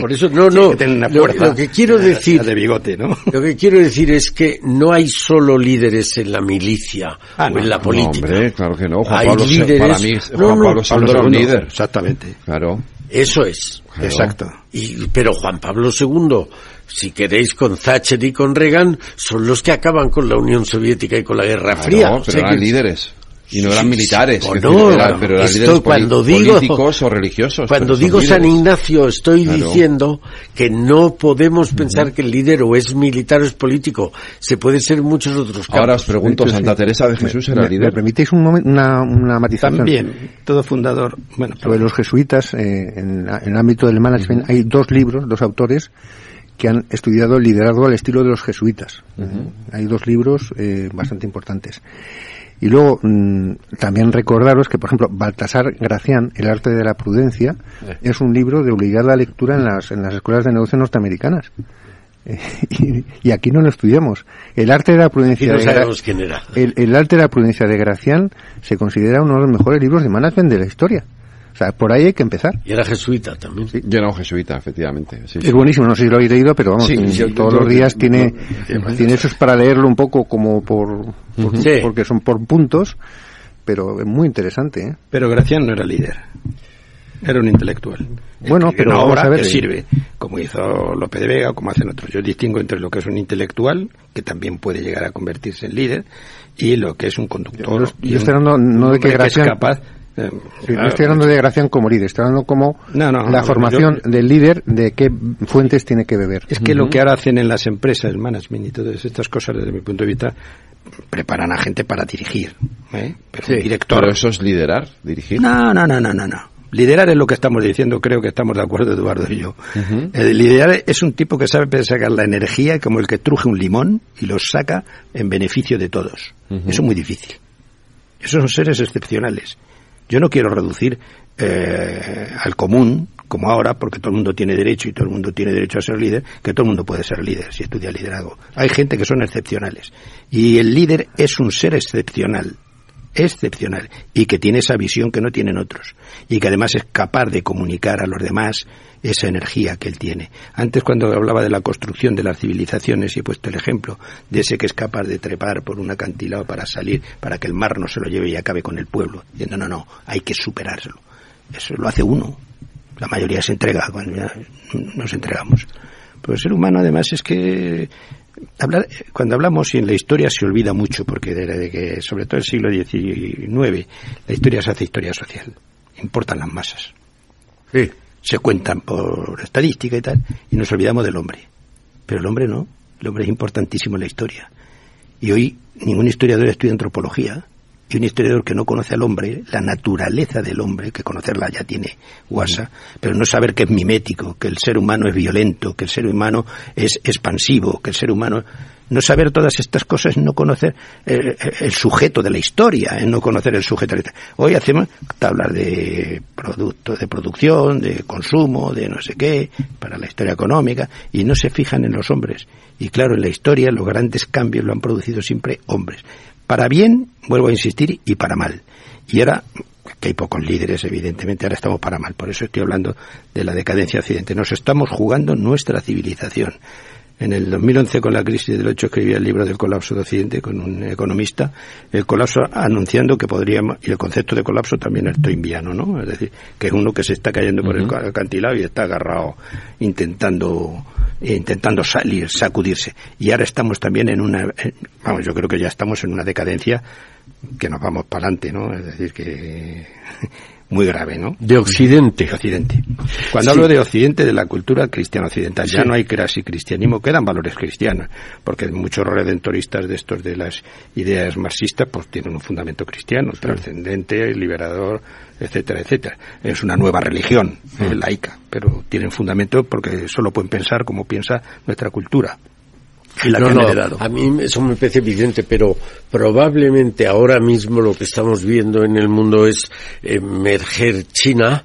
Por eso, no, no. que una Lo- fuerza lo que quiero decir- de bigote, ¿no? Lo que quiero decir es que no hay solo líderes en la milicia Ah, o no, en la no, política. hombre, claro que no. Juan hay Pablo líderes. para mí, No, Juan no, Pablo II era un líder. Exactamente. Claro. Eso es. Claro. Exacto. Y, pero Juan Pablo II, si queréis, con Thatcher y con Reagan, son los que acaban con la Unión Soviética y con la Guerra Claro, Fría. pero O sea eran que- líderes. Y no eran Sí, militares. no, decir, era- pero eran Esto líderes cuando digo- políticos o religiosos. Cuando digo San. Ignacio, estoy Claro. diciendo que no podemos pensar que el líder o es militar o es político. Se puede ser muchos otros campos. Ahora os pregunto, ¿Santa Teresa de Jesús era ¿Me, líder? me un momento, una, una matización? También, todo fundador... Bueno, Sobre los jesuitas, eh, en, en el ámbito del management, hay dos libros, dos autores, que han estudiado el liderazgo al estilo de los jesuitas. Hay dos libros eh, bastante importantes. Y luego, mm, también recordaros que, por ejemplo, Baltasar Gracián, El arte de la prudencia, es un libro de obligada lectura en las, en las escuelas de negocio norteamericanas. Eh, y, y aquí no lo estudiamos. El arte de la prudencia no de era. el, el arte de la prudencia de Gracián se considera uno de los mejores libros de management de la historia. O sea, por ahí hay que empezar. Y era jesuita también. Yo era un jesuita, efectivamente. sí, sí. Es buenísimo, no sé si lo habéis leído, pero vamos, Sí, mm, yo- todos yo- los días tiene, tiene esos para leerlo un poco como por, Sí. porque son por puntos, pero es muy interesante, ¿eh? Pero Gracián no era líder. Era un intelectual. Bueno, pero ahora a ver. que sirve, como hizo Lope de Vega como hacen otros. Yo distingo entre lo que es un intelectual, que también puede llegar a convertirse en líder, y lo que es un conductor. Yo- estoy hablando no de que es Gracián- capaz, eh, Sí, claro, no estoy hablando de Gracián como líder, estoy hablando como No, no, la formación yo- del líder de qué fuentes tiene que beber. Es que lo que ahora hacen en las empresas, el management y todas estas cosas, desde mi punto de vista, preparan a gente para dirigir. ¿eh? Pero un director. Pero eso es liderar, dirigir. No, no, no, no, no, no. Liderar es lo que estamos diciendo, creo que estamos de acuerdo Eduardo y yo. El liderar es un tipo que sabe sacar la energía como el que truje un limón y lo saca en beneficio de todos. Eso es muy difícil. Esos son seres excepcionales. Yo no quiero reducir eh, al común, como ahora, porque todo el mundo tiene derecho y todo el mundo tiene derecho a ser líder, que todo el mundo puede ser líder si estudia liderazgo. Hay gente que son excepcionales. Y el líder es un ser excepcional excepcional y que tiene esa visión que no tienen otros y que además es capaz de comunicar a los demás esa energía que él tiene. Antes cuando hablaba de la construcción de las civilizaciones y he puesto el ejemplo de ese que es capaz de trepar por un acantilado para salir, para que el mar no se lo lleve y acabe con el pueblo. Diciendo, no, no, hay que superárselo. Eso lo hace uno. La mayoría se entrega, cuando ya nos entregamos. Pero el ser humano además es que hablar, cuando hablamos y en la historia se olvida mucho, porque desde que, sobre todo el siglo XIX, la historia se hace historia social. Importan las masas. Se cuentan por estadística y tal, y nos olvidamos del hombre. Pero el hombre no. El hombre es importantísimo en la historia. Y hoy ningún historiador estudia antropología. Y un historiador que no conoce al hombre, la naturaleza del hombre, que conocerla ya tiene guasa, pero no saber que es mimético, que el ser humano es violento, que el ser humano es expansivo, que el ser humano... No saber todas estas cosas no conocer el, el sujeto de la historia, es no conocer el sujeto de la historia. Hoy hacemos tablas de productos, de producción, de consumo, de no sé qué, para la historia económica, y no se fijan en los hombres. Y claro, en la historia los grandes cambios lo han producido siempre hombres. Para bien, vuelvo a insistir, y para mal. Y ahora, que hay pocos líderes, evidentemente, ahora estamos para mal. Por eso estoy hablando de la decadencia occidente. Nos estamos jugando nuestra civilización. En el 2011, con la crisis del 8, escribí el libro del colapso de Occidente con un economista, el colapso anunciando que podríamos, y el concepto de colapso también es toimbiano, ¿no? Es decir, que es uno que se está cayendo por el acantilado y está agarrado intentando intentando salir, sacudirse. Y ahora estamos también en una, en- vamos, yo creo que ya estamos en una decadencia que nos vamos para adelante, ¿no? Es decir, que muy grave, ¿no? De Occidente. De Occidente. Cuando Sí. hablo de Occidente, de la cultura cristiana occidental, ya no hay casi cristianismo, quedan valores cristianos, porque muchos redentoristas de estos de las ideas marxistas, pues tienen un fundamento cristiano, trascendente, liberador, etcétera, etcétera. Es una nueva religión, laica, pero tienen fundamento porque solo pueden pensar como piensa nuestra cultura. Y la No, que han no, heredado. a mí eso me parece evidente, pero probablemente ahora mismo lo que estamos viendo en el mundo es emerger China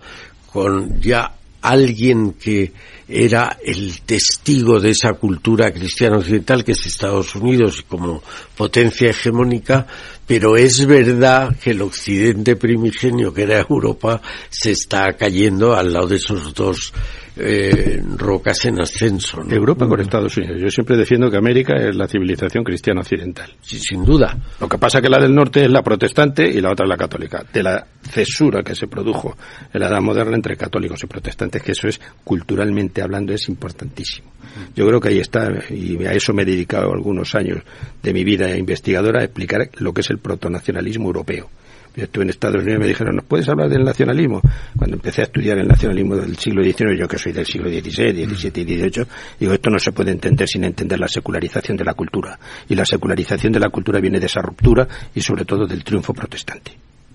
con ya alguien que era el testigo de esa cultura cristiana occidental que es Estados Unidos como potencia hegemónica, pero es verdad que el occidente primigenio que era Europa se está cayendo al lado de esos dos eh, rocas en ascenso. Europa con Estados Unidos. Yo siempre defiendo que América es la civilización cristiana occidental. Sí, sin duda. Lo que pasa es que la del norte es la protestante y la otra es la católica. De la cesura que se produjo en la edad moderna entre católicos y protestantes, que eso es culturalmente hablando es importantísimo. Yo creo que ahí está, y a eso me he dedicado algunos años de mi vida investigadora, a explicar lo que es el protonacionalismo europeo yo estuve en Estados Unidos y me dijeron, ¿nos puedes hablar del nacionalismo? Cuando empecé a estudiar el nacionalismo del siglo XIX, yo que soy del siglo XVI, XVII y XVIII, digo, esto no se puede entender sin entender la secularización de la cultura. Y la secularización de la cultura viene de esa ruptura y sobre todo del triunfo protestante,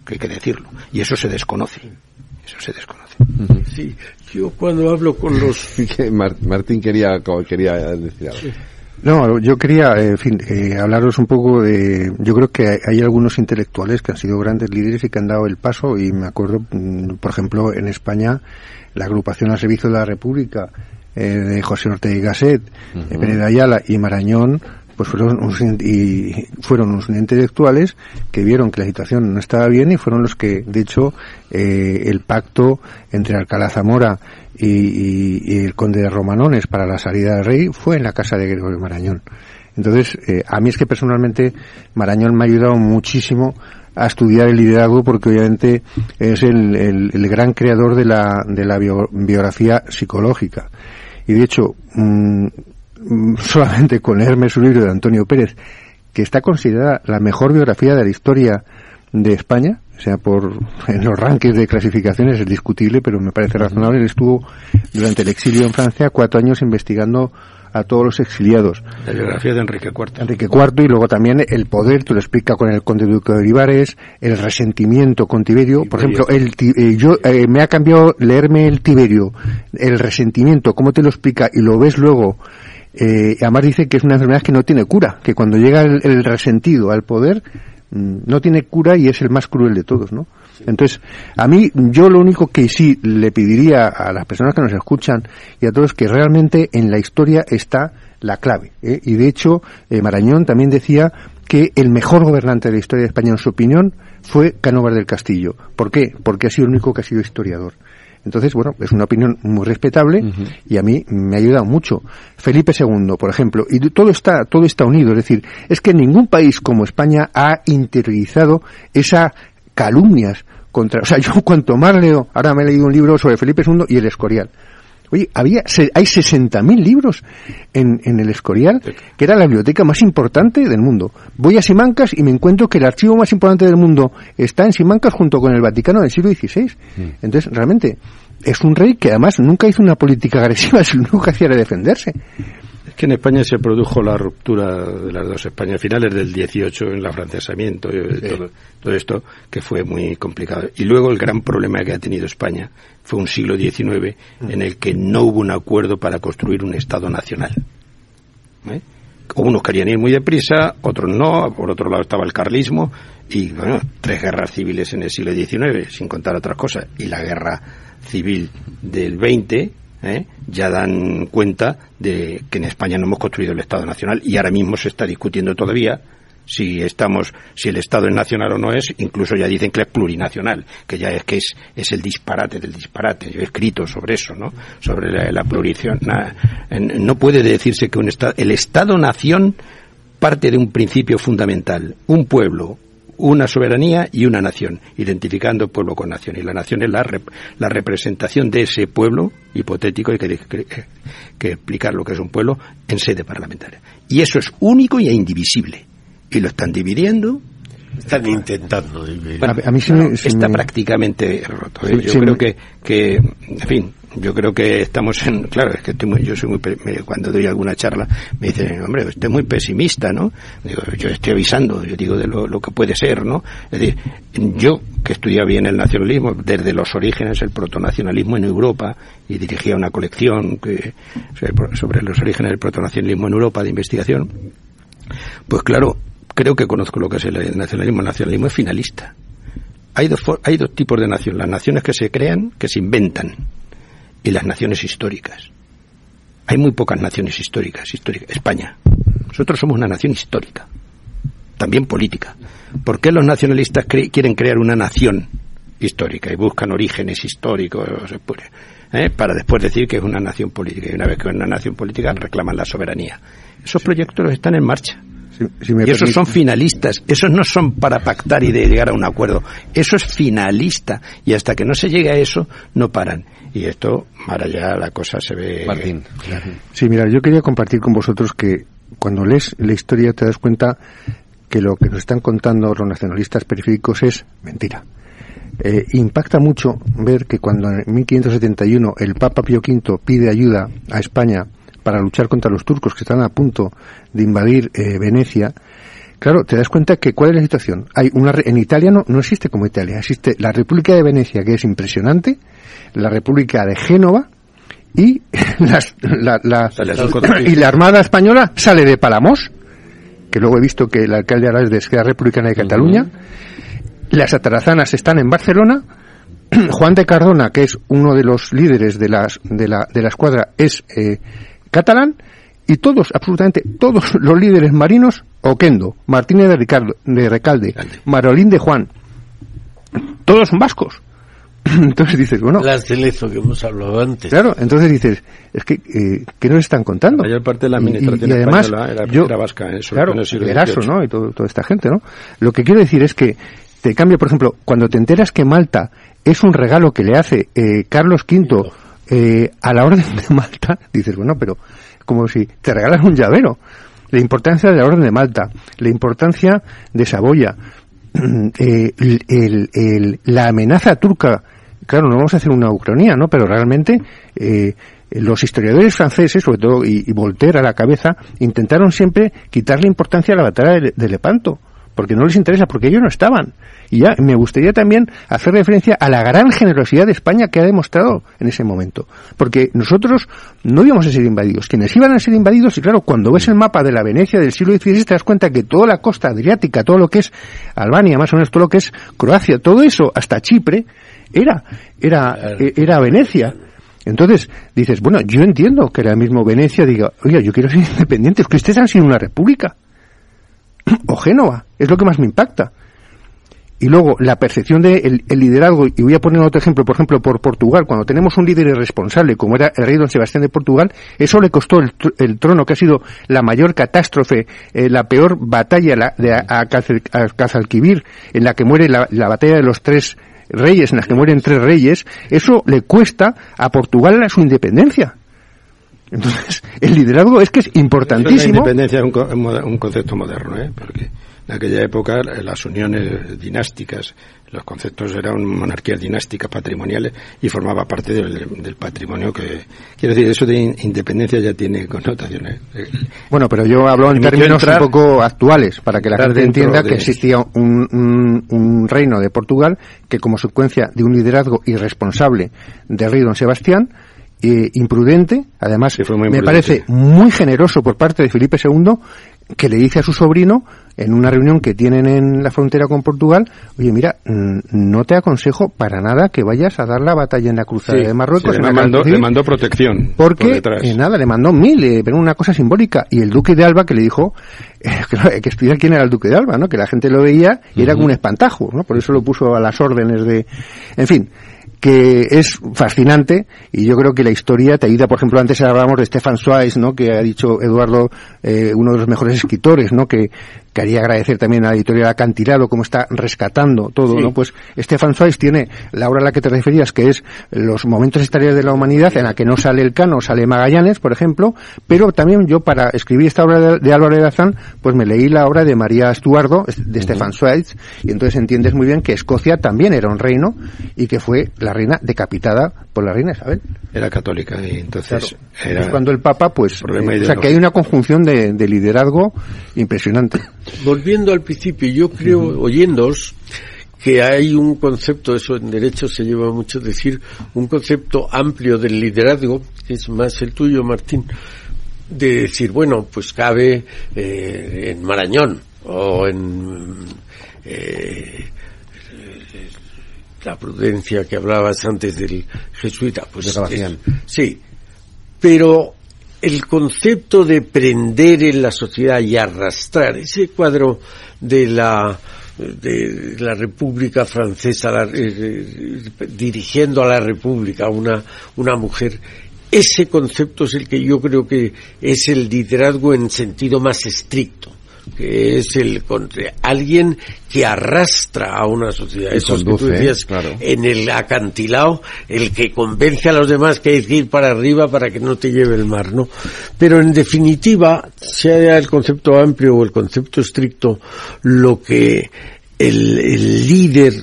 que hay que decirlo. Y eso se desconoce. Eso se desconoce. Sí, yo cuando hablo con los... Martín quería, quería decir algo. No, yo quería, eh, en fin, eh, hablaros un poco de. Yo creo que hay algunos intelectuales que han sido grandes líderes y que han dado el paso. Y me acuerdo, mm, por ejemplo, en España, la agrupación al servicio de la República eh, de José Ortega y Gasset, uh Ayala y Marañón, pues fueron unos, y fueron unos intelectuales que vieron que la situación no estaba bien y fueron los que, de hecho, el pacto entre Alcalá Zamora y, el conde de Romanones para la salida del rey fue en la casa de Gregorio Marañón. Entonces, eh, a mí es que personalmente Marañón me ha ayudado muchísimo a estudiar el liderazgo porque obviamente es el, gran creador de la, de la biografía psicológica. Y de hecho, mm, mm, solamente con leerme su libro de Antonio Pérez, que está considerada la mejor biografía de la historia de España, o sea, por en los rankings de clasificaciones es discutible, pero me parece razonable. Él estuvo durante el exilio en Francia cuatro años investigando a todos los exiliados. La biografía de Enrique IV. Enrique IV y luego también el poder, tú lo explica con el conde duque de Olivares, el resentimiento con Tiberio. Por ejemplo, el, eh, yo eh, me ha cambiado leerme el Tiberio, el resentimiento, cómo te lo explica y lo ves luego. Eh, además dice que es una enfermedad que no tiene cura, que cuando llega el resentido al poder Mm, no tiene cura y es el más cruel de todos, ¿no? Entonces, a mí, yo lo único que sí le pediría a las personas que nos escuchan y a todos que realmente en la historia está la clave. ¿eh? Y de hecho, eh, Marañón también decía que el mejor gobernante de la historia de España, en su opinión, fue Canóvar del Castillo. ¿Por qué? Porque ha sido el único que ha sido historiador. Entonces, bueno, es una opinión muy respetable y a mí me ha ayudado mucho. Felipe II, por ejemplo, y todo está, todo está unido. Es decir, es que ningún país como España ha interiorizado esas calumnias contra, o sea, yo cuanto más leo, ahora me he leído un libro sobre Felipe II y el Escorial. Oye, había, hay 60.000 libros en, en, el Escorial, que era la biblioteca más importante del mundo. Voy a Simancas y me encuentro que el archivo más importante del mundo está en Simancas junto con el Vaticano del siglo XVI. Entonces, realmente, es un rey que además nunca hizo una política agresiva, sino que hacía defenderse que en España se produjo la ruptura de las dos Españas finales del 18 en el afrancesamiento y todo, esto que fue muy complicado. Y luego el gran problema que ha tenido España fue un siglo XIX en el que no hubo un acuerdo para construir un Estado nacional. ¿Eh? Unos querían ir muy deprisa, otros no, por otro lado estaba el carlismo y bueno, tres guerras civiles en el siglo XIX, sin contar otras cosas, y la guerra civil del 20 ¿eh? ya dan cuenta de que en España no hemos construido el Estado Nacional y ahora mismo se está discutiendo todavía si estamos, si el Estado es nacional o no es, incluso ya dicen que es plurinacional, que ya es que es, es el disparate del disparate. Yo he escrito sobre eso, ¿no? Sobre la, la No puede decirse que un Estado, el Estado-nación parte de un principio fundamental. Un pueblo, una soberanía y una nación, identificando pueblo con nación. Y la nación es la, la representación de ese pueblo hipotético, hay que, que, explicar lo que es un pueblo en sede parlamentaria. Y eso es único y indivisible. Y lo están dividiendo. Están intentando dividir. a mí está prácticamente roto. ¿eh? Yo creo que, que, en fin, yo creo que estamos en, claro, es que estoy muy, yo soy muy, cuando doy alguna charla me dicen, hombre, usted es muy pesimista, ¿no? Digo, yo estoy avisando, yo digo de lo, que puede ser, ¿no? Es decir, yo que estudiaba bien el nacionalismo, desde los orígenes, el protonacionalismo en Europa, y dirigía una colección que, sobre los orígenes del protonacionalismo en Europa de investigación, pues claro, creo que conozco lo que es el nacionalismo. El nacionalismo es finalista. Hay dos, hay dos tipos de nación, las naciones que se crean, que se inventan, y las naciones históricas. Hay muy pocas naciones históricas, históricas. España. Nosotros somos una nación histórica, también política. ¿Por qué los nacionalistas quieren crear una nación histórica y buscan orígenes históricos ¿eh? para después decir que es una nación política? Y una vez que es una nación política reclaman la soberanía. Esos proyectos están en marcha. Y esos son finalistas, esos no son para pactar y de llegar a un acuerdo, eso es finalista y hasta que no se llegue a eso no paran. Y esto, para allá la cosa se ve. Martín. Sí, mira, yo quería compartir con vosotros que cuando lees la historia te das cuenta que lo que nos están contando los nacionalistas periféricos es mentira. Eh, impacta mucho ver que cuando en 1571 el Papa Pío V pide ayuda a España para luchar contra los turcos que están a punto de invadir eh, Venecia, claro, te das cuenta que cuál es la situación. Hay una en Italia no, no existe como Italia, existe la República de Venecia que es impresionante, la República de Génova y la, y la Armada española sale de Palamos, que luego he visto que el alcalde ahora es de Esquerra Republicana de Cataluña. Las atarazanas están en Barcelona. Juan de Cardona, que es uno de los líderes de, las, de, la, de la escuadra, es eh, catalán. Y todos, absolutamente todos los líderes marinos, Oquendo, Martínez de, Ricardo, de Recalde, Marolín de Juan, todos son vascos. Entonces dices, bueno. Las Celezo que hemos hablado antes. Claro, entonces dices, es que, eh, ¿qué nos están contando? La mayor parte de la administración y, además, era, yo, era vasca, eso, claro, Eraso, ¿no? Y todo, toda esta gente, ¿no? Lo que quiero decir es que te cambia, por ejemplo, cuando te enteras que Malta es un regalo que le hace eh, Carlos V eh, a la Orden de Malta, dices, bueno, pero como si te regalan un llavero. La importancia de la Orden de Malta, la importancia de Saboya, eh, el, la amenaza turca claro, no vamos a hacer una ucronía, ¿no? Pero realmente eh, los historiadores franceses, sobre todo, y, Voltaire a la cabeza, intentaron siempre quitarle importancia a la batalla de, Lepanto, porque no les interesa, porque ellos no estaban. Y ya me gustaría también hacer referencia a la gran generosidad de España que ha demostrado en ese momento. Porque nosotros no íbamos a ser invadidos. Quienes iban a ser invadidos, y claro, cuando ves el mapa de la Venecia del siglo XVI te das cuenta que toda la costa adriática, todo lo que es Albania, más o menos todo lo que es Croacia, todo eso, hasta Chipre, era, era, eh, era Venecia. Entonces dices, bueno, yo entiendo que era mismo Venecia diga, oye, yo quiero ser independiente, es que ustedes han sido una república. O Génova, es lo que más me impacta. Y luego la percepción del el liderazgo, y voy a poner otro ejemplo, por ejemplo, por Portugal, cuando tenemos un líder irresponsable como era el rey don Sebastián de Portugal, eso le costó el, trono, que ha sido la mayor catástrofe, eh, la peor batalla la, de Cazalquivir, en la que muere la, la batalla de los tres reyes, en las que mueren tres reyes, eso le cuesta a Portugal su independencia. Entonces, el liderazgo es que es importantísimo. La independencia es un, concepto moderno, ¿eh? porque en aquella época las uniones dinásticas, los conceptos eran monarquías dinásticas patrimoniales y formaba parte del, patrimonio que quiero decir eso de independencia ya tiene connotaciones bueno pero yo hablo en términos un poco actuales para que la gente entienda que existía un, un, reino de Portugal que como consecuencia de un liderazgo irresponsable de rey don Sebastián eh, imprudente, además me parece muy generoso por parte de Felipe II que le dice a su sobrino en una reunión que tienen en la frontera con Portugal, oye, mira, no te aconsejo para nada que vayas a dar la batalla en la cruzada de Marruecos. le, mandó, protección. Porque, eh, nada, le mandó mil, eh, pero una cosa simbólica. Y el duque de Alba que le dijo, eh, hay que estudiar quién era el duque de Alba, ¿no? Que la gente lo veía y era como un espantajo, ¿no? Por eso lo puso a las órdenes de... En fin, que es fascinante y yo creo que la historia te ayuda, por ejemplo, antes hablábamos de Stefan Zweig, ¿no? Que ha dicho Eduardo, eh, uno de los mejores escritores, ¿no? Que, quería agradecer también a la editorial Acantilado cómo está rescatando todo, ¿no? Pues Stefan Zweig tiene la obra a la que te referías, que es los momentos historiales de la humanidad, en la que no sale el cano, sale Magallanes, por ejemplo, pero también yo para escribir esta obra de, Álvaro de Bazán, pues me leí la obra de María Estuardo, de Stefan Zweig, y entonces entiendes muy bien que Escocia también era un reino y que fue la reina decapitada por la reina Isabel. Era católica y entonces era cuando el Papa, pues, eh, o sea que hay una conjunción de, liderazgo impresionante. Volviendo al principio, yo creo, oyéndoos, que hay un concepto, eso en derecho se lleva mucho decir, un concepto amplio del liderazgo, que es más el tuyo, Martín, de decir, bueno, pues cabe eh, en Marañón o en eh, la prudencia que hablabas antes del jesuita, pues de sí, pero el concepto de prender en la sociedad y arrastrar ese cuadro de la de la República Francesa la, eh, dirigiendo a la República una una mujer ese concepto es el que yo creo que es el liderazgo en sentido más estricto que es el alguien que arrastra a una sociedad. Eso es que tú decías en el acantilado, el que convence a los demás que hay que ir para arriba para que no te lleve el mar, ¿no? Pero en definitiva, sea el concepto amplio o el concepto estricto, lo que el, el líder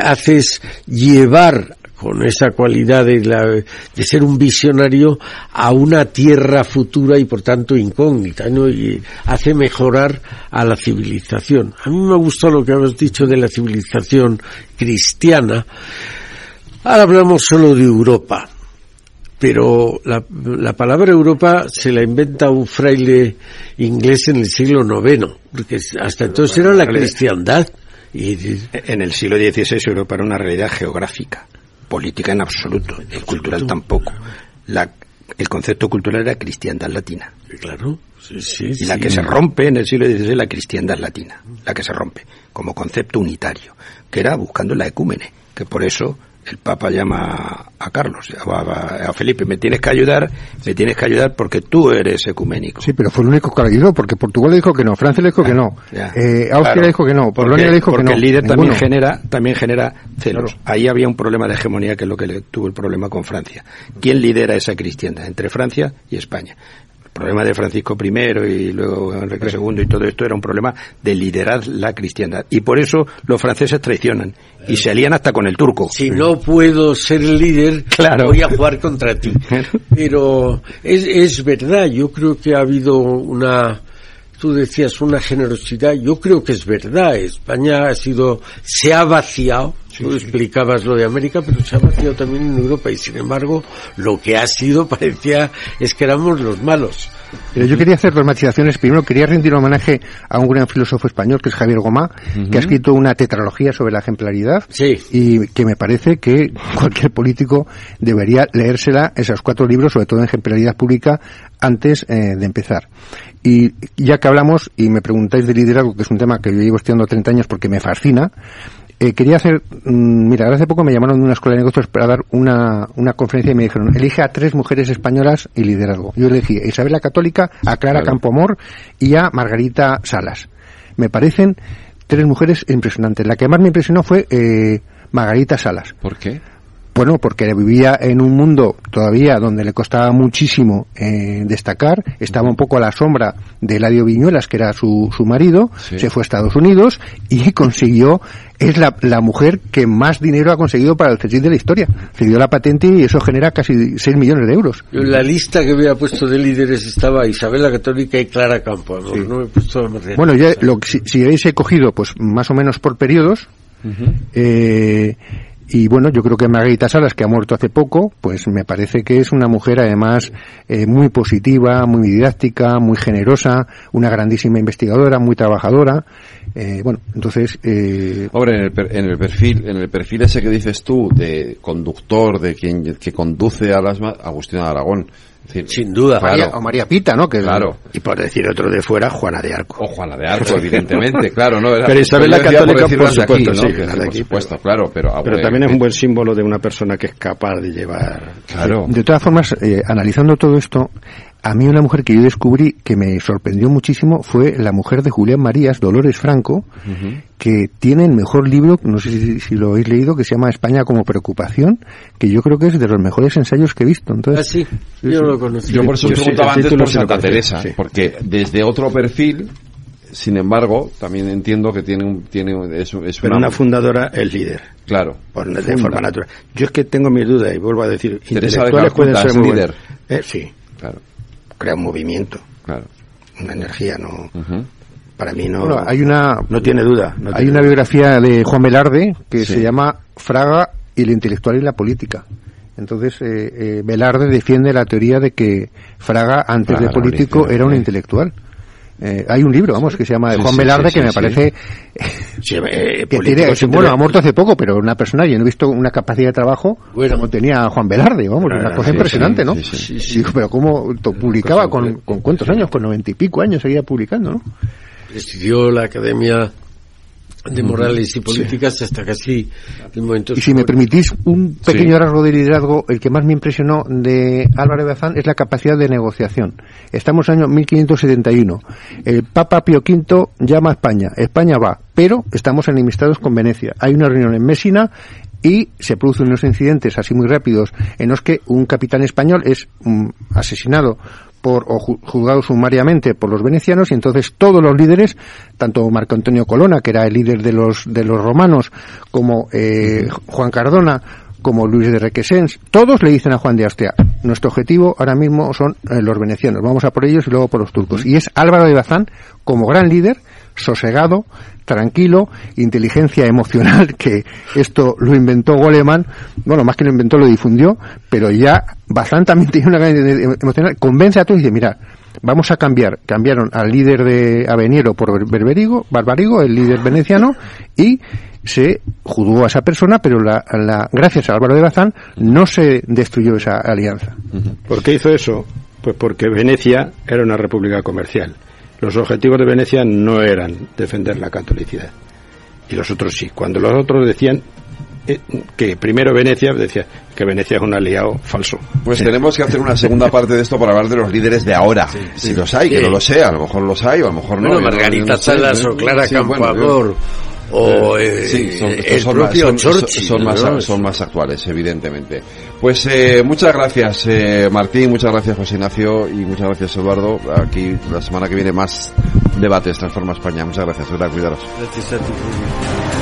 hace es llevar con esa cualidad de, la, de ser un visionario a una tierra futura y por tanto incógnita, ¿no? Y hace mejorar a la civilización. A mí me gustó lo que habéis dicho de la civilización cristiana. Ahora hablamos solo de Europa, pero la, la palabra Europa se la inventa un fraile inglés en el siglo IX, porque hasta entonces era la cristiandad. Y, en el siglo XVI Europa era una realidad geográfica política en absoluto, y cultural tampoco. La, el concepto cultural era cristiandad latina. Claro, sí, Y la que se rompe en el siglo XVI es la cristiandad latina, la que se rompe, como concepto unitario, que era buscando la ecúmene, que por eso el Papa llama a Carlos, a, a, Felipe, me tienes que ayudar, me tienes que ayudar porque tú eres ecuménico. Sí, pero fue el único que ayudó, porque Portugal le dijo que no, Francia le dijo que no, eh, Austria le dijo que no, Polonia le dijo que no. Porque el líder también genera, también genera celos. Ahí había un problema de hegemonía que es lo que le tuvo el problema con Francia. ¿Quién lidera esa cristiana? Entre Francia y España problema de Francisco I y luego Enrique II y todo esto era un problema de liderar la cristiandad. Y por eso los franceses traicionan y se alían hasta con el turco. Si no puedo ser líder, claro. voy a jugar contra ti. Pero es, es verdad, yo creo que ha habido una tú decías una generosidad, yo creo que es verdad, España ha sido, se ha vaciado, tú explicabas lo de América, pero se ha vaciado también en Europa y sin embargo lo que ha sido parecía es que éramos los malos. Pero yo quería hacer dos matizaciones. Primero, quería rendir homenaje a un gran filósofo español, que es Javier Gomá, que ha escrito una tetralogía sobre la ejemplaridad. Y que me parece que cualquier político debería leérsela, esos cuatro libros, sobre todo en ejemplaridad pública, antes eh, de empezar. Y ya que hablamos, y me preguntáis de liderazgo, que es un tema que yo llevo estudiando 30 años porque me fascina, eh, quería hacer, mm, mira, hace poco me llamaron de una escuela de negocios para dar una, una conferencia y me dijeron, elige a tres mujeres españolas y liderazgo. Yo elegí a Isabel la Católica, a Clara Campoamor y a Margarita Salas. Me parecen tres mujeres impresionantes. La que más me impresionó fue eh, Margarita Salas. ¿Por qué? Bueno, porque vivía en un mundo todavía donde le costaba muchísimo eh, destacar, estaba un poco a la sombra de Eladio Viñuelas, que era su, su marido, se fue a Estados Unidos y consiguió, es la, la mujer que más dinero ha conseguido para el CSIC de la historia. Se dio la patente y eso genera casi 6 millones de euros. En la lista que había puesto de líderes estaba Isabel la Católica y Clara Campo. No me he puesto bueno, ya lo, si, si habéis cogido, pues más o menos por periodos, eh, y bueno, yo creo que Margarita Salas, que ha muerto hace poco, pues me parece que es una mujer además eh, muy positiva, muy didáctica, muy generosa, una grandísima investigadora, muy trabajadora. Eh, bueno, entonces. Eh... Hombre, en el, en el, perfil, en el perfil ese que dices tú de conductor, de quien que conduce a las Agustín Aragón, sin duda. María, o María Pita, ¿no? Que claro. Y por decir otro de fuera, Juana de Arco. O Juana de Arco, evidentemente, claro. ¿no? pero Isabel la Católica, por, supuesto, sí, por supuesto, claro. Pero, pero también es un buen símbolo de una persona que es capaz de llevar... Claro. De todas formas, eh, analizando todo esto, a mí una mujer que yo descubrí que me sorprendió muchísimo fue la mujer de Julián Marías, Dolores Franco, que tiene el mejor libro, no sé si, lo habéis leído, que se llama España como preocupación, que yo creo que es de los mejores ensayos que he visto. Entonces, ah, sí, yo lo conocí. Yo por eso preguntaba antes por Santa Teresa, porque desde otro perfil sin embargo, también entiendo que tiene un, tiene es, es Pero una, fundadora es líder. Claro. Por, de forma natural. Yo es que tengo mis dudas y vuelvo a decir, Teresa intelectuales pueden ser muy líder. Eh, sí. Claro crea un movimiento, claro. una energía, no. Para mí no. hay una. No tiene duda. hay una biografía de Juan Velarde que se llama Fraga y el intelectual y la política. Entonces, eh, eh Velarde defiende la teoría de que Fraga, antes de político, era un intelectual. Eh, hay un libro, vamos, que se llama Sí, Juan sí, Velarde sí, que me parece eh, que políticos tiene, bueno, ha muerto hace poco, pero una persona, yo no he visto una capacidad de trabajo como tenía Juan Velarde, vamos, Claro, una cosa impresionante, ¿no? digo, pero cómo publicaba con, con cuántos años, con noventa y pico años seguía publicando, ¿no? Presidió la Academia de Morales y Políticas hasta casi el momento. Y si me permitís un pequeño rasgo de liderazgo, el que más me impresionó de Álvaro de Bazán es la capacidad de negociación. Estamos en el año 1571. El Papa Pío V llama a España. España va, pero estamos enemistados con Venecia. Hay una reunión en Messina y se producen unos incidentes así muy rápidos en los que un capitán español es mm, asesinado por o ju- juzgado sumariamente por los venecianos y entonces todos los líderes tanto Marco Antonio Colonna que era el líder de los de los romanos como eh, Juan Cardona como Luis de Requesens, todos le dicen a Juan de Austria, nuestro objetivo ahora mismo son eh, los venecianos, vamos a por ellos y luego por los turcos. Y es Álvaro de Bazán como gran líder, sosegado, tranquilo, inteligencia emocional, que esto lo inventó Goleman, bueno, más que lo inventó, lo difundió, pero ya Bazán también tiene una gran emocional, convence a todos y dice, mira, vamos a cambiar, cambiaron al líder de Aveniero por Ber- Berberigo, Barbarigo, el líder veneciano, y se juzgó a esa persona, pero la, la- gracias a Álvaro de Bazán no se destruyó esa alianza. ¿Por qué hizo eso? Pues porque Venecia era una república comercial. Los objetivos de Venecia no eran defender la catolicidad. Y los otros sí. Cuando los otros decían eh, que primero Venecia, decía que Venecia es un aliado falso. Pues tenemos que hacer una segunda parte de esto para hablar de los líderes de ahora. Si los hay, que no lo sé, a lo mejor los hay o a lo mejor no. Bueno, yo no- Margarita no Salas o Clara Sí, bueno, Campoamor, yo- o, eh, sí, son, el son más, propio son- son- Churchill, son más, ¿no? son más actuales, evidentemente. Pues eh, muchas gracias eh, Martín, muchas gracias José Ignacio y muchas gracias Eduardo. Aquí la semana que viene más debates Transforma España. Muchas gracias, verdad, cuidaros. Gracias a ti.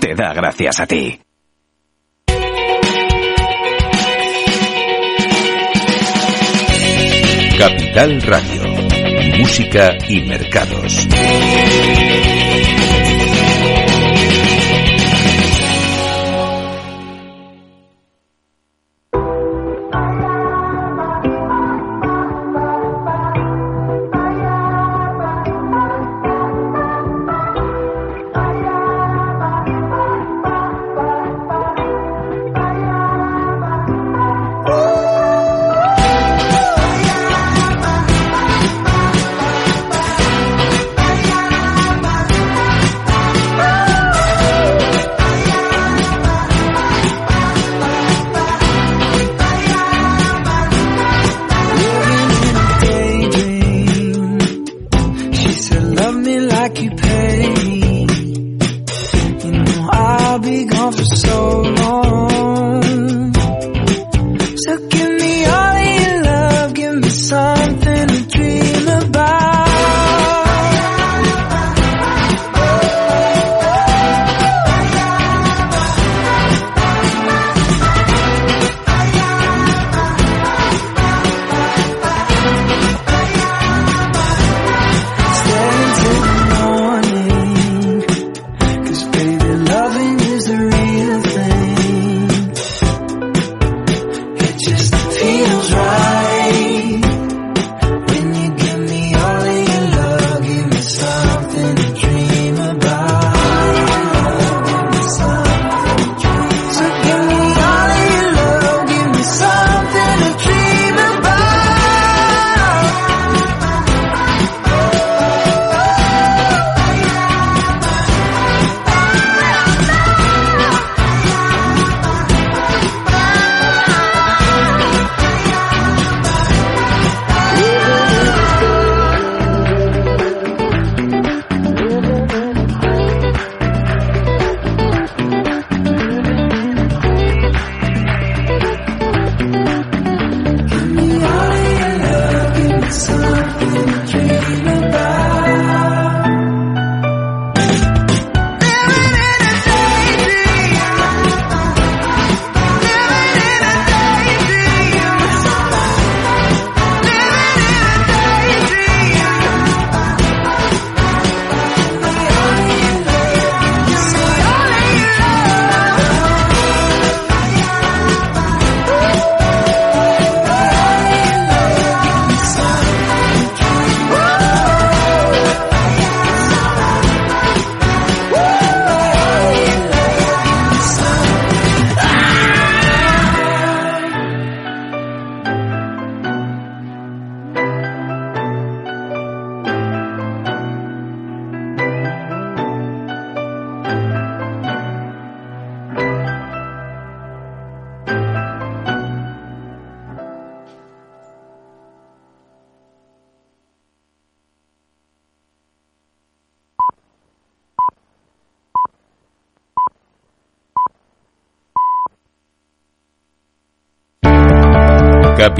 te da gracias a ti. Capital Radio. Música y mercados.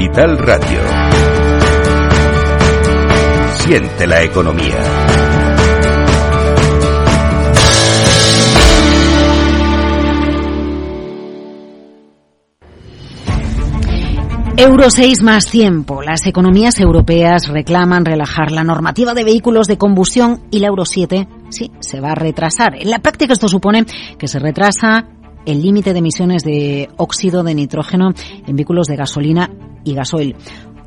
Capital Radio. Siente la economía. Euro 6 más tiempo. Las economías europeas reclaman relajar la normativa de vehículos de combustión y la Euro 7 sí se va a retrasar. En la práctica esto supone que se retrasa el límite de emisiones de óxido de nitrógeno en vehículos de gasolina y gasoil.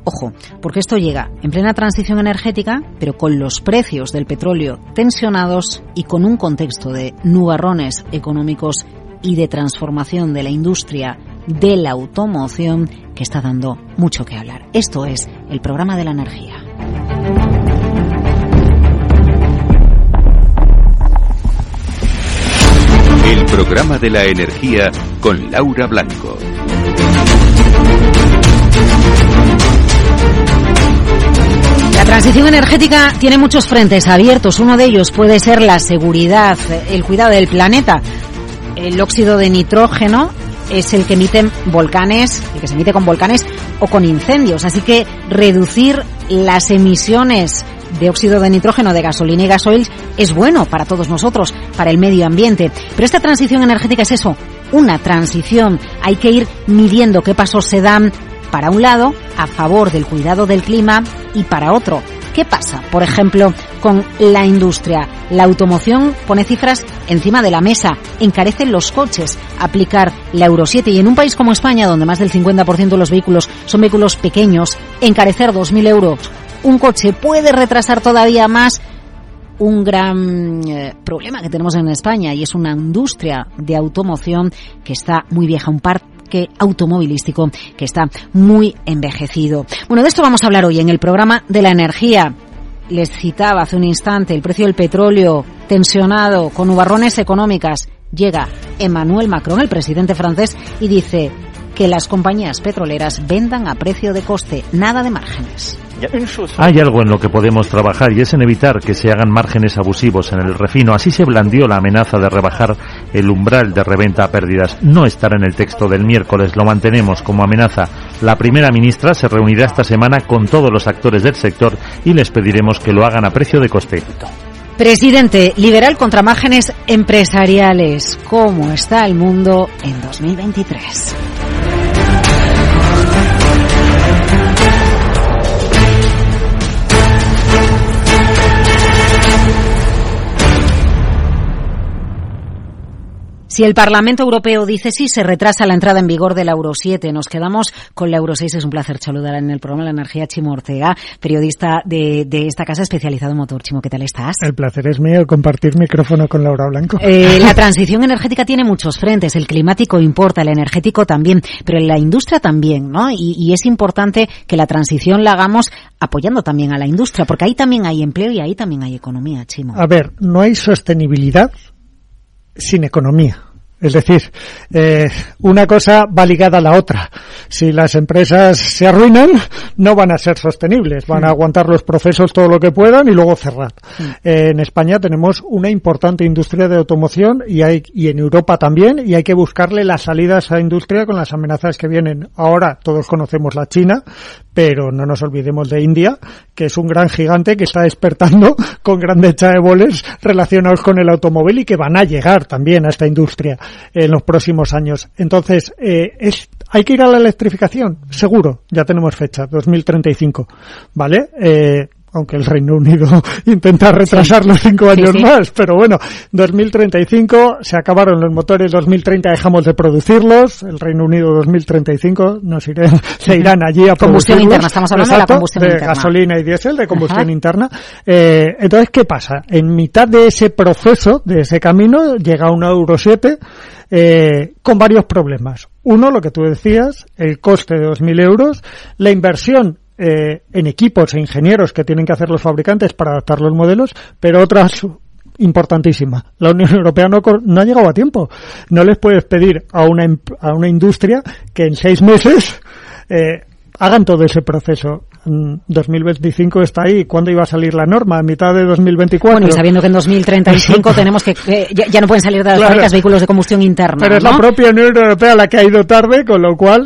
Ojo, porque esto llega en plena transición energética, pero con los precios del petróleo tensionados y con un contexto de nubarrones económicos y de transformación de la industria de la automoción que está dando mucho que hablar. Esto es el programa de la energía. El programa de la energía con Laura Blanco. Transición energética tiene muchos frentes abiertos. Uno de ellos puede ser la seguridad, el cuidado del planeta. El óxido de nitrógeno es el que emiten volcanes, el que se emite con volcanes o con incendios. Así que reducir las emisiones de óxido de nitrógeno de gasolina y gasoil es bueno para todos nosotros, para el medio ambiente. Pero esta transición energética es eso, una transición. Hay que ir midiendo qué pasos se dan para un lado a favor del cuidado del clima y para otro ¿Qué pasa, por ejemplo, con la industria? La automoción pone cifras encima de la mesa, encarecen los coches aplicar la Euro 7 y en un país como España, donde más del 50% de los vehículos son vehículos pequeños, encarecer 2.000 euros un coche puede retrasar todavía más un gran eh, problema que tenemos en España y es una industria de automoción que está muy vieja, un parque automovilístico que está muy envejecido. Bueno, de esto vamos a hablar hoy en el programa de la energía. Les citaba hace un instante el precio del petróleo tensionado con nubarrones económicas. Llega Emmanuel Macron, el presidente francés, y dice que las compañías petroleras vendan a precio de coste, nada de márgenes. Hay algo en lo que podemos trabajar y es en evitar que se hagan márgenes abusivos en el refino. Así se blandió la amenaza de rebajar el umbral de reventa a pérdidas. No estará en el texto del miércoles, lo mantenemos como amenaza. La primera ministra se reunirá esta semana con todos los actores del sector y les pediremos que lo hagan a precio de coste. Presidente, liberal contra márgenes empresariales. ¿Cómo está el mundo en 2023? Si el Parlamento Europeo dice sí, se retrasa la entrada en vigor de la Euro 7. Nos quedamos con la Euro 6. Es un placer saludar en el programa de la energía Chimo Ortega, periodista de, esta casa especializado en motor. Chimo, ¿qué tal estás? El placer es mío compartir micrófono con Laura Blanco. Eh, la transición energética tiene muchos frentes. El climático importa, el energético también, pero en la industria también, ¿no? Y, y es importante que la transición la hagamos apoyando también a la industria, porque ahí también hay empleo y ahí también hay economía, Chimo. A ver, no hay sostenibilidad sin economía. Es decir, eh, una cosa va ligada a la otra. Si las empresas se arruinan, no van a ser sostenibles. Van a mm. aguantar los procesos todo lo que puedan y luego cerrar. Mm. Eh, en España tenemos una importante industria de automoción y, hay, y en Europa también, y hay que buscarle las salidas a esa industria con las amenazas que vienen. Ahora todos conocemos la China, pero no nos olvidemos de India, que es un gran gigante que está despertando con grandes chaeboles relacionados con el automóvil y que van a llegar también a esta industria en los próximos años. Entonces, eh, es, ¿hay que ir a la electrificación? Seguro, ya tenemos fecha, 2035, ¿vale? Eh, aunque el Reino Unido intenta retrasarlo cinco años más, pero bueno, 2035 se acabaron los motores, 2030 dejamos de producirlos, el Reino Unido 2035 nos iré, se irán allí a combustión interna, estamos hablando de la combustión de gasolina y diésel, de combustión interna. Eh, entonces, ¿qué pasa? En mitad de ese proceso, de ese camino, llega una Euro 7 eh, con varios problemas. Uno, lo que tú decías, el coste de 2.000 euros, la inversión eh, en equipos e ingenieros que tienen que hacer los fabricantes para adaptar los modelos, pero otra importantísima. La Unión Europea no, no ha llegado a tiempo. No les puedes pedir a una, a una industria que en seis meses eh, hagan todo ese proceso. 2025 está ahí. ¿Cuándo iba a salir la norma? ¿A mitad de 2024? Bueno, y sabiendo que en 2035 tenemos que... ya, no pueden salir de las fábricas vehículos de combustión interna, Pero es la propia Unión Europea la que ha ido tarde, con lo cual